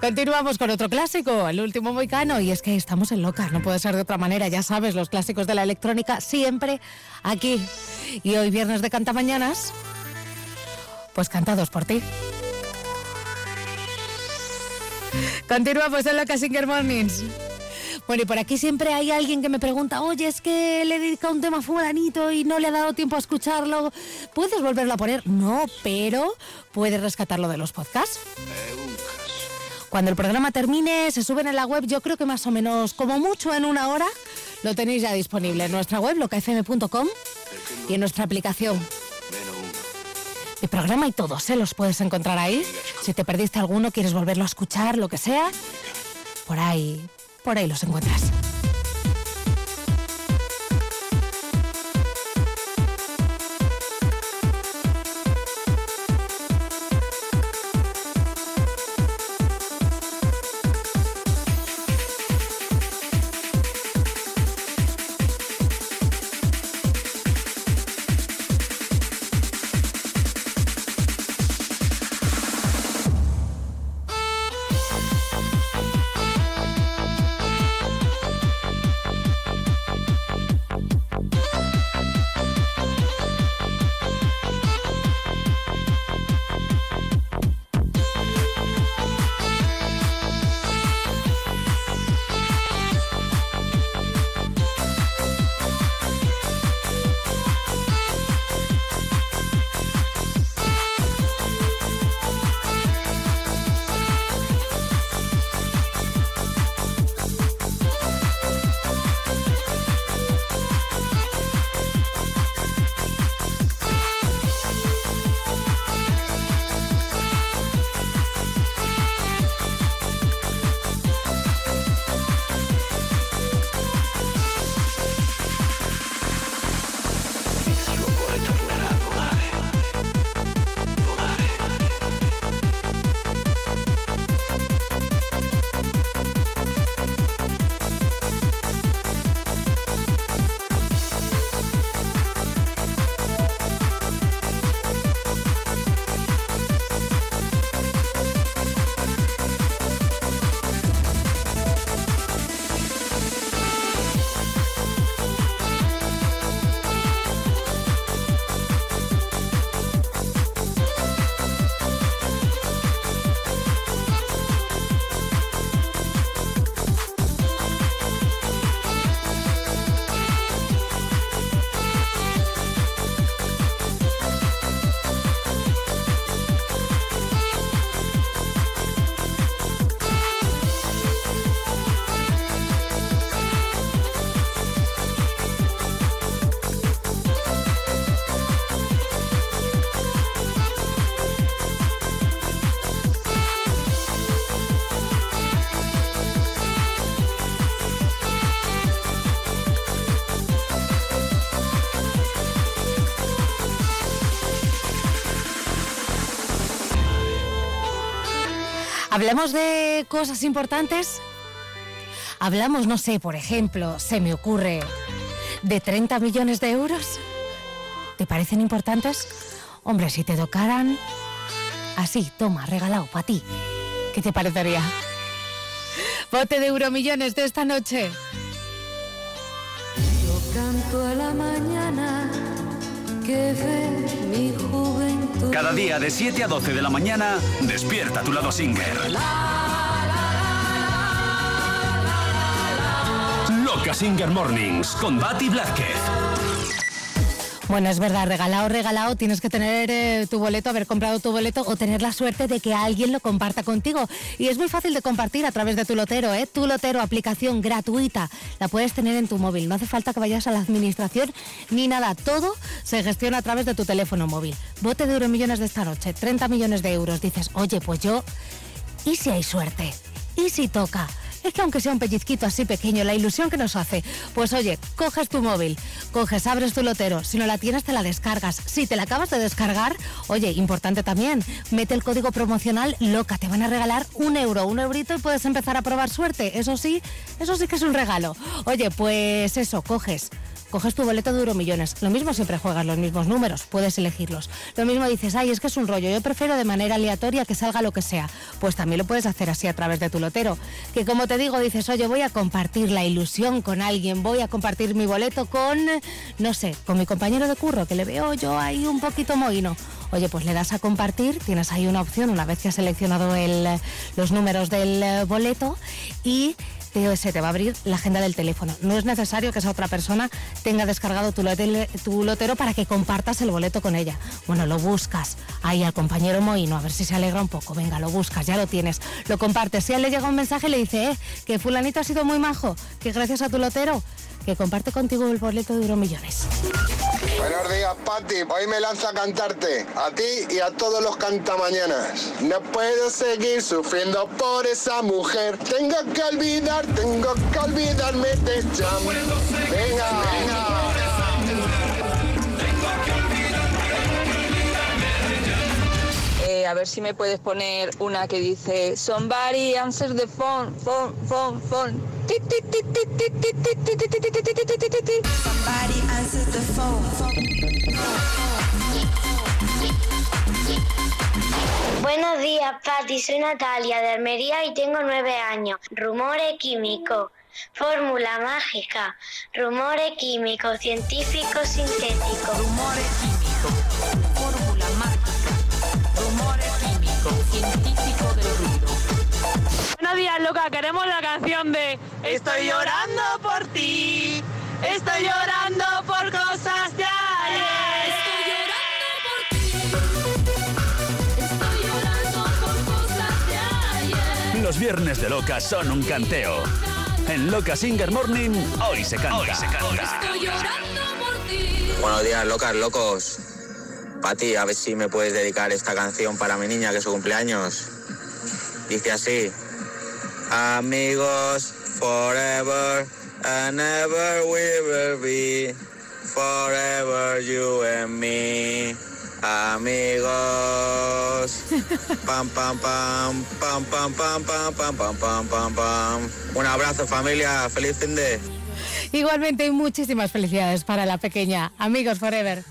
Continuamos con otro clásico, el último moicano, y es que estamos en loca, no puede ser de otra manera, ya sabes, los clásicos de la electrónica siempre aquí. Y hoy viernes de Cantamañanas, pues cantados por ti. Continuamos en Loca Singer Mornings. Bueno, y por aquí siempre hay alguien que me pregunta, oye, es que le he dedicado un tema fulanito y no le ha dado tiempo a escucharlo. ¿Puedes volverlo a poner? No, pero puedes rescatarlo de los podcasts. Cuando el programa termine, se suben en la web, yo creo que más o menos, como mucho en una hora, lo tenéis ya disponible en nuestra web, locafm.com, y en nuestra aplicación. Mi programa y todos, ¿eh? Los puedes encontrar ahí. Si te perdiste alguno, quieres volverlo a escuchar, lo que sea, por ahí, por ahí los encuentras. Hablamos de cosas importantes. Hablamos, no sé, por ejemplo, se me ocurre, de 30 millones de euros. ¿Te parecen importantes? Hombre, si te tocaran así, toma, regalado para ti. ¿Qué te parecería? Bote de euromillones de esta noche. Yo canto a la mañana que ve. Cada día de 7 a 12 de la mañana, despierta tu lado singer. Loca Singer Mornings con Bati Blázquez. Bueno, es verdad, regalado, regalado, tienes que tener eh, tu boleto, haber comprado tu boleto o tener la suerte de que alguien lo comparta contigo. Y es muy fácil de compartir a través de tu lotero, ¿eh? Tu lotero, aplicación gratuita, la puedes tener en tu móvil. No hace falta que vayas a la administración ni nada, todo se gestiona a través de tu teléfono móvil. Bote de euromillones de esta noche, 30 millones de euros. Dices, oye, pues yo, ¿y si hay suerte? ¿Y si toca? Es que aunque sea un pellizquito así pequeño, la ilusión que nos hace. Pues oye, coges tu móvil, coges, abres tu lotero. Si no la tienes, te la descargas. Si te la acabas de descargar, oye, importante también, mete el código promocional LOCA. Te van a regalar un euro, un eurito y puedes empezar a probar suerte. Eso sí, eso sí que es un regalo. Oye, pues eso, coges coges tu boleto de Euromillones. Lo mismo siempre juegas los mismos números, puedes elegirlos. Lo mismo dices, ay, es que es un rollo, yo prefiero de manera aleatoria que salga lo que sea. Pues también lo puedes hacer así a través de tu lotero. Que como te digo, dices, oye, voy a compartir la ilusión con alguien, voy a compartir mi boleto con, no sé, con mi compañero de curro, que le veo yo ahí un poquito mohino. Oye, pues le das a compartir, tienes ahí una opción una vez que has seleccionado el, los números del boleto y te- se te va a abrir la agenda del teléfono. No es necesario que esa otra persona tenga descargado tu, lotero para que compartas el boleto con ella. Bueno, lo buscas ahí al compañero Moino, a ver si se alegra un poco. Venga, lo buscas, ya lo tienes. Lo compartes. Si él le llega un mensaje, le dice, eh, que fulanito ha sido muy majo, que gracias a tu lotero, que comparte contigo el boleto de Euromillones. Buenos días, Pati. Hoy me lanzo a cantarte. A ti y a todos los cantamañanas. No puedo seguir sufriendo por esa mujer. Tengo que olvidar, tengo que olvidarme de ella. Venga, venga. A ver si me puedes poner una que dice Somebody answer the phone, phone, phone, phone. Buenos días, Patti. Soy Natalia de Almería y tengo nueve años. Rumores químicos. Fórmula mágica. Rumores químicos, científicos, sintéticos. Rumores químicos. Científico del ruido. Buenos días, loca. Queremos la canción de Estoy llorando por ti. Estoy llorando por cosas de ayer. Estoy llorando por ti. Estoy llorando por cosas de ayer. Los viernes de Loca son un canteo. En Loca Singer Morning, hoy se canta. Estoy llorando por ti. Buenos días, locas, locos. Pati, a ver si me puedes dedicar esta canción para mi niña que es su cumpleaños. Dice así. Amigos, forever and ever we will be. Forever you and me. Amigos. Pam, pam, pam, pam, pam, pam, pam, pam, pam, pam, pam, pam. Un abrazo familia, feliz fin de... Igualmente, muchísimas felicidades para la pequeña. Amigos Forever.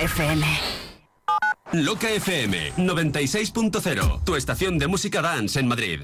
Loca FM. Loca FM 96.0, tu estación de música dance en Madrid.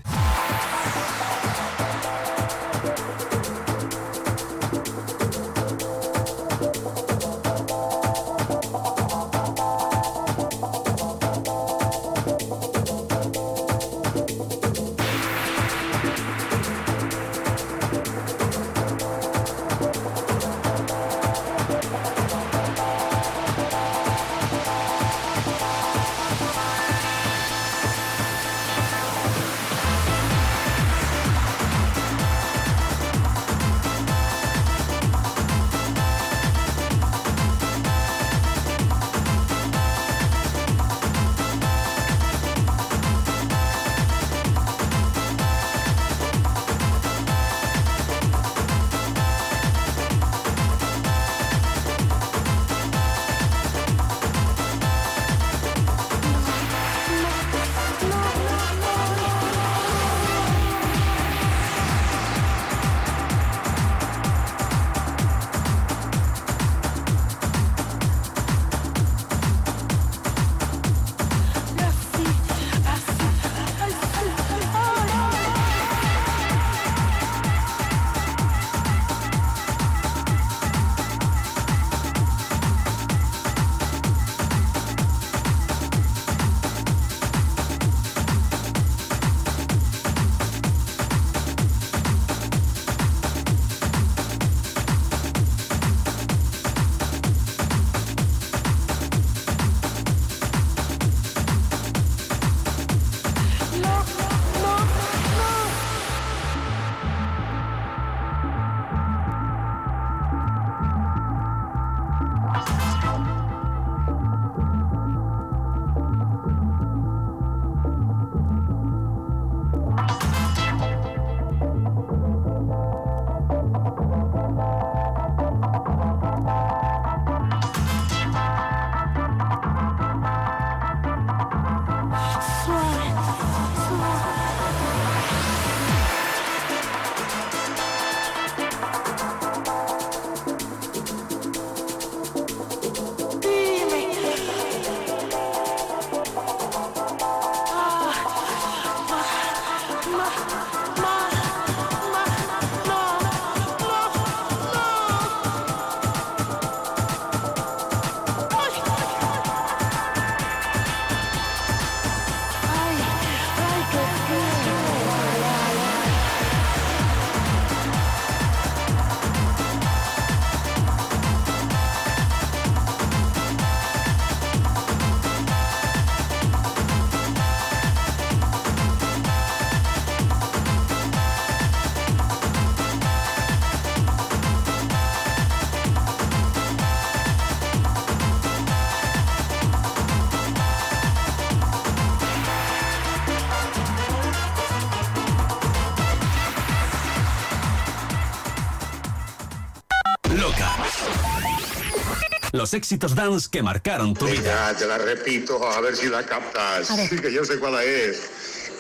Los éxitos dance que marcaron tu vida. Venga, te la repito, a ver si la captas. Sí, que yo sé cuál es.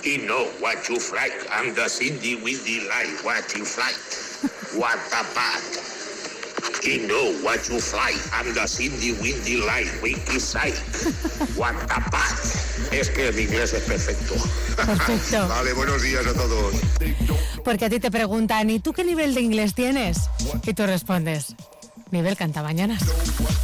Y no, what you fly, I'm the Cindy Windy light, what you fly, what a pat. Y no, what you fly, I'm the Cindy Windy light, winky side, what a pat. Es que mi inglés es perfecto. Perfecto. vale, buenos días a todos. Porque a ti te preguntan, ¿y tú qué nivel de inglés tienes? Y tú respondes, nivel cantamañanas. What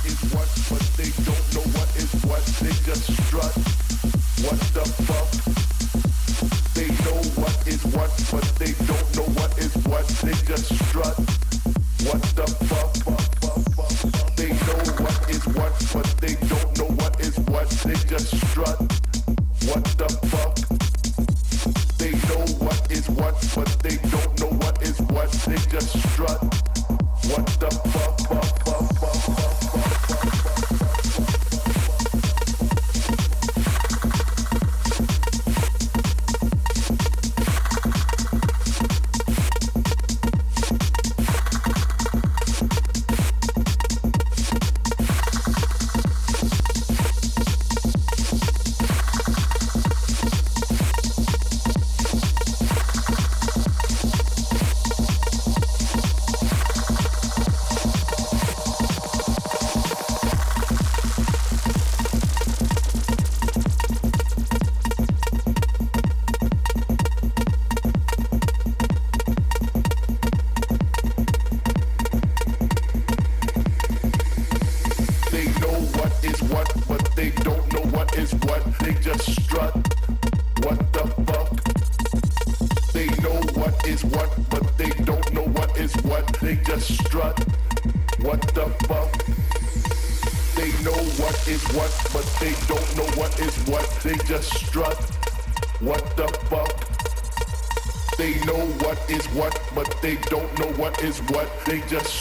They just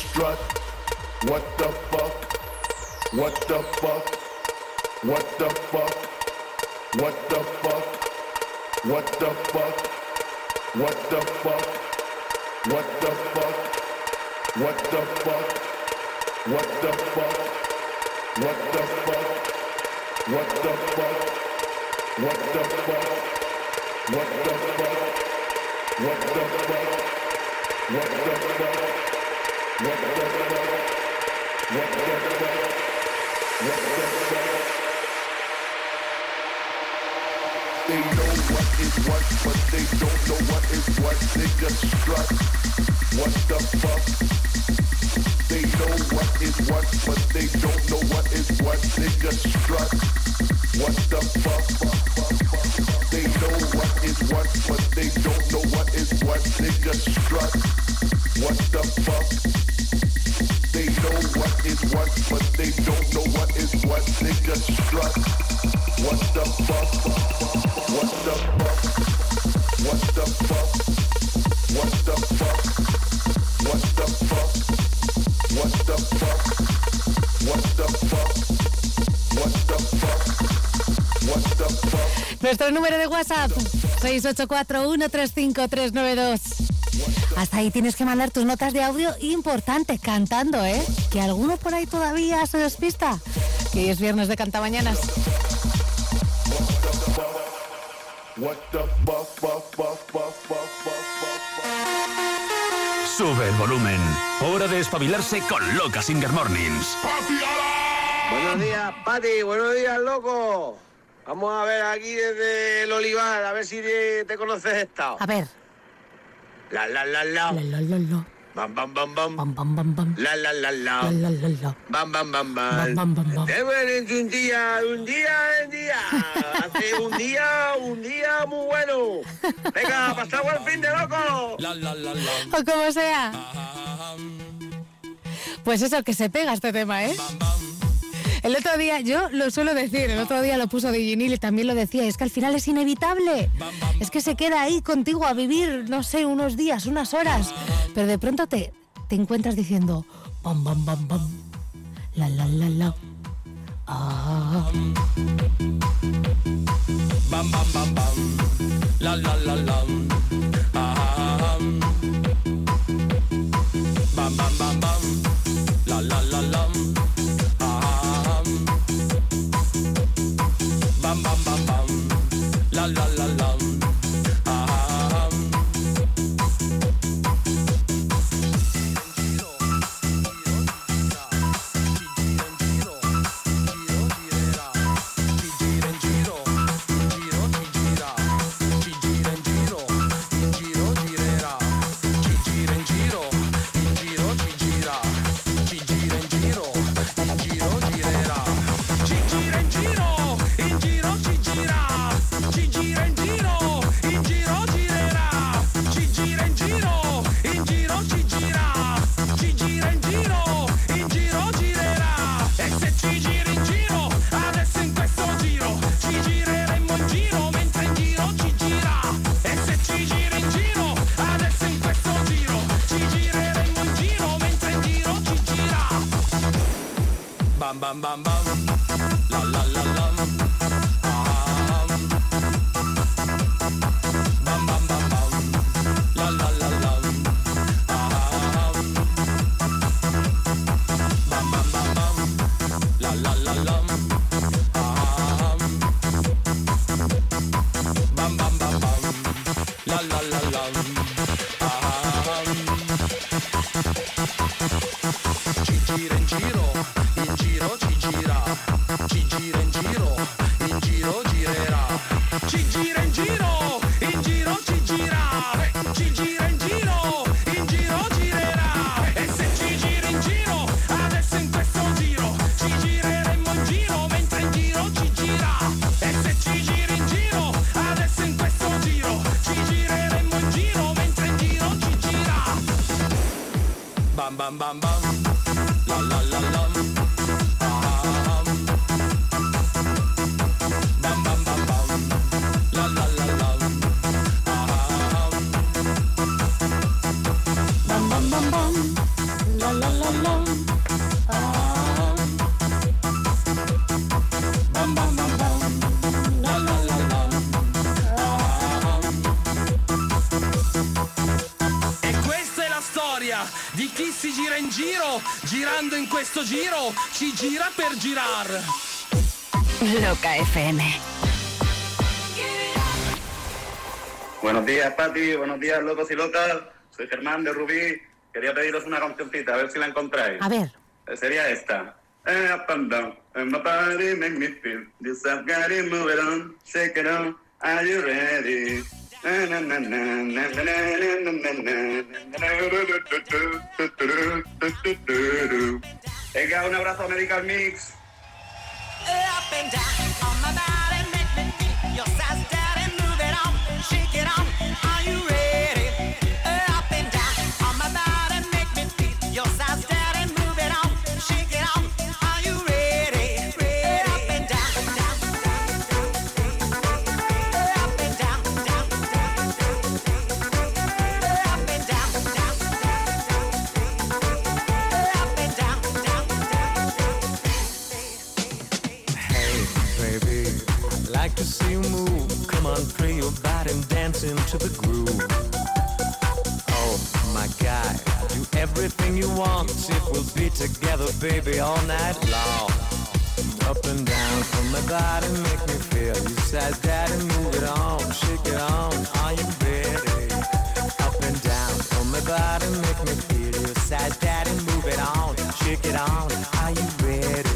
Nuestro número de WhatsApp, 684-135-392. Hasta ahí tienes que mandar tus notas de audio importante, cantando, ¿eh? Que alguno por ahí todavía se despista. Que hoy es viernes de Cantamañanas. Sube el volumen. Hora de espabilarse con Loca Singer Mornings. Buenos días, Pati. Buenos días, loco. Vamos a ver aquí desde el Olivar, a ver si te, te conoces esta. A ver. La la la la. La, la, la, la. Bam bam bam bam. Bam, bam, bam, bam. La la la la. La, la, la, la. Bam bam bam Bam, bam. bam, bam, un día, un día, un día. Hace un día, un día muy bueno. Venga, pasado el fin de loco. O como sea. Pues eso, que se pega este tema, ¿eh? El otro día, yo lo suelo decir, el otro día lo puso Diginil y también lo decía, es que al final es inevitable. Es que se queda ahí contigo a vivir, no sé, unos días, unas horas. Pero de pronto te, te encuentras diciendo, bam, bam, bam, bam, la, la, la. Ah. La la la la. Bam bam bam in giro, girando in questo giro, ci gira per girar. Loca FM. Buenos días, Pati. Buenos días, locos y locas. Soy Germán de Rubí. Quería pediros una cancioncita, a ver si la encontráis. A ver. Eh, Sería esta. Eh, up and down, and my body make me feel. This I've got it, move it on, shake it on. Are you ready? Venga, un abrazo a Medical Mix. You move. Come on, free your body and dance into the groove. Oh, my guy, do everything you want. If we'll be together, baby, all night long. Up and down from my body, make me feel. You said, Daddy, move it on, shake it on. Are you ready? Up and down from my body, make me feel. You said, Daddy, move it on, shake it on. Are you ready?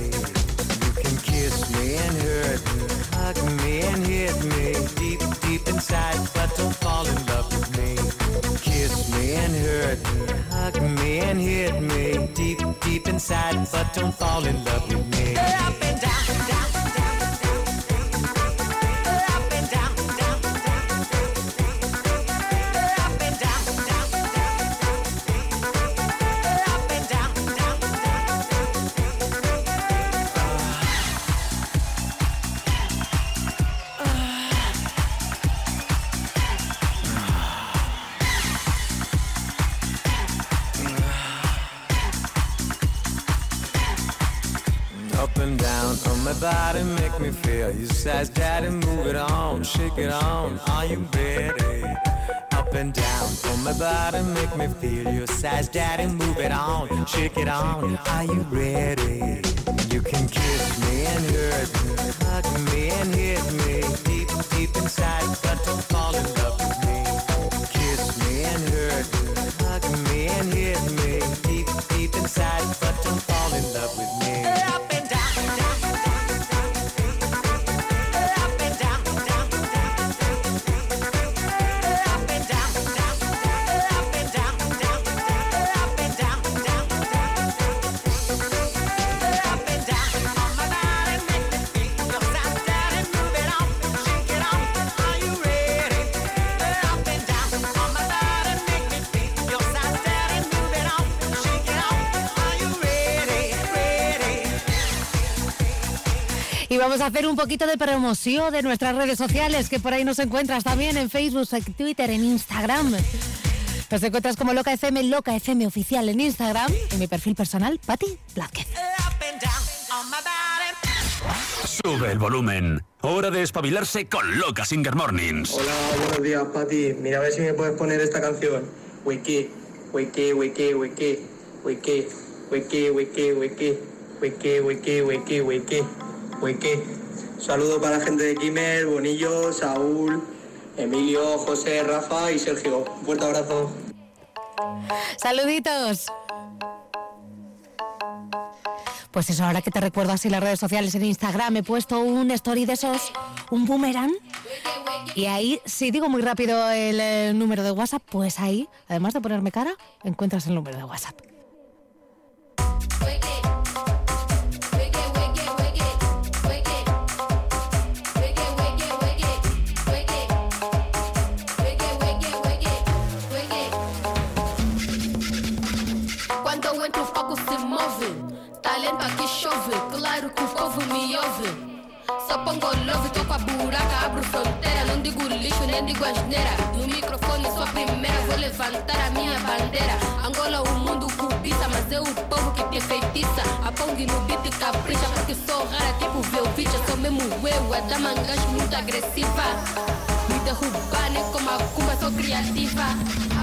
Hug me and hit me deep, deep inside, but don't fall in love with me. Kiss me and hurt me, hug me and hit me deep, deep inside, but don't fall in love with me. Up and down, down, make me feel. You says, Daddy, move it on, shake it on. Are you ready? Up and down on my body, make me feel. You says, Daddy, move it on, shake it on. Are you ready? You can kiss me and hurt me, hug me and hit me deep, deep inside, but don't fall in love with me. Kiss me and hurt me, hug me and hit me deep, deep inside, but don't fall in love with me. Y vamos a hacer un poquito de promoción de nuestras redes sociales, que por ahí nos encuentras también en Facebook, en Twitter, en Instagram. Nos encuentras como Loca FM, Loca FM oficial en Instagram y mi perfil personal, Patti Blázquez. Sube el volumen. Hora de espabilarse con Loca Singer Mornings. Hola, buenos días, Pati. Mira a ver si me puedes poner esta canción. Wiki, wiki, wiki, wiki, wiki, wiki, wiki, wiki, wiki, wiki, wiki, wiki, wiki. Saludo para la gente de Kimer, Bonillo, Saúl, Emilio, José, Rafa y Sergio. Un fuerte abrazo. Saluditos. Pues eso, ahora que te recuerdo así las redes sociales en Instagram, he puesto un story de esos, un boomerang. Y ahí, si digo muy rápido el, eh, número de WhatsApp, pues ahí, además de ponerme cara, encuentras el número de WhatsApp. Me ouve. Só pongo love, tô com a buraca, abro fronteira. Não digo lixo, nem digo asneira. No microfone sou a primeira, vou levantar a minha bandeira. Angola, o mundo cobiça, mas é o povo que te feitiça. A Pong no beat capricha, porque sou rara, tipo Velvicha. Sou mesmo eu, a dama gajo muito agressiva. Me derrubar, nem como a cumba, sou criativa.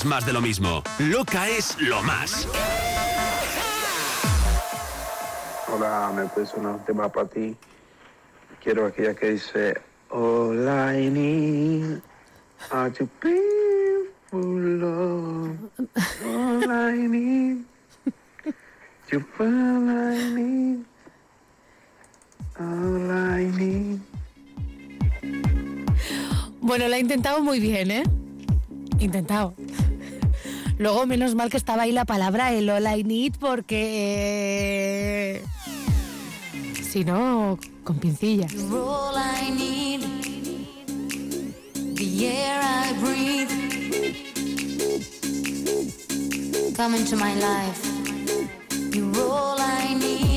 Es más de lo mismo. Loca es lo más. Hola, me sonar un tema para ti. Quiero aquella que dice All I need are people love. All I need, you all I need, all I need. Bueno, la he intentado muy bien, ¿eh? Intentado. Luego, menos mal que estaba ahí la palabra el all I need porque... eh, Si no, con pincillas. Come into my life. I need,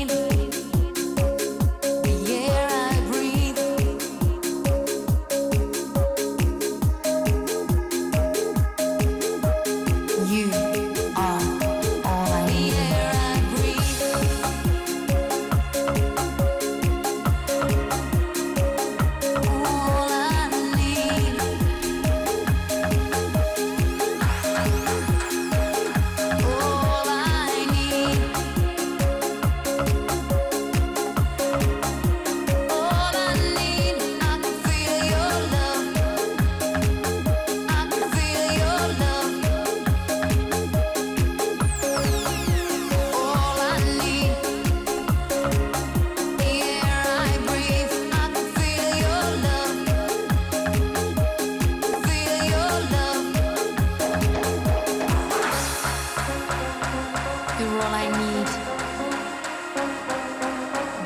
all I need.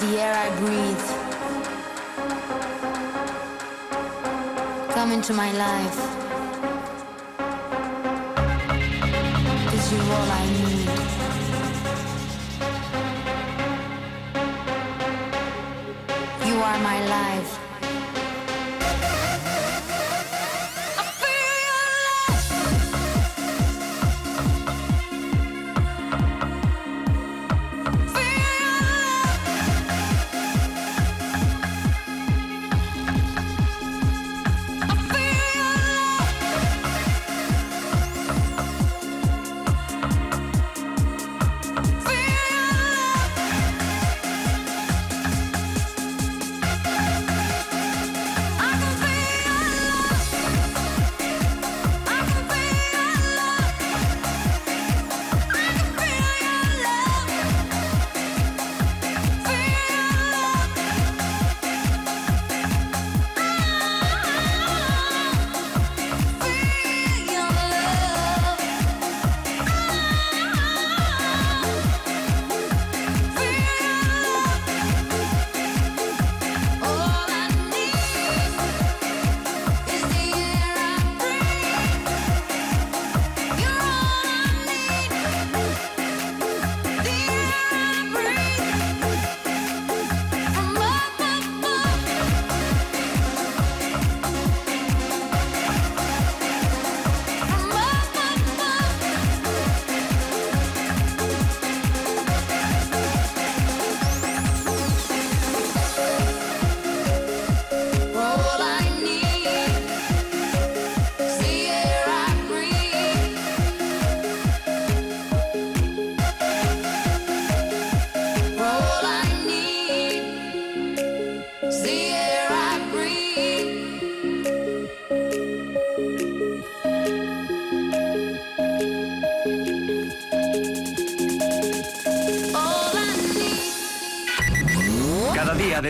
The air I breathe. Come into my life. Cause you're all I need. You are my life.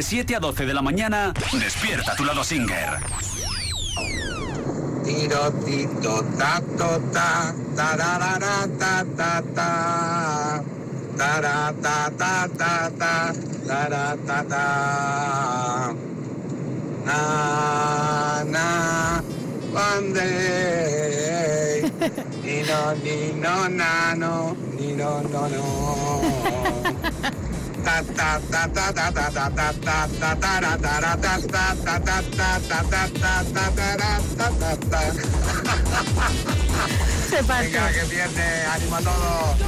7 a 12 de la mañana, despierta tu lado Singer. Tiro, tito, ta, to, ta, tararara, ta, ta, ta. Tara, ta, ta, ta, ta, tara, ta, ta. Na, na, day. Ni no, ni no, na, no, ni no, no, no. Se parte. Venga, que pierde, ánimo a todos.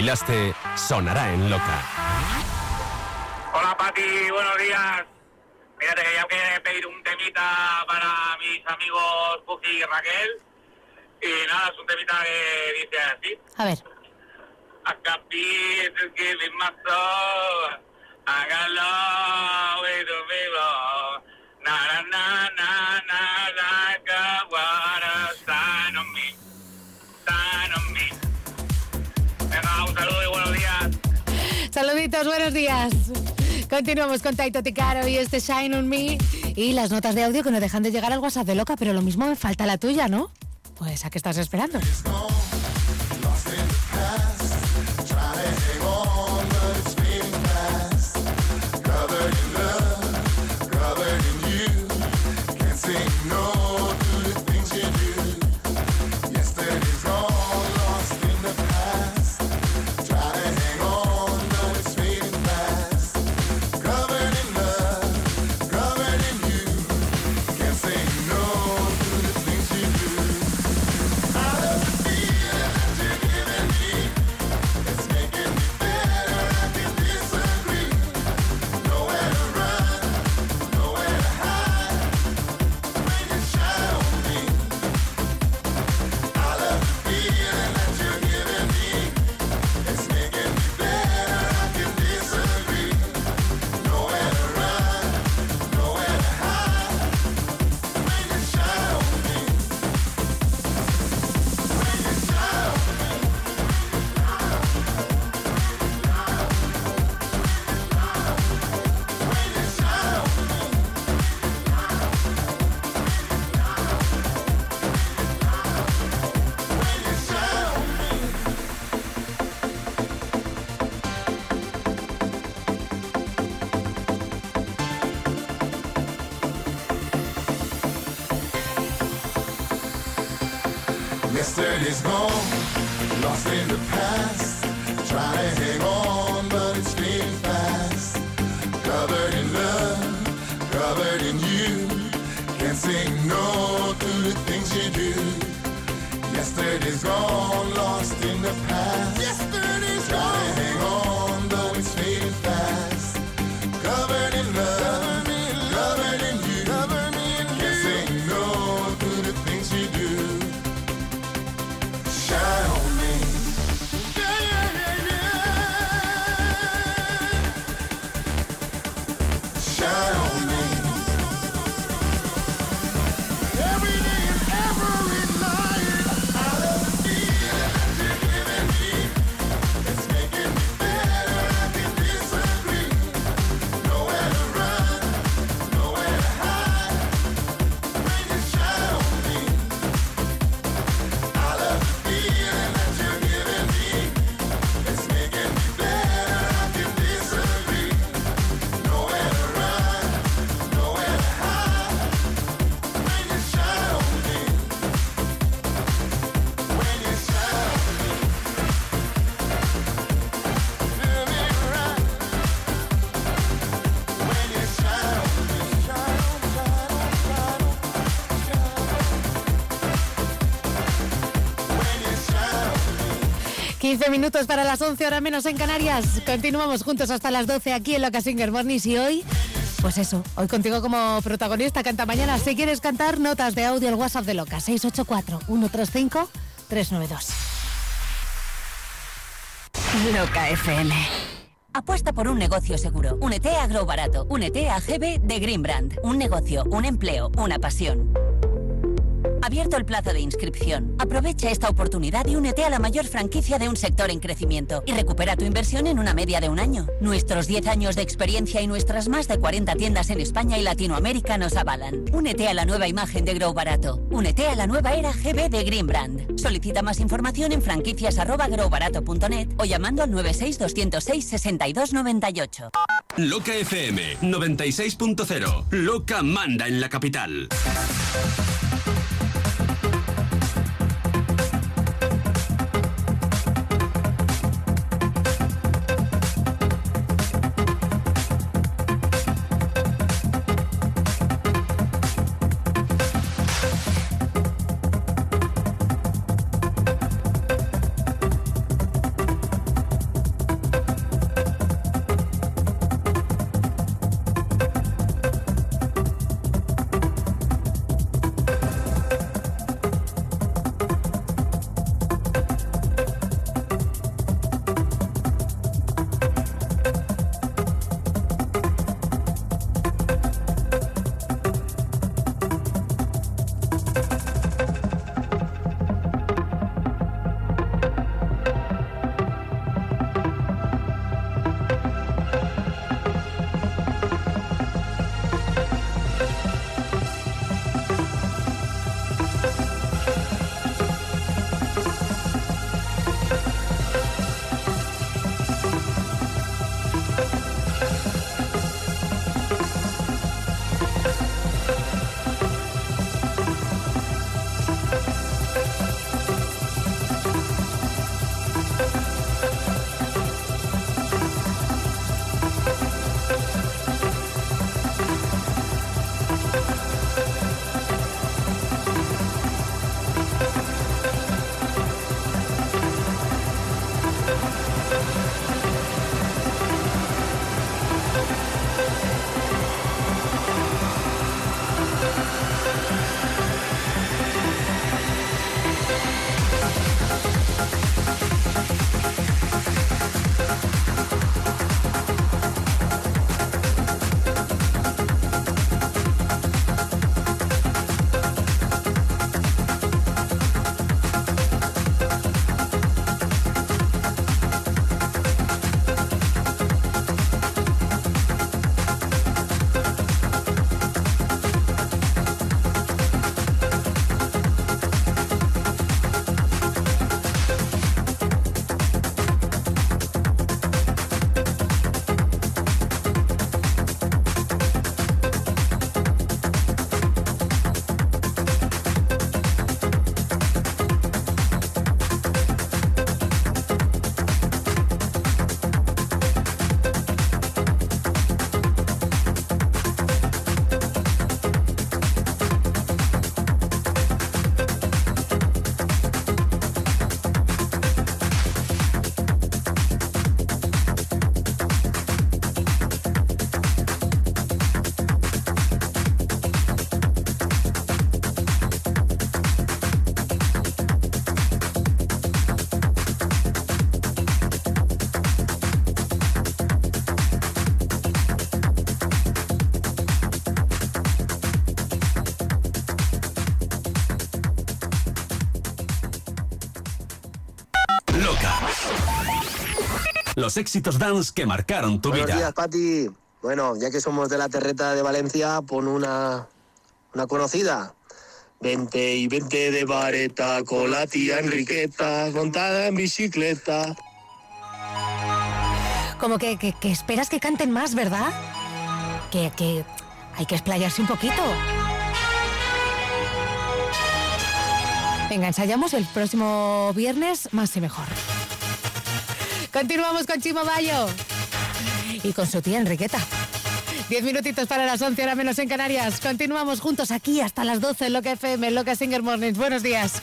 Bailaste, sonará en loca. Hola Pati, buenos días. Continuamos con Taito Ticaro y este Shine on Me y las notas de audio que nos dejan de llegar al WhatsApp de Loca, pero lo mismo me falta la tuya, ¿no? Pues ¿a qué estás esperando? 15 minutos para las 11 horas menos en Canarias. Continuamos juntos hasta las 12 aquí en Loca Singer Mornings y hoy, pues eso, hoy contigo como protagonista, canta mañana. Si quieres cantar, notas de audio al WhatsApp de Loca, 684-135-392. Loca FM. Apuesta por un negocio seguro. Únete a Grow Barato. Únete a GB de Green Brand. Un negocio, un empleo, una pasión. Abierto el plazo de inscripción. Aprovecha esta oportunidad y únete a la mayor franquicia de un sector en crecimiento y recupera tu inversión en una media de un año. Nuestros 10 años de experiencia y nuestras más de 40 tiendas en España y Latinoamérica nos avalan. Únete a la nueva imagen de Grow Barato. Únete a la nueva era GB de Green Brand. Solicita más información en franquicias@growbarato.net o llamando al 96 206 6298. Loca FM 96.0. Loca manda en la capital. Éxitos dance que marcaron tu Buenos vida. días, Pati. Bueno, ya que somos de la terreta de Valencia, pon una, una conocida. Vente y vente de vareta con la tía Enriqueta, montada en bicicleta. Como que, que- que esperas que canten más, ¿verdad? Que, que hay que explayarse un poquito. Venga, ensayamos el próximo viernes más y mejor. Continuamos con Chimo Bayo y con su tía Enriqueta. Diez minutitos para las 11, ahora menos en Canarias. Continuamos juntos aquí hasta las 12 en Loca FM, en Loca Singer Mornings. Buenos días.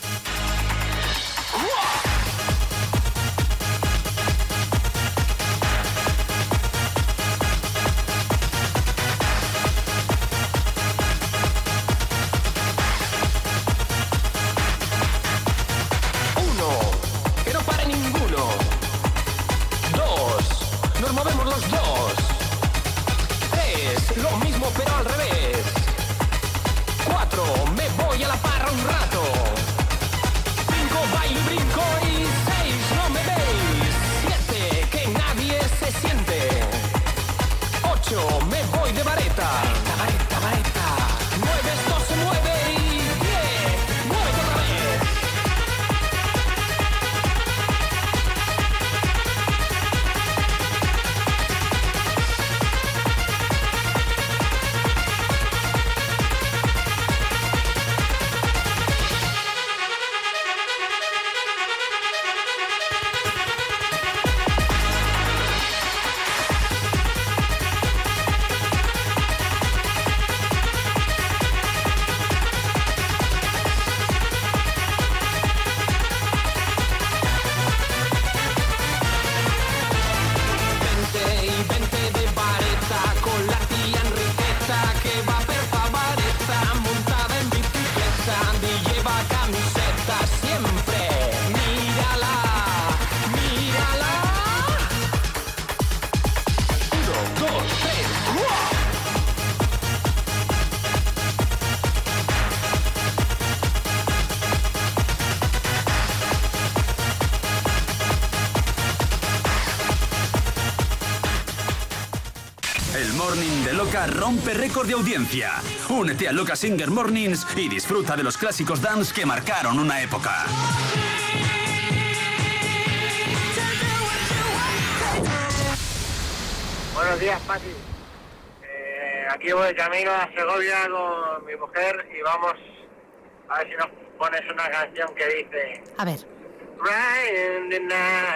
Rompe récord de audiencia. Únete a Loca Singer Mornings y disfruta de los clásicos dance que marcaron una época. Buenos días, Pati. Eh, aquí voy camino a Segovia con mi mujer y vamos a ver si nos pones una canción que dice A ver. Right in the night,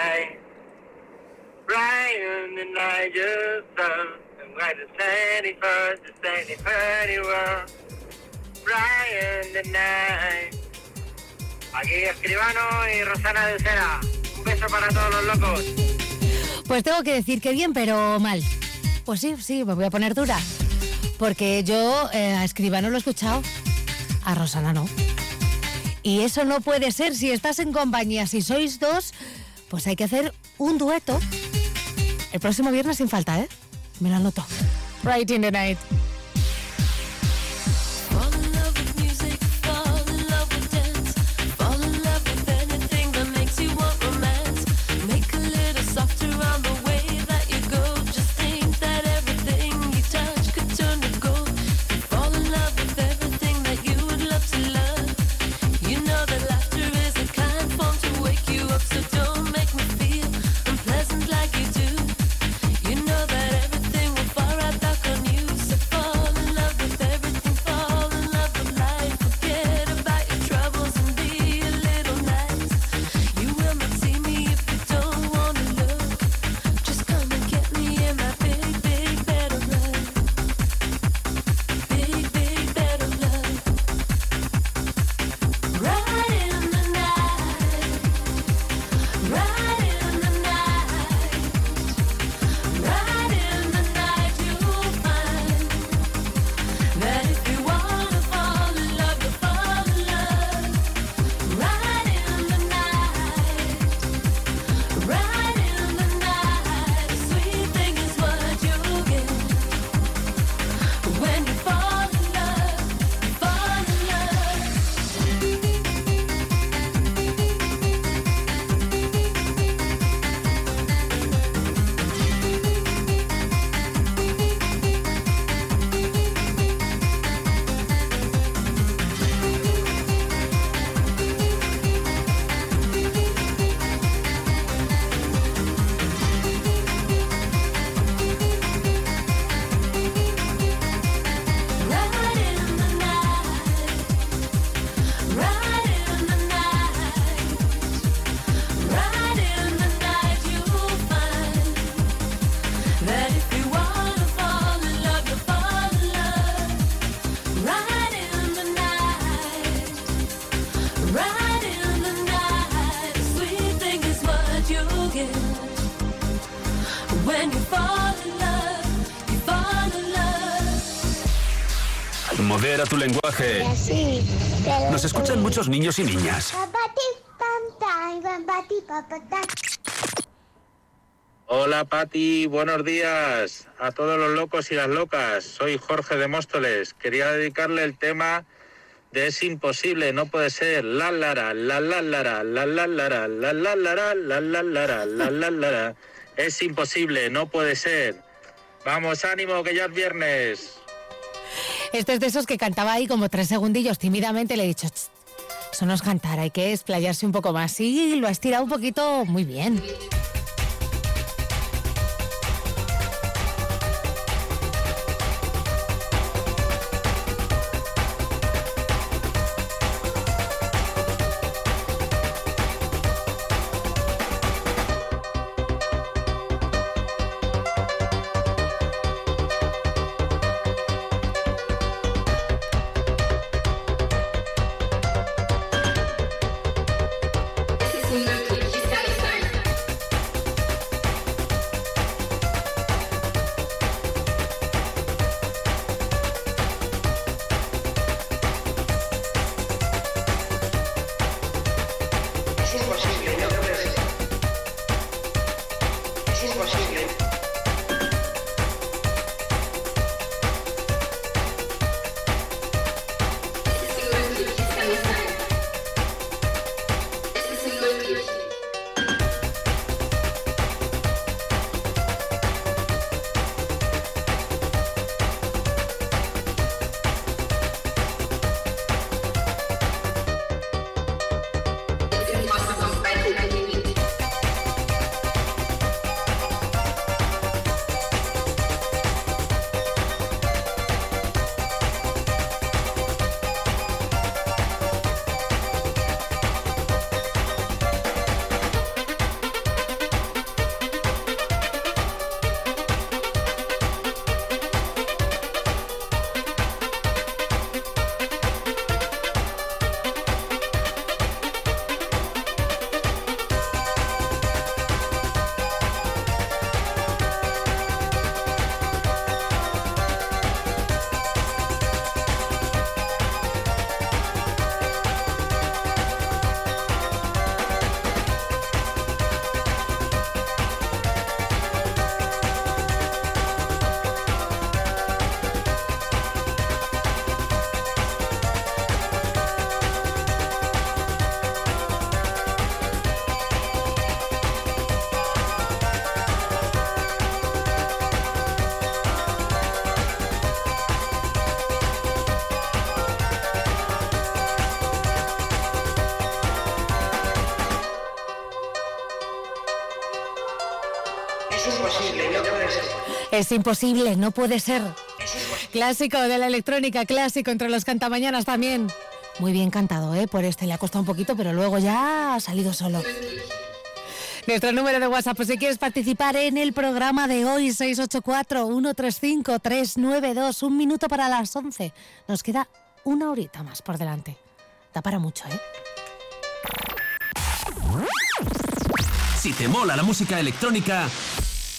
the 31st, right in the night. Aquí Escribano y Rosana de Cera. Un beso para todos los locos. Pues tengo que decir que bien, pero mal. Pues sí, sí, me voy a poner dura. Porque yo eh, a Escribano lo he escuchado, a Rosana no. Y eso no puede ser si estás en compañía. Si sois dos, pues hay que hacer un dueto. El próximo viernes sin falta, ¿eh? Me lo anoto. Right in the night. Tu lenguaje. Nos escuchan muchos niños y niñas. Hola Pati, buenos días a todos los locos y las locas. Soy Jorge de Móstoles. Quería dedicarle el tema de Es imposible, no puede ser. La lara, la la lara, la la lara, la la lara, la la lara, la la lara. Es imposible, no puede ser. Vamos, ánimo, que ya es viernes. Este es de esos que cantaba ahí como tres segundillos tímidamente. Le he dicho, "Tss, eso no es cantar, hay que explayarse un poco más. Y lo ha estirado un poquito muy bien. Es imposible, no puede ser. Clásico de la electrónica, clásico entre los cantamañanas también. Muy bien cantado, ¿eh? Por este le ha costado un poquito, pero luego ya ha salido solo. Nuestro número de WhatsApp, pues si quieres participar en el programa de hoy, 684-135-392, un minuto para las 11. Nos queda una horita más por delante. Da para mucho, ¿eh? Si te mola la música electrónica,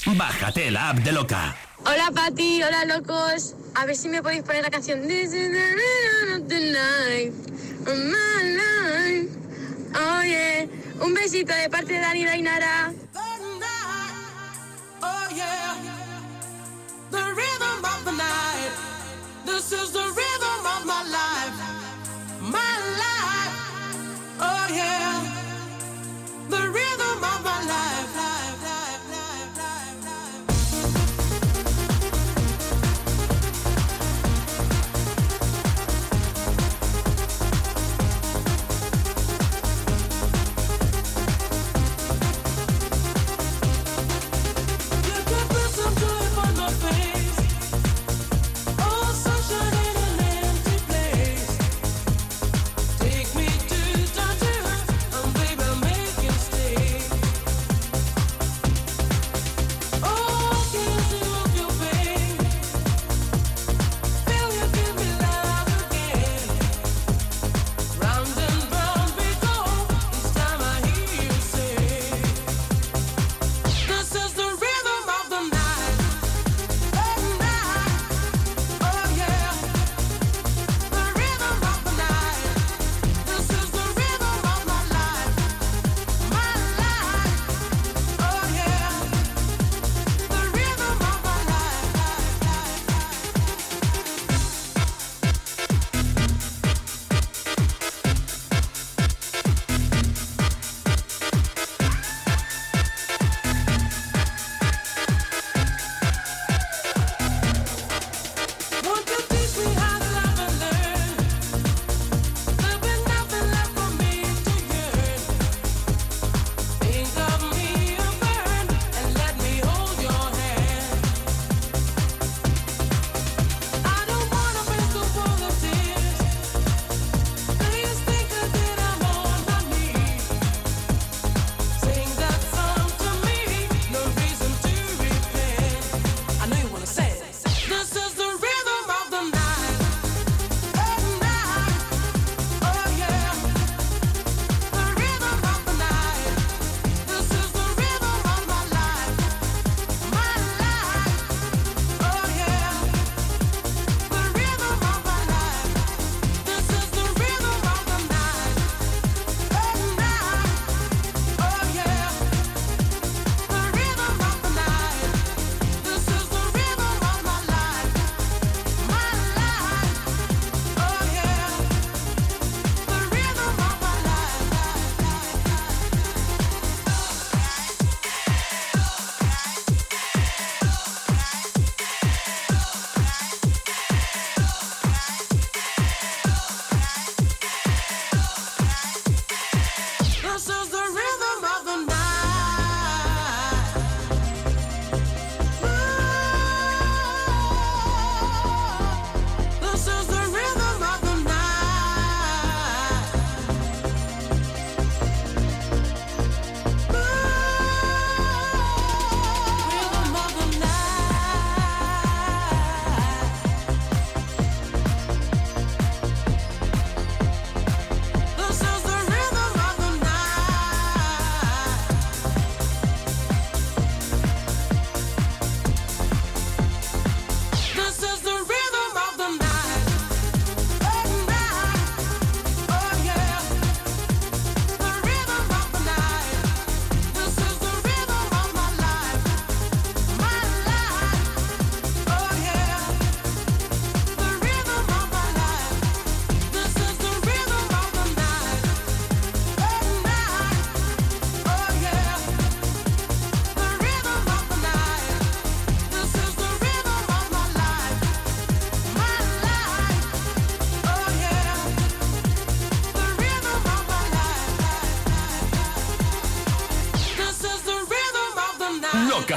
bájate la app de Loca. Hola Pati, hola locos. A ver si me podéis poner la canción This is the rhythm of the night of my life. Oh yeah. Un besito de parte de Dani y Dainara. Oh yeah, the rhythm of the night. This is the rhythm of my life,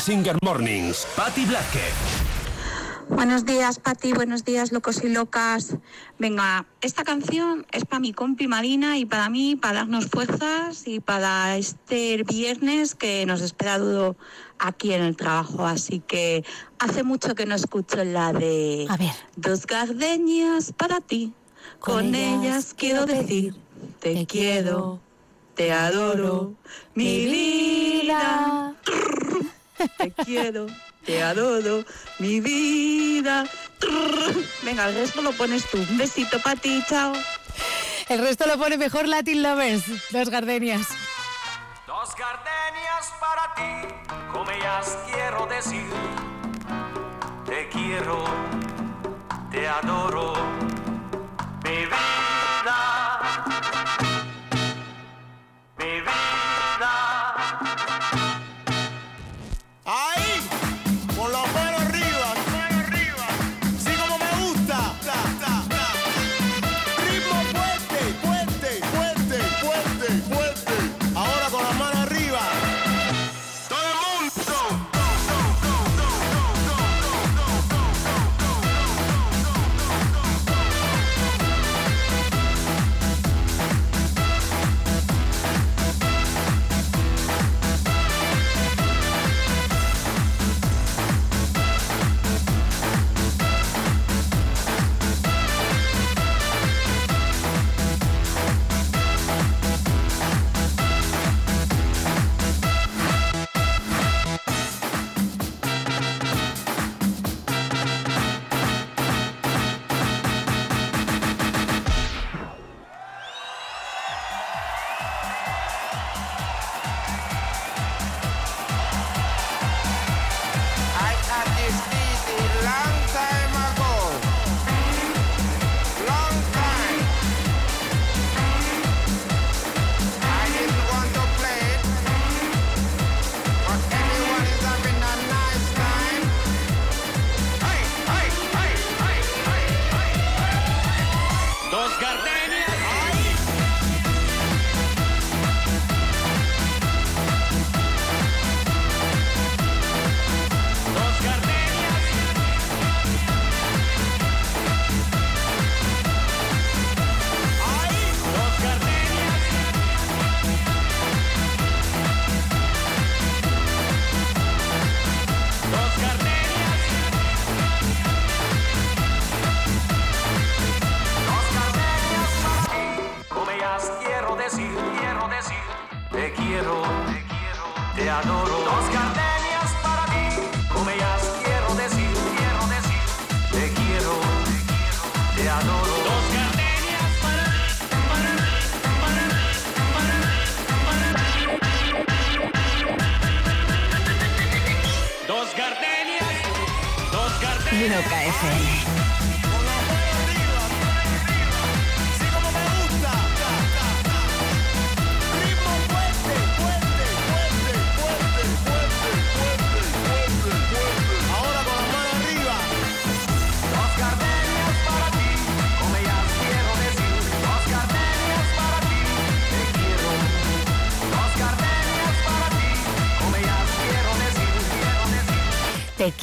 Singer Mornings. Patty Blackett. Buenos días, Pati. Buenos días, locos y locas. Venga, esta canción es para mi compi Marina y para mí, para darnos fuerzas y para este viernes que nos espera duro aquí en el trabajo. Así que hace mucho que no escucho la de A ver. Dos gardenias para ti. Con, ellas, quiero decir, te, quiero, te adoro, mi vida. Te quiero, te adoro, mi vida. Venga, el resto lo pones tú. Un besito para ti, chao. El resto lo pone mejor Latin Lovers, dos gardenias. Dos gardenias para ti, como ellas quiero decir. Te quiero, te adoro, mi vida.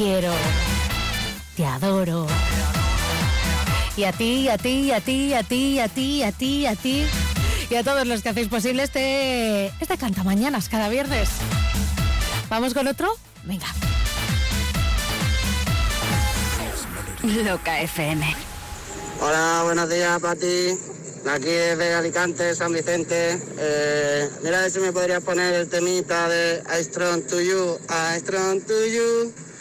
Quiero, te adoro. Y a ti, a ti, a ti, a ti, a ti, a ti, a ti. Y a todos los que hacéis posible este, este canta mañanas cada viernes. ¿Vamos con otro? Venga. Loca FM. Hola, buenos días, Pati. Aquí desde Alicante, San Vicente. Eh, mira a ver si me podrías poner el temita de I Strong to You, I Strong to You. I Strong to You.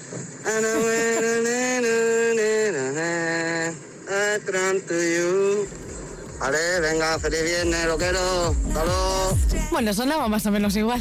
Vale, venga, feliz viernes, lo quiero. Hasta luego. Bueno, sonaba más o menos igual.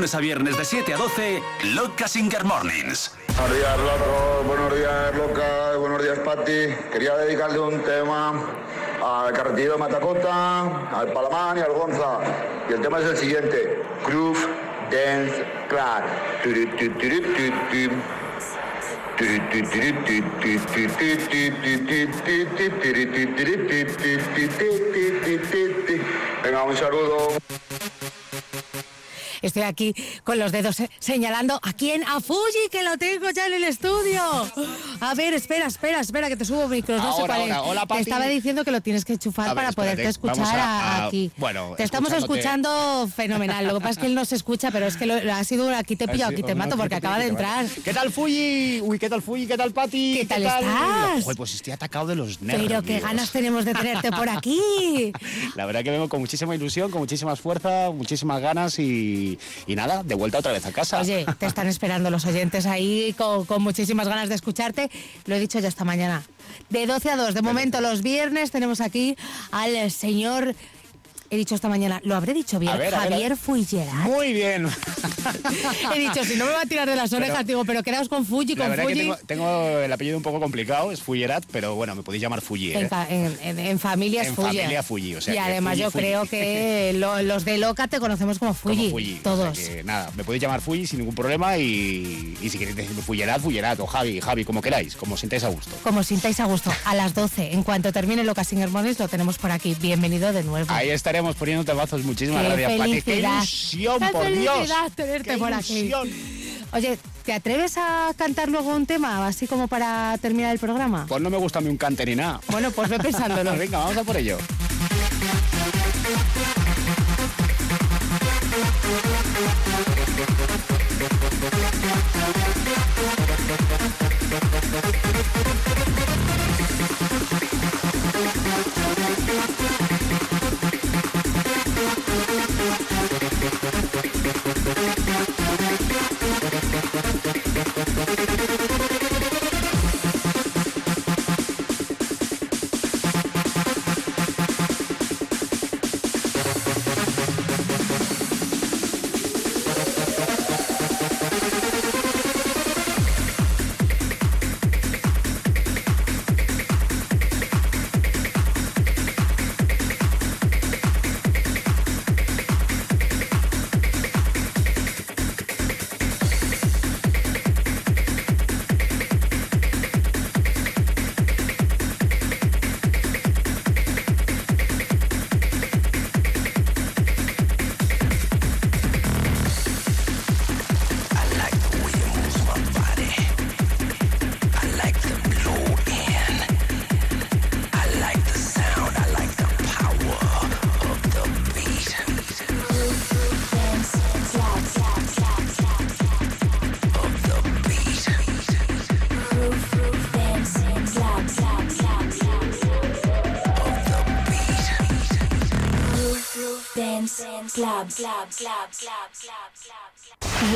lunes a viernes de 7 a 12, Loca Singer Mornings. Buenos días, Loco. Buenos días, Loca. Buenos días, Patti. Quería dedicarle un tema al carretero Matacota, al Palamán y al Gonza. Y el tema es el siguiente. Groove Dance Club. Venga, un saludo. Estoy aquí con los dedos eh, señalando a quién, a Fuji, que lo tengo ya en el estudio. A ver, espera, espera, espera, que te subo micros. No sé Ahora, cuál es. ahora. Hola, Te Pati. estaba diciendo que lo tienes que enchufar ver, para espérate, poderte escuchar a- a- aquí. bueno, te estamos escuchando fenomenal. Lo que pasa es que él no se escucha, pero es que lo, ha sido aquí te pillo, aquí te mato porque te- acaba de te entrar. ¿Qué tal, Fuyi? Uy, ¿qué tal, Fuyi? ¿Qué tal, Pati? ¿Qué tal estás? Joder, pues estoy atacado de los nervios. Pero qué ganas tenemos de tenerte por aquí. La verdad que vengo con muchísima ilusión, con muchísima fuerza, muchísimas ganas y, y nada, de vuelta otra vez a casa. Oye, te están esperando los oyentes ahí con, con muchísimas ganas de escucharte. Lo he dicho ya esta mañana. De 12 a 2. De momento, los viernes tenemos aquí al señor. He dicho esta mañana, lo habré dicho bien, A ver, a Javier ver. Fuillerat. Muy bien. He dicho, si no me va a tirar de las orejas, Pero- digo, pero quedaos con Fuji, La con verdad que Fuji. tengo, tengo el apellido un poco complicado, es Fuyerat, pero bueno, me podéis llamar Fuyi. En, ¿eh? fa- en- en- en familia es En Fuji. familia Fuji, o sea y además Fuji, yo Fuji. creo que lo- los de Loca te conocemos como Fuji. Como Fuyi, o sea todos. que nada, me podéis llamar Fuyi sin ningún problema y, y si queréis decirme Fuyerat, Fuyerat o Javi, Javi, como queráis, como sintáis a gusto. Como sintáis a gusto, a las 12, en cuanto termine Loca Sin Hermones, lo tenemos por aquí. Bienvenido de nuevo. Ahí estaremos poniendo temazos. Muchísimas Qué gracias, Pati. ¡Qué ilusión, Qué por Dios! tenerte ¡Qué por aquí. Oye, ¿te atreves a cantar luego un tema, así como para terminar el programa? Pues no me gusta a mí un cante ni nada. Bueno, pues ve pensándolo. Venga, vamos a por ello. What is?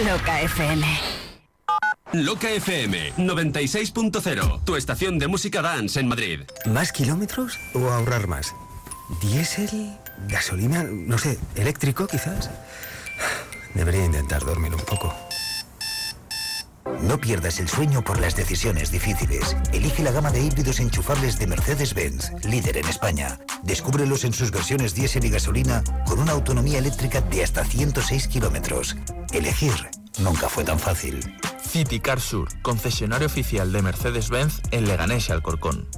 Loca FM. Loca FM 96.0, tu estación de música dance en Madrid. ¿Más kilómetros o ahorrar más? ¿Diésel? ¿Gasolina? No sé, eléctrico quizás. Debería intentar dormir un poco. No pierdas el sueño por las decisiones difíciles. Elige la gama de híbridos enchufables de Mercedes-Benz, líder en España. Descúbrelos en sus versiones diésel y gasolina con una autonomía eléctrica de hasta 106 kilómetros. Elegir nunca fue tan fácil. City Car Sur, concesionario oficial de Mercedes-Benz en Leganés y Alcorcón.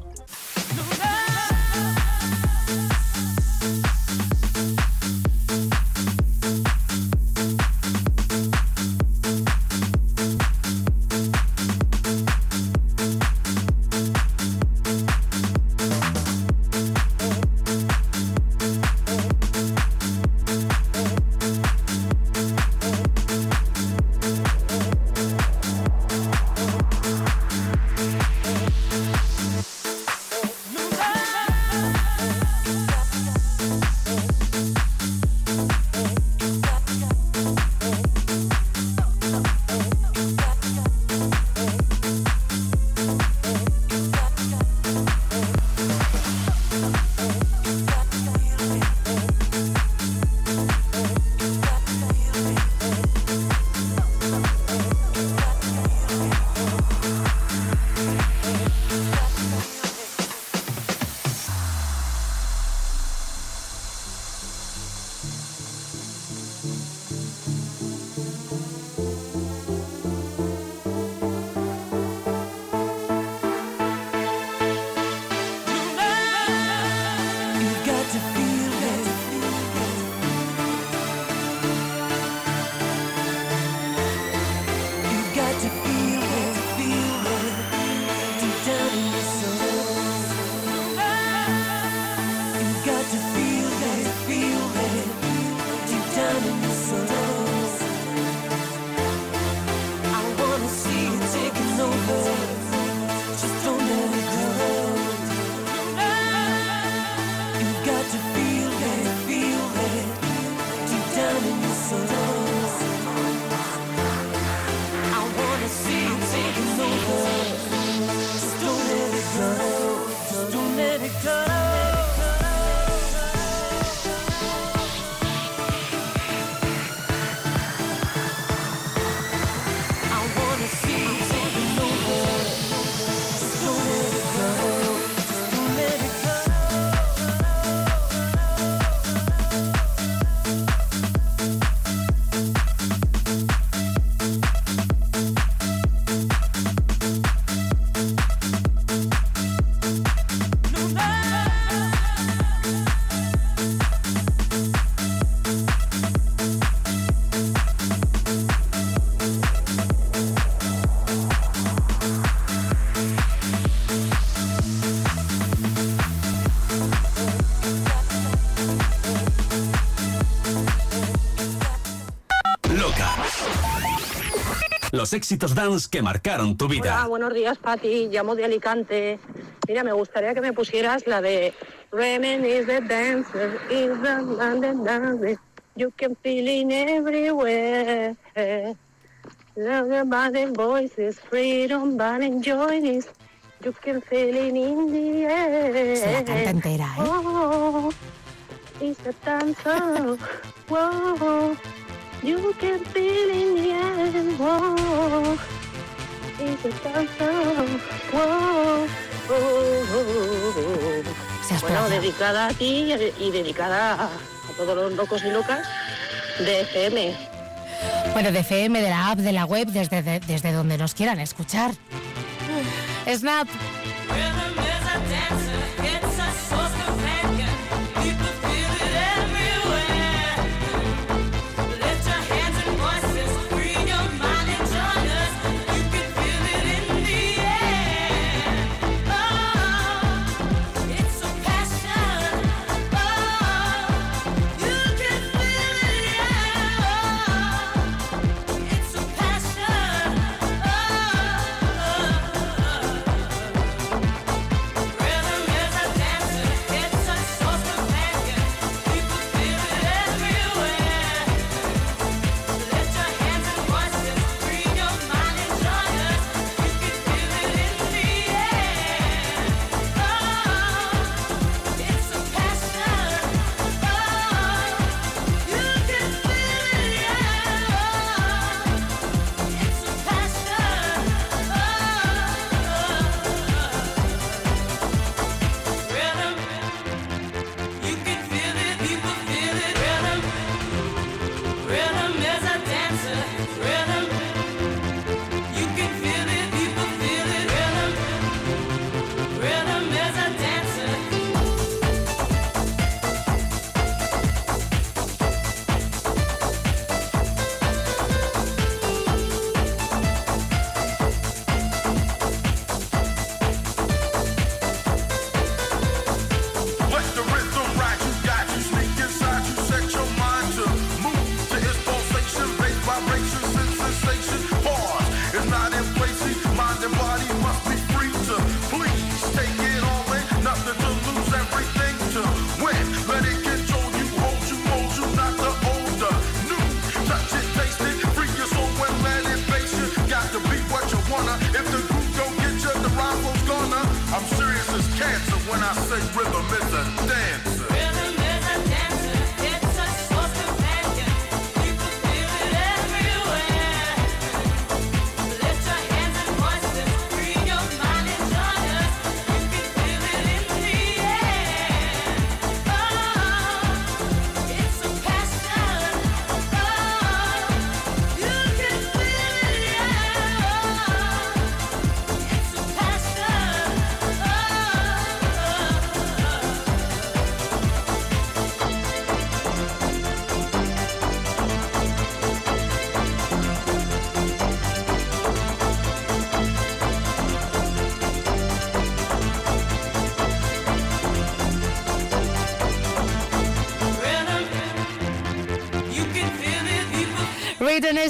Los éxitos dance que marcaron tu Hola, vida. buenos días, Pati. Llamo de Alicante. Mira, me gustaría que me pusieras la de Remen is the dancer, is the dancer. You can feel it everywhere. Love the voices, freedom, but enjoy this. You can feel it in the air. Se la canta entera, ¿eh? Oh, it's a dancer. Whoa, you can feel in the air. Whoa, it's a. Whoa, oh, oh, oh. Bueno, dedicada a ti y dedicada a, a todos los locos y locas de FM. Bueno, de FM, de la app, de la web, desde, de- desde donde nos quieran escuchar. Snap.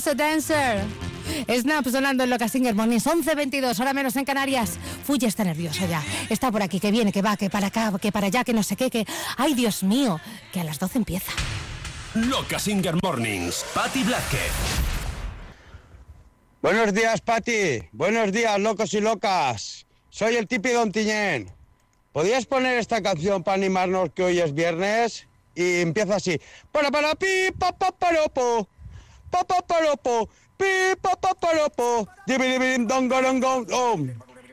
Is a dancer. Snap sonando en Loca Singer Mornings 11.22, hora menos en Canarias. Fuy está nervioso ya. Está por aquí, que viene, que va, que para acá, que para allá, que no sé qué, que... ¡Ay, Dios mío! Que a las 12 empieza. Loca Singer Mornings. Patti Blasquez. Buenos días, Pati. Buenos días, locos y locas. Soy el Tipi Don Tiñén. ¿Podrías poner esta canción para animarnos que hoy es viernes? Y empieza así. Para para pi pa pa paropo. papaparapo, pi papaparapo, dibilibilim dangarangam, oh,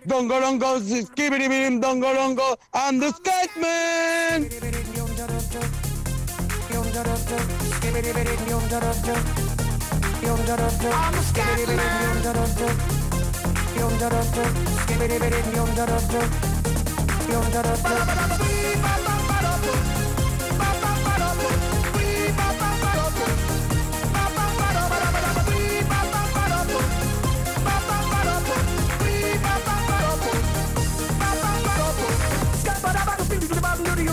dangaranga, skibilibilim dangaranga, I'm the Skatman. I'm the Skatman.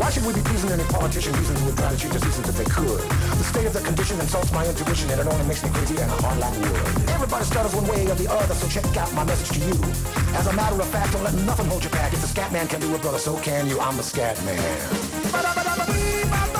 Why should we be pleasing any politician reason who would try to cheat the seasons if they could? The state of the condition insults my intuition and it only makes me crazy and hard like wood. Everybody stutters one way or the other, so check out my message to you. As a matter of fact, don't let nothing hold you back. If the scat man can do it, brother, so can you. I'm the scat man.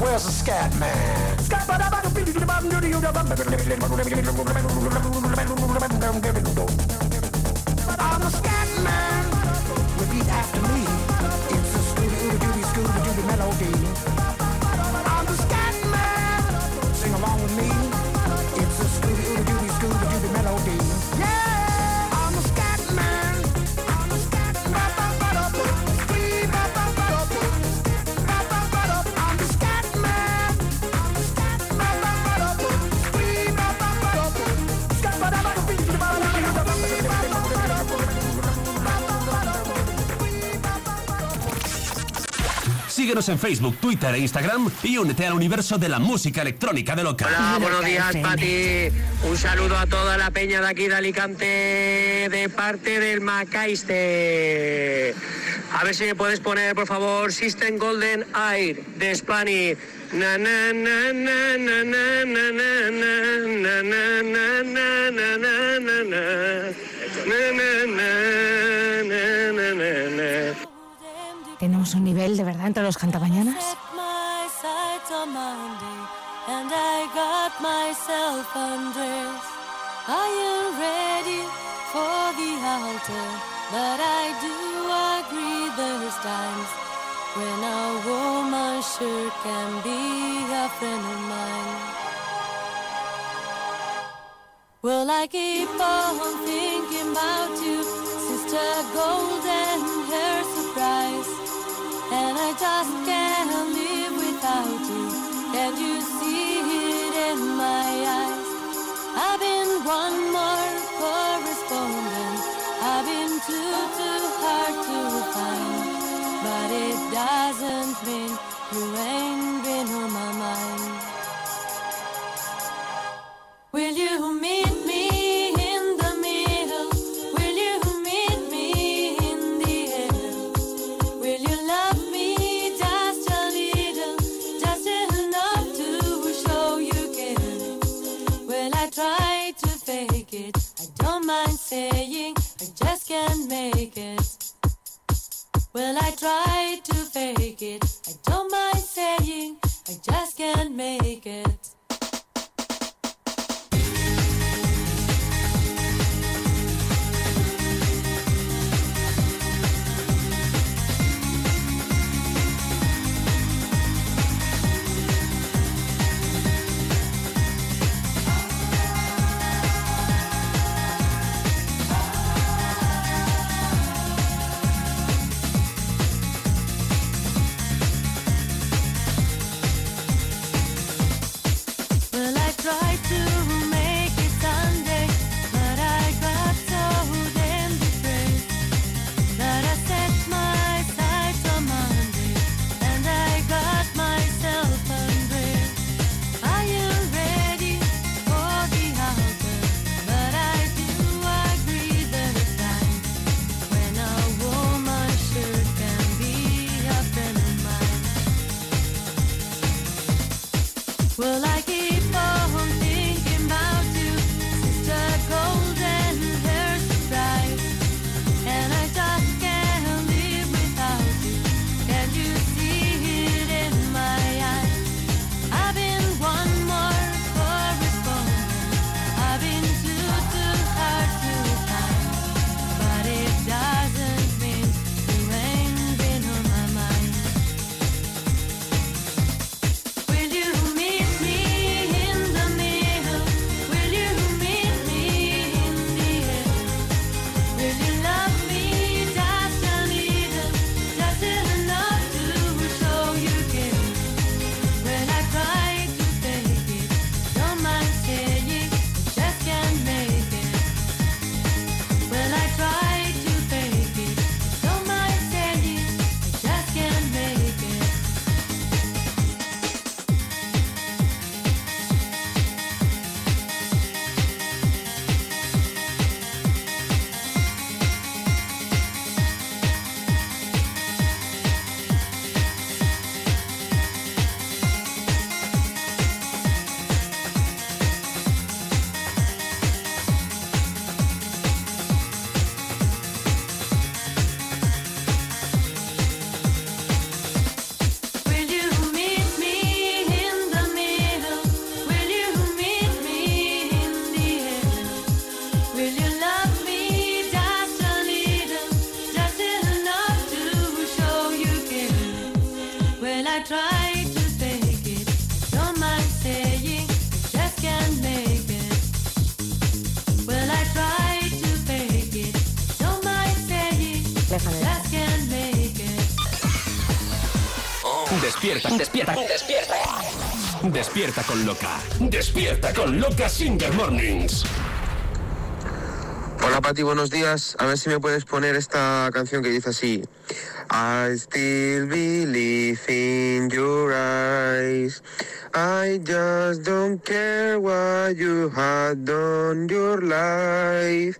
Where's the scat man? I'm the scat man. Repeat after me. Síguenos en Facebook, Twitter e Instagram y únete al universo de la música electrónica de Loca. Hola, buenos días, Pati. Un saludo a toda la peña de aquí de Alicante de parte del Macaiste. A ver si me puedes poner, por favor, System Golden Air de Spani. Na, na, na, na, na, na, na, na, na, na, na, na, na, na, na, na, na. Na, na, na, na, tenemos un nivel de verdad entre los cantabañanas. when a woman sure can be a friend of mine. Will I keep on thinking about you, Sister Golden? Just can't live without you. Can you see it in my eyes? I've been one more correspondent. I've been too, too hard to find. But it doesn't mean you ain't been on my mind. Will you meet don't mind saying I just can't make it. Well, I try to fake it. I don't mind saying I just can't make it. Despierta con Loca. Despierta con Loca Singer Mornings. Pati, buenos días. A ver si me puedes poner esta canción que dice así. I still believe in your eyes. I just don't care what you had done your life.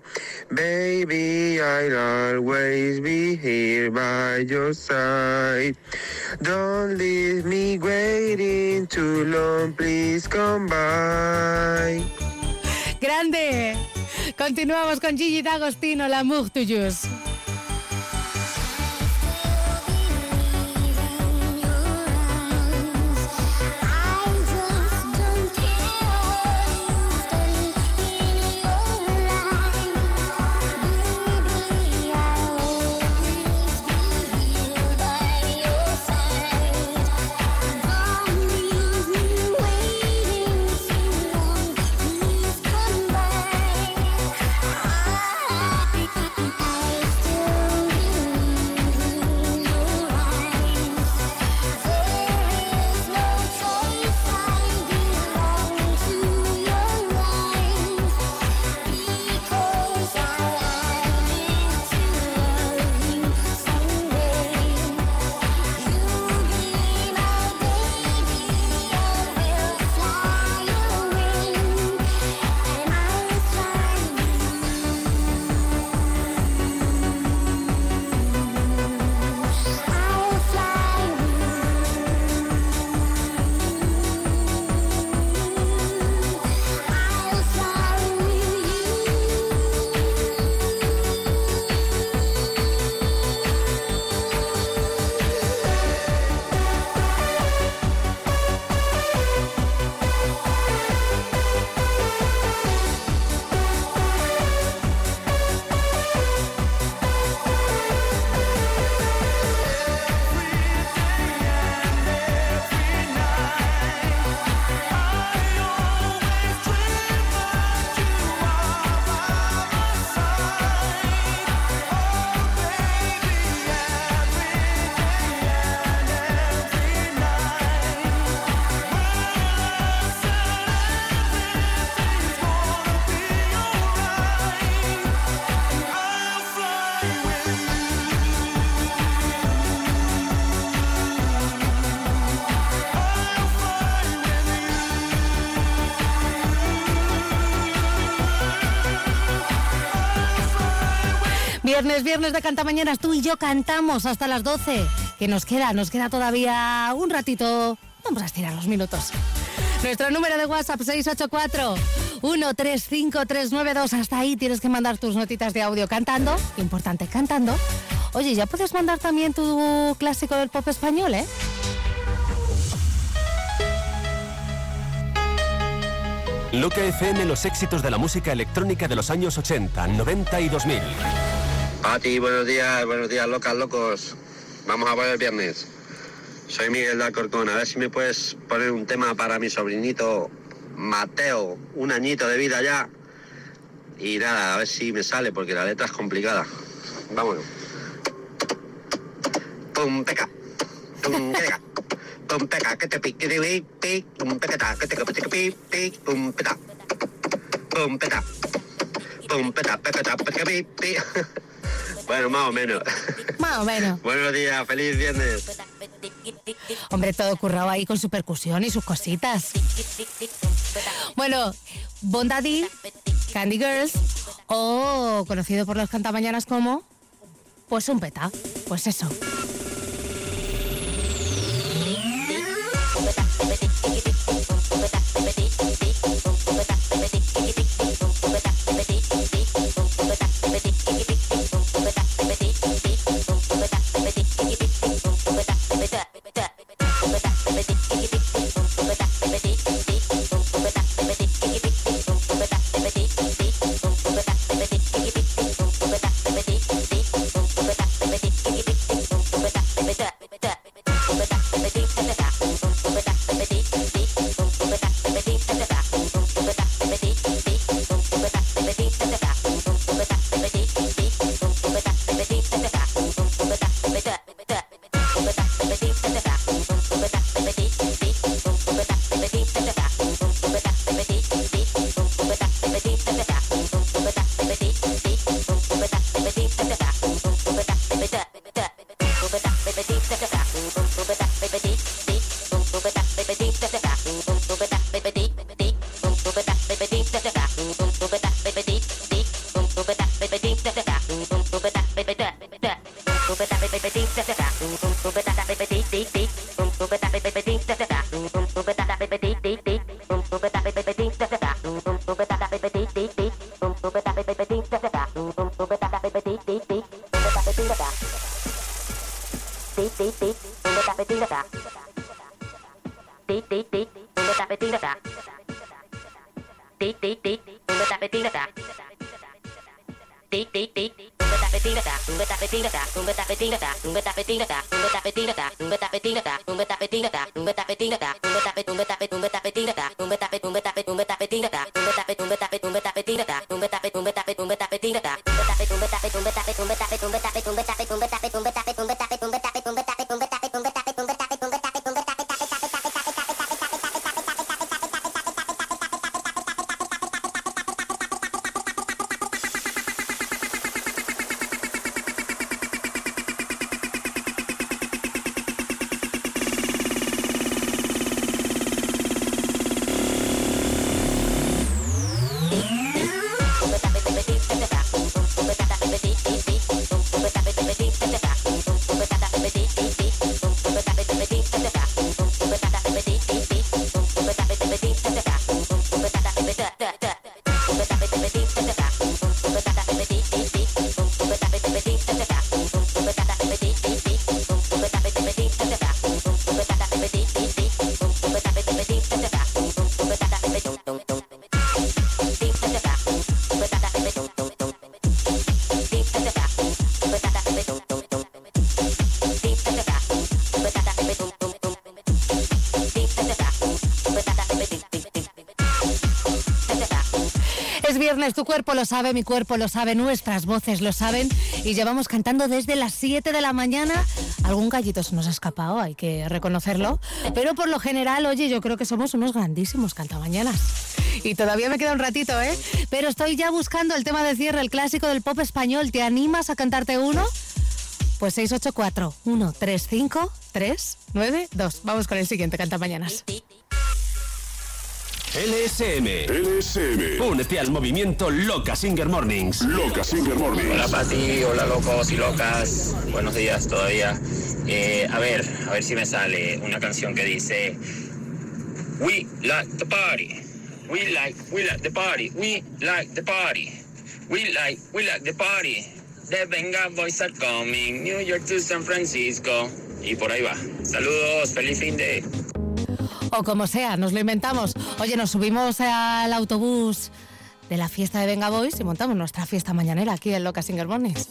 Baby, I'll always be here by your side. Don't leave me waiting too long, please come by. ¡Grande! Continuamos con Gigi D'Agostino, L'amour to use. Viernes, viernes de Cantamañanas, tú y yo cantamos hasta las 12. Que nos queda? Nos queda todavía un ratito. Vamos a estirar los minutos. Nuestro número de WhatsApp 684 135392. Hasta ahí tienes que mandar tus notitas de audio cantando. Importante, cantando. Oye, ya puedes mandar también tu clásico del pop español, ¿eh? Loca FM, los éxitos de la música electrónica de los años 80, 90 y 2000. Pati, buenos días, buenos días, locas, locos. Vamos a por el viernes. Soy Miguel de Alcorcón. A ver si me puedes poner un tema para mi sobrinito Mateo, un añito de vida ya. Y nada, a ver si me sale, porque la letra es complicada. Vámonos. Pum, peca. Pum, peca. Pum, peca, que te pique, de pi, pum, peca, que te pique, pi, pi, pum, peca. Pum, peca. Bueno, más o menos. Más o menos. Buenos días, feliz viernes. Hombre, todo currado ahí con su percusión y sus cositas. Bueno, Bondaddy, Candy Girls, o conocido por los cantamañanas como, pues un peta, pues eso. Sabe, mi cuerpo lo sabe, nuestras voces lo saben y llevamos cantando desde las 7 de la mañana. Algún gallito se nos ha escapado, hay que reconocerlo, pero por lo general, oye, yo creo que somos unos grandísimos cantamañanas. Y todavía me queda un ratito, ¿eh? Pero estoy ya buscando el tema de cierre, el clásico del pop español. ¿Te animas a cantarte uno? Pues 684 135 392. Vamos con el siguiente cantamañanas. LSM. LSM. Únete al movimiento Loca Singer Mornings. Loca Singer Mornings. Hola Pati, hola locos y locas, buenos días todavía. Eh, a ver, a ver si me sale una canción que dice We like the party, we like, we like the party, we like the party, we like, we like the party. The Venga Boys are coming, New York to San Francisco. Y por ahí va. Saludos, feliz fin de... O como sea, nos lo inventamos. Oye, nos subimos al autobús de la fiesta de Venga Boys y montamos nuestra fiesta mañanera aquí en Loca Singer Mornings.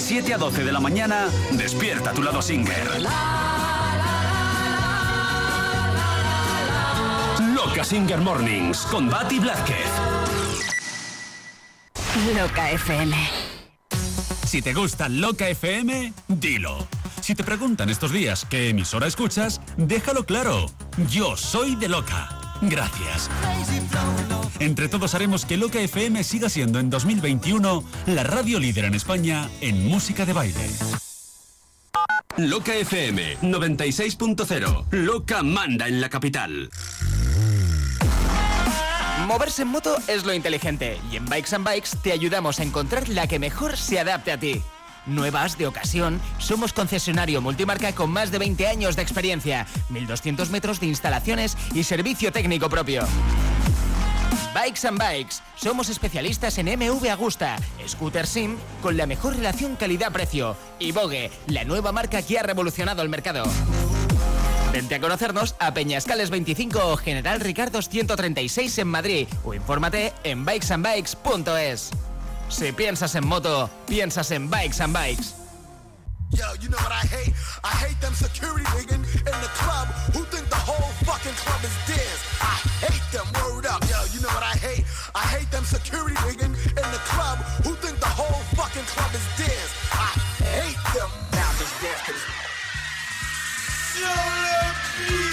De 7 a 12 de la mañana, despierta tu lado Singer. Loca Singer Mornings con Bati Blázquez. Loca FM. Si te gusta Loca FM, dilo. Si te preguntan estos días qué emisora escuchas, déjalo claro. Yo soy de Loca. Gracias. Entre todos haremos que Loca FM siga siendo en 2021 la radio líder en España en música de baile. Loca FM 96.0. Loca manda en la capital. Moverse en moto es lo inteligente y en Bikes and Bikes te ayudamos a encontrar la que mejor se adapte a ti. Nuevas, de ocasión, somos concesionario multimarca con más de 20 años de experiencia, 1200 metros de instalaciones y servicio técnico propio. Bikes and Bikes, somos especialistas en MV Agusta, Scooter Sim con la mejor relación calidad-precio y Vogue, la nueva marca que ha revolucionado el mercado. Vente a conocernos a Peñascales 25 o General Ricardo 136 en Madrid o infórmate en bikesandbikes.es. Si piensas en moto, piensas en Bikes and Bikes. Yo, you know what I hate? I hate them security digging in the club who think the whole fucking club is theirs. I hate them, word up. Yo, you know what I hate? I hate them security digging in the club who think the whole fucking club is theirs. I hate them. Now just dance to this. Yo,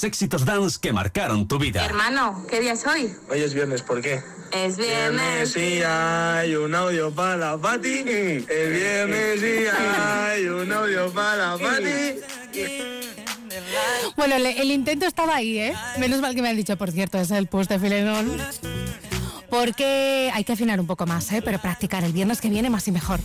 Los éxitos dance que marcaron tu vida. Hermano, ¿qué día es hoy? Hoy es viernes, ¿por qué? Es viernes. sí hay un audio para la Pati. El viernes sí hay un audio para la Pati. Bueno, el intento estaba ahí, ¿eh? Menos mal que me han dicho, por cierto, es el post de Filenón. Porque hay que afinar un poco más, ¿eh? Pero practicar el viernes que viene más y mejor.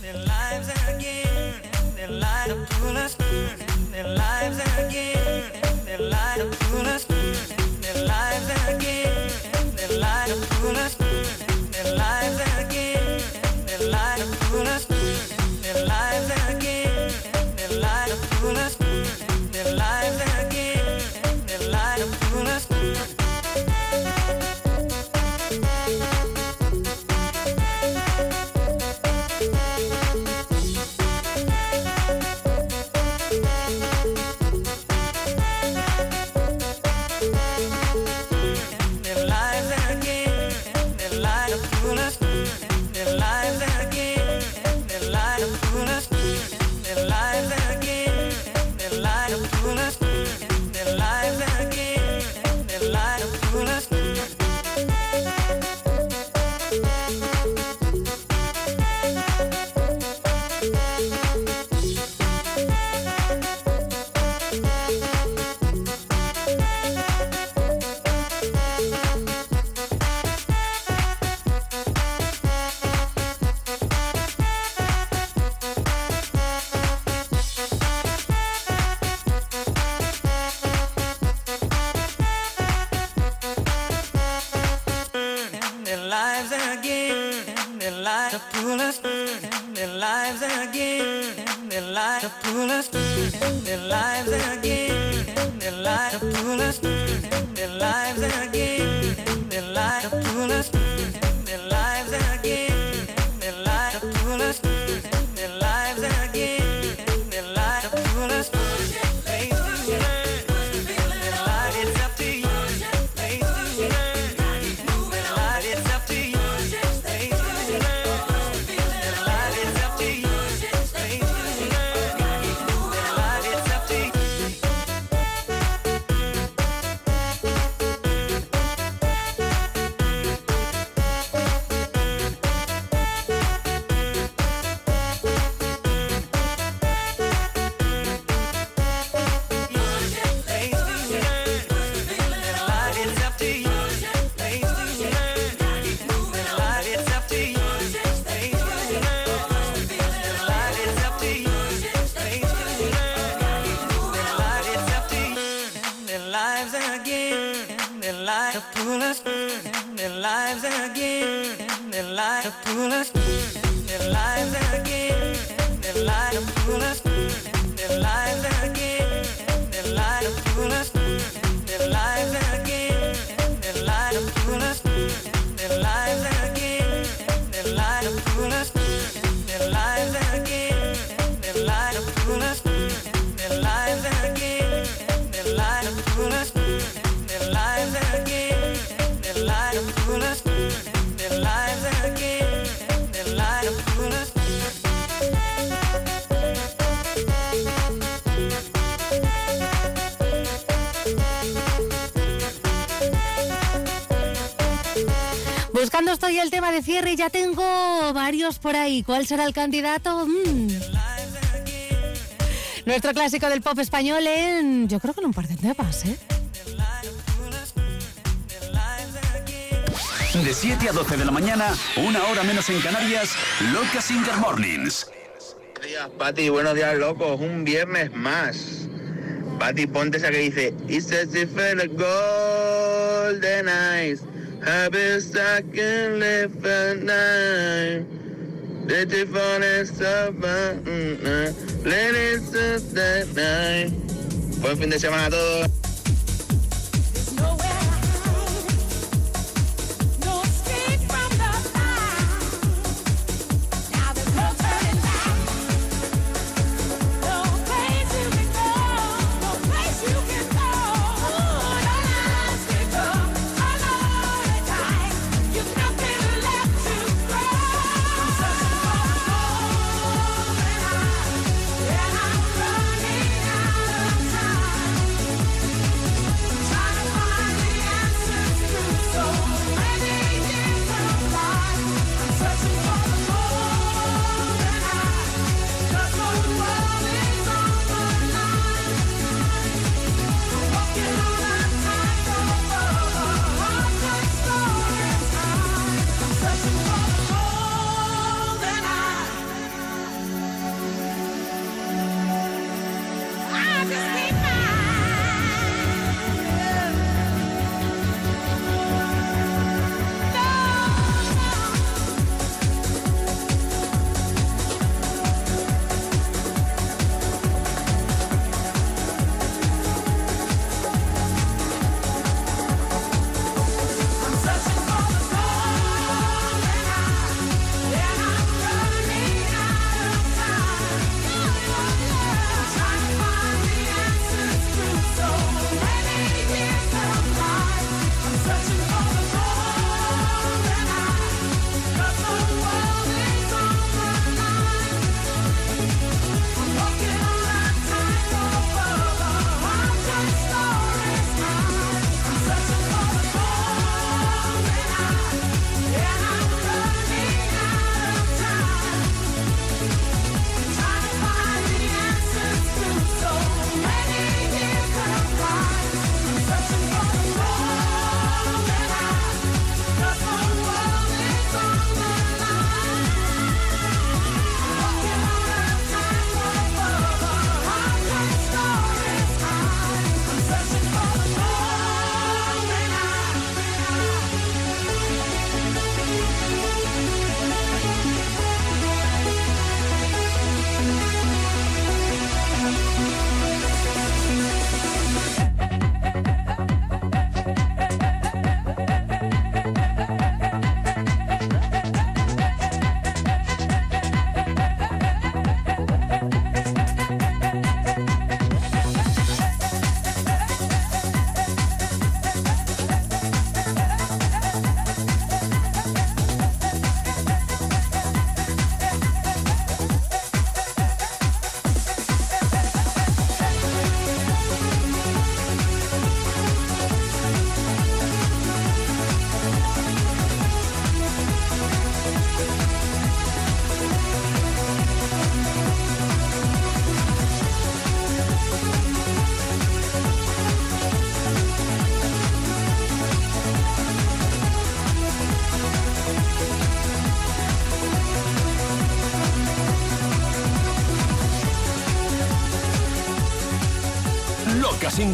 To pull us El tema de cierre y ya tengo varios por ahí. ¿Cuál será el candidato? Mm. Nuestro clásico del pop español en, yo creo que en un par de temas, ¿eh? De 7 a 12 de la mañana, una hora menos en Canarias, Loca Singer Mornings. Buenos días, Pati, buenos días, locos. Un viernes más. Pati, ponte esa que dice It's a golden eyes I've been stuck in live at night Let it that night. Buen fin de semana a todos.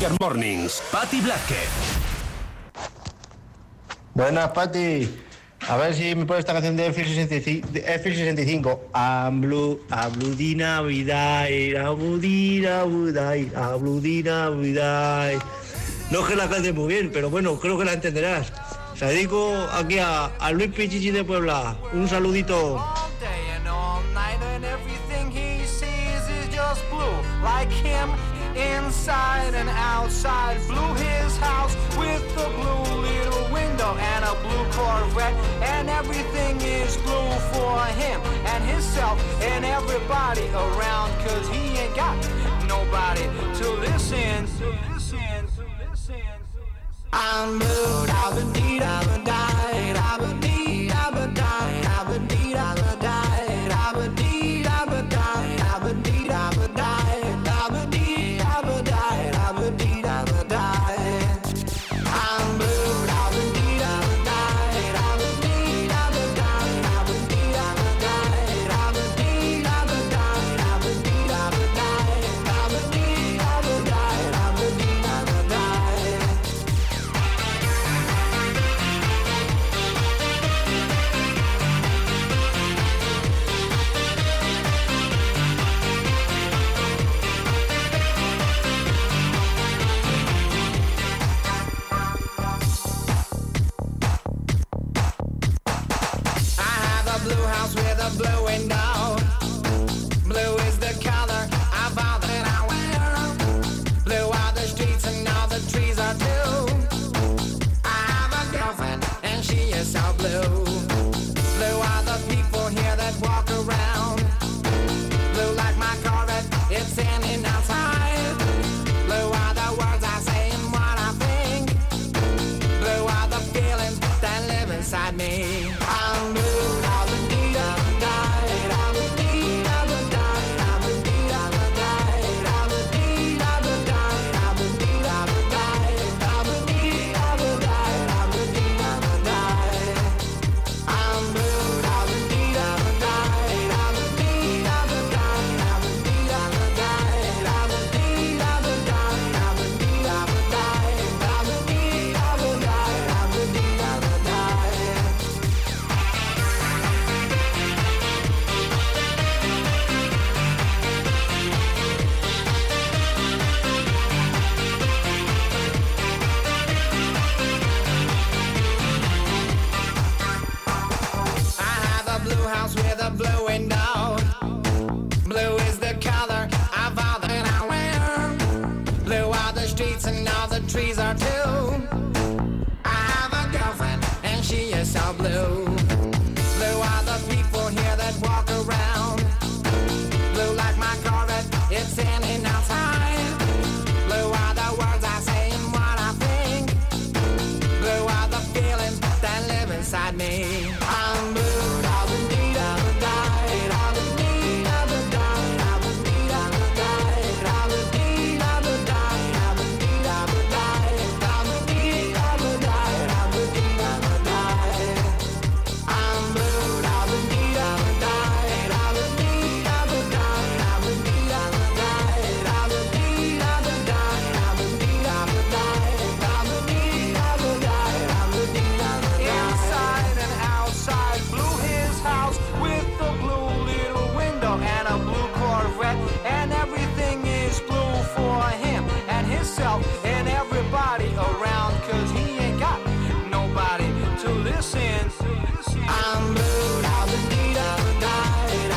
Finger Mornings, Patti Blackett. Buenas, Patti. A ver si me pones esta canción de F65. Ablu, abludina vidai, abludina vidai, abludina vidai. No es que la cantes muy bien, pero bueno, creo que la entenderás. Se dedico aquí a, a Luis Pichichi de Puebla. Un saludito. himself and everybody around cause he ain't got nobody to listen to listen to listen, to listen. I'm moved, I've been deed, I've been died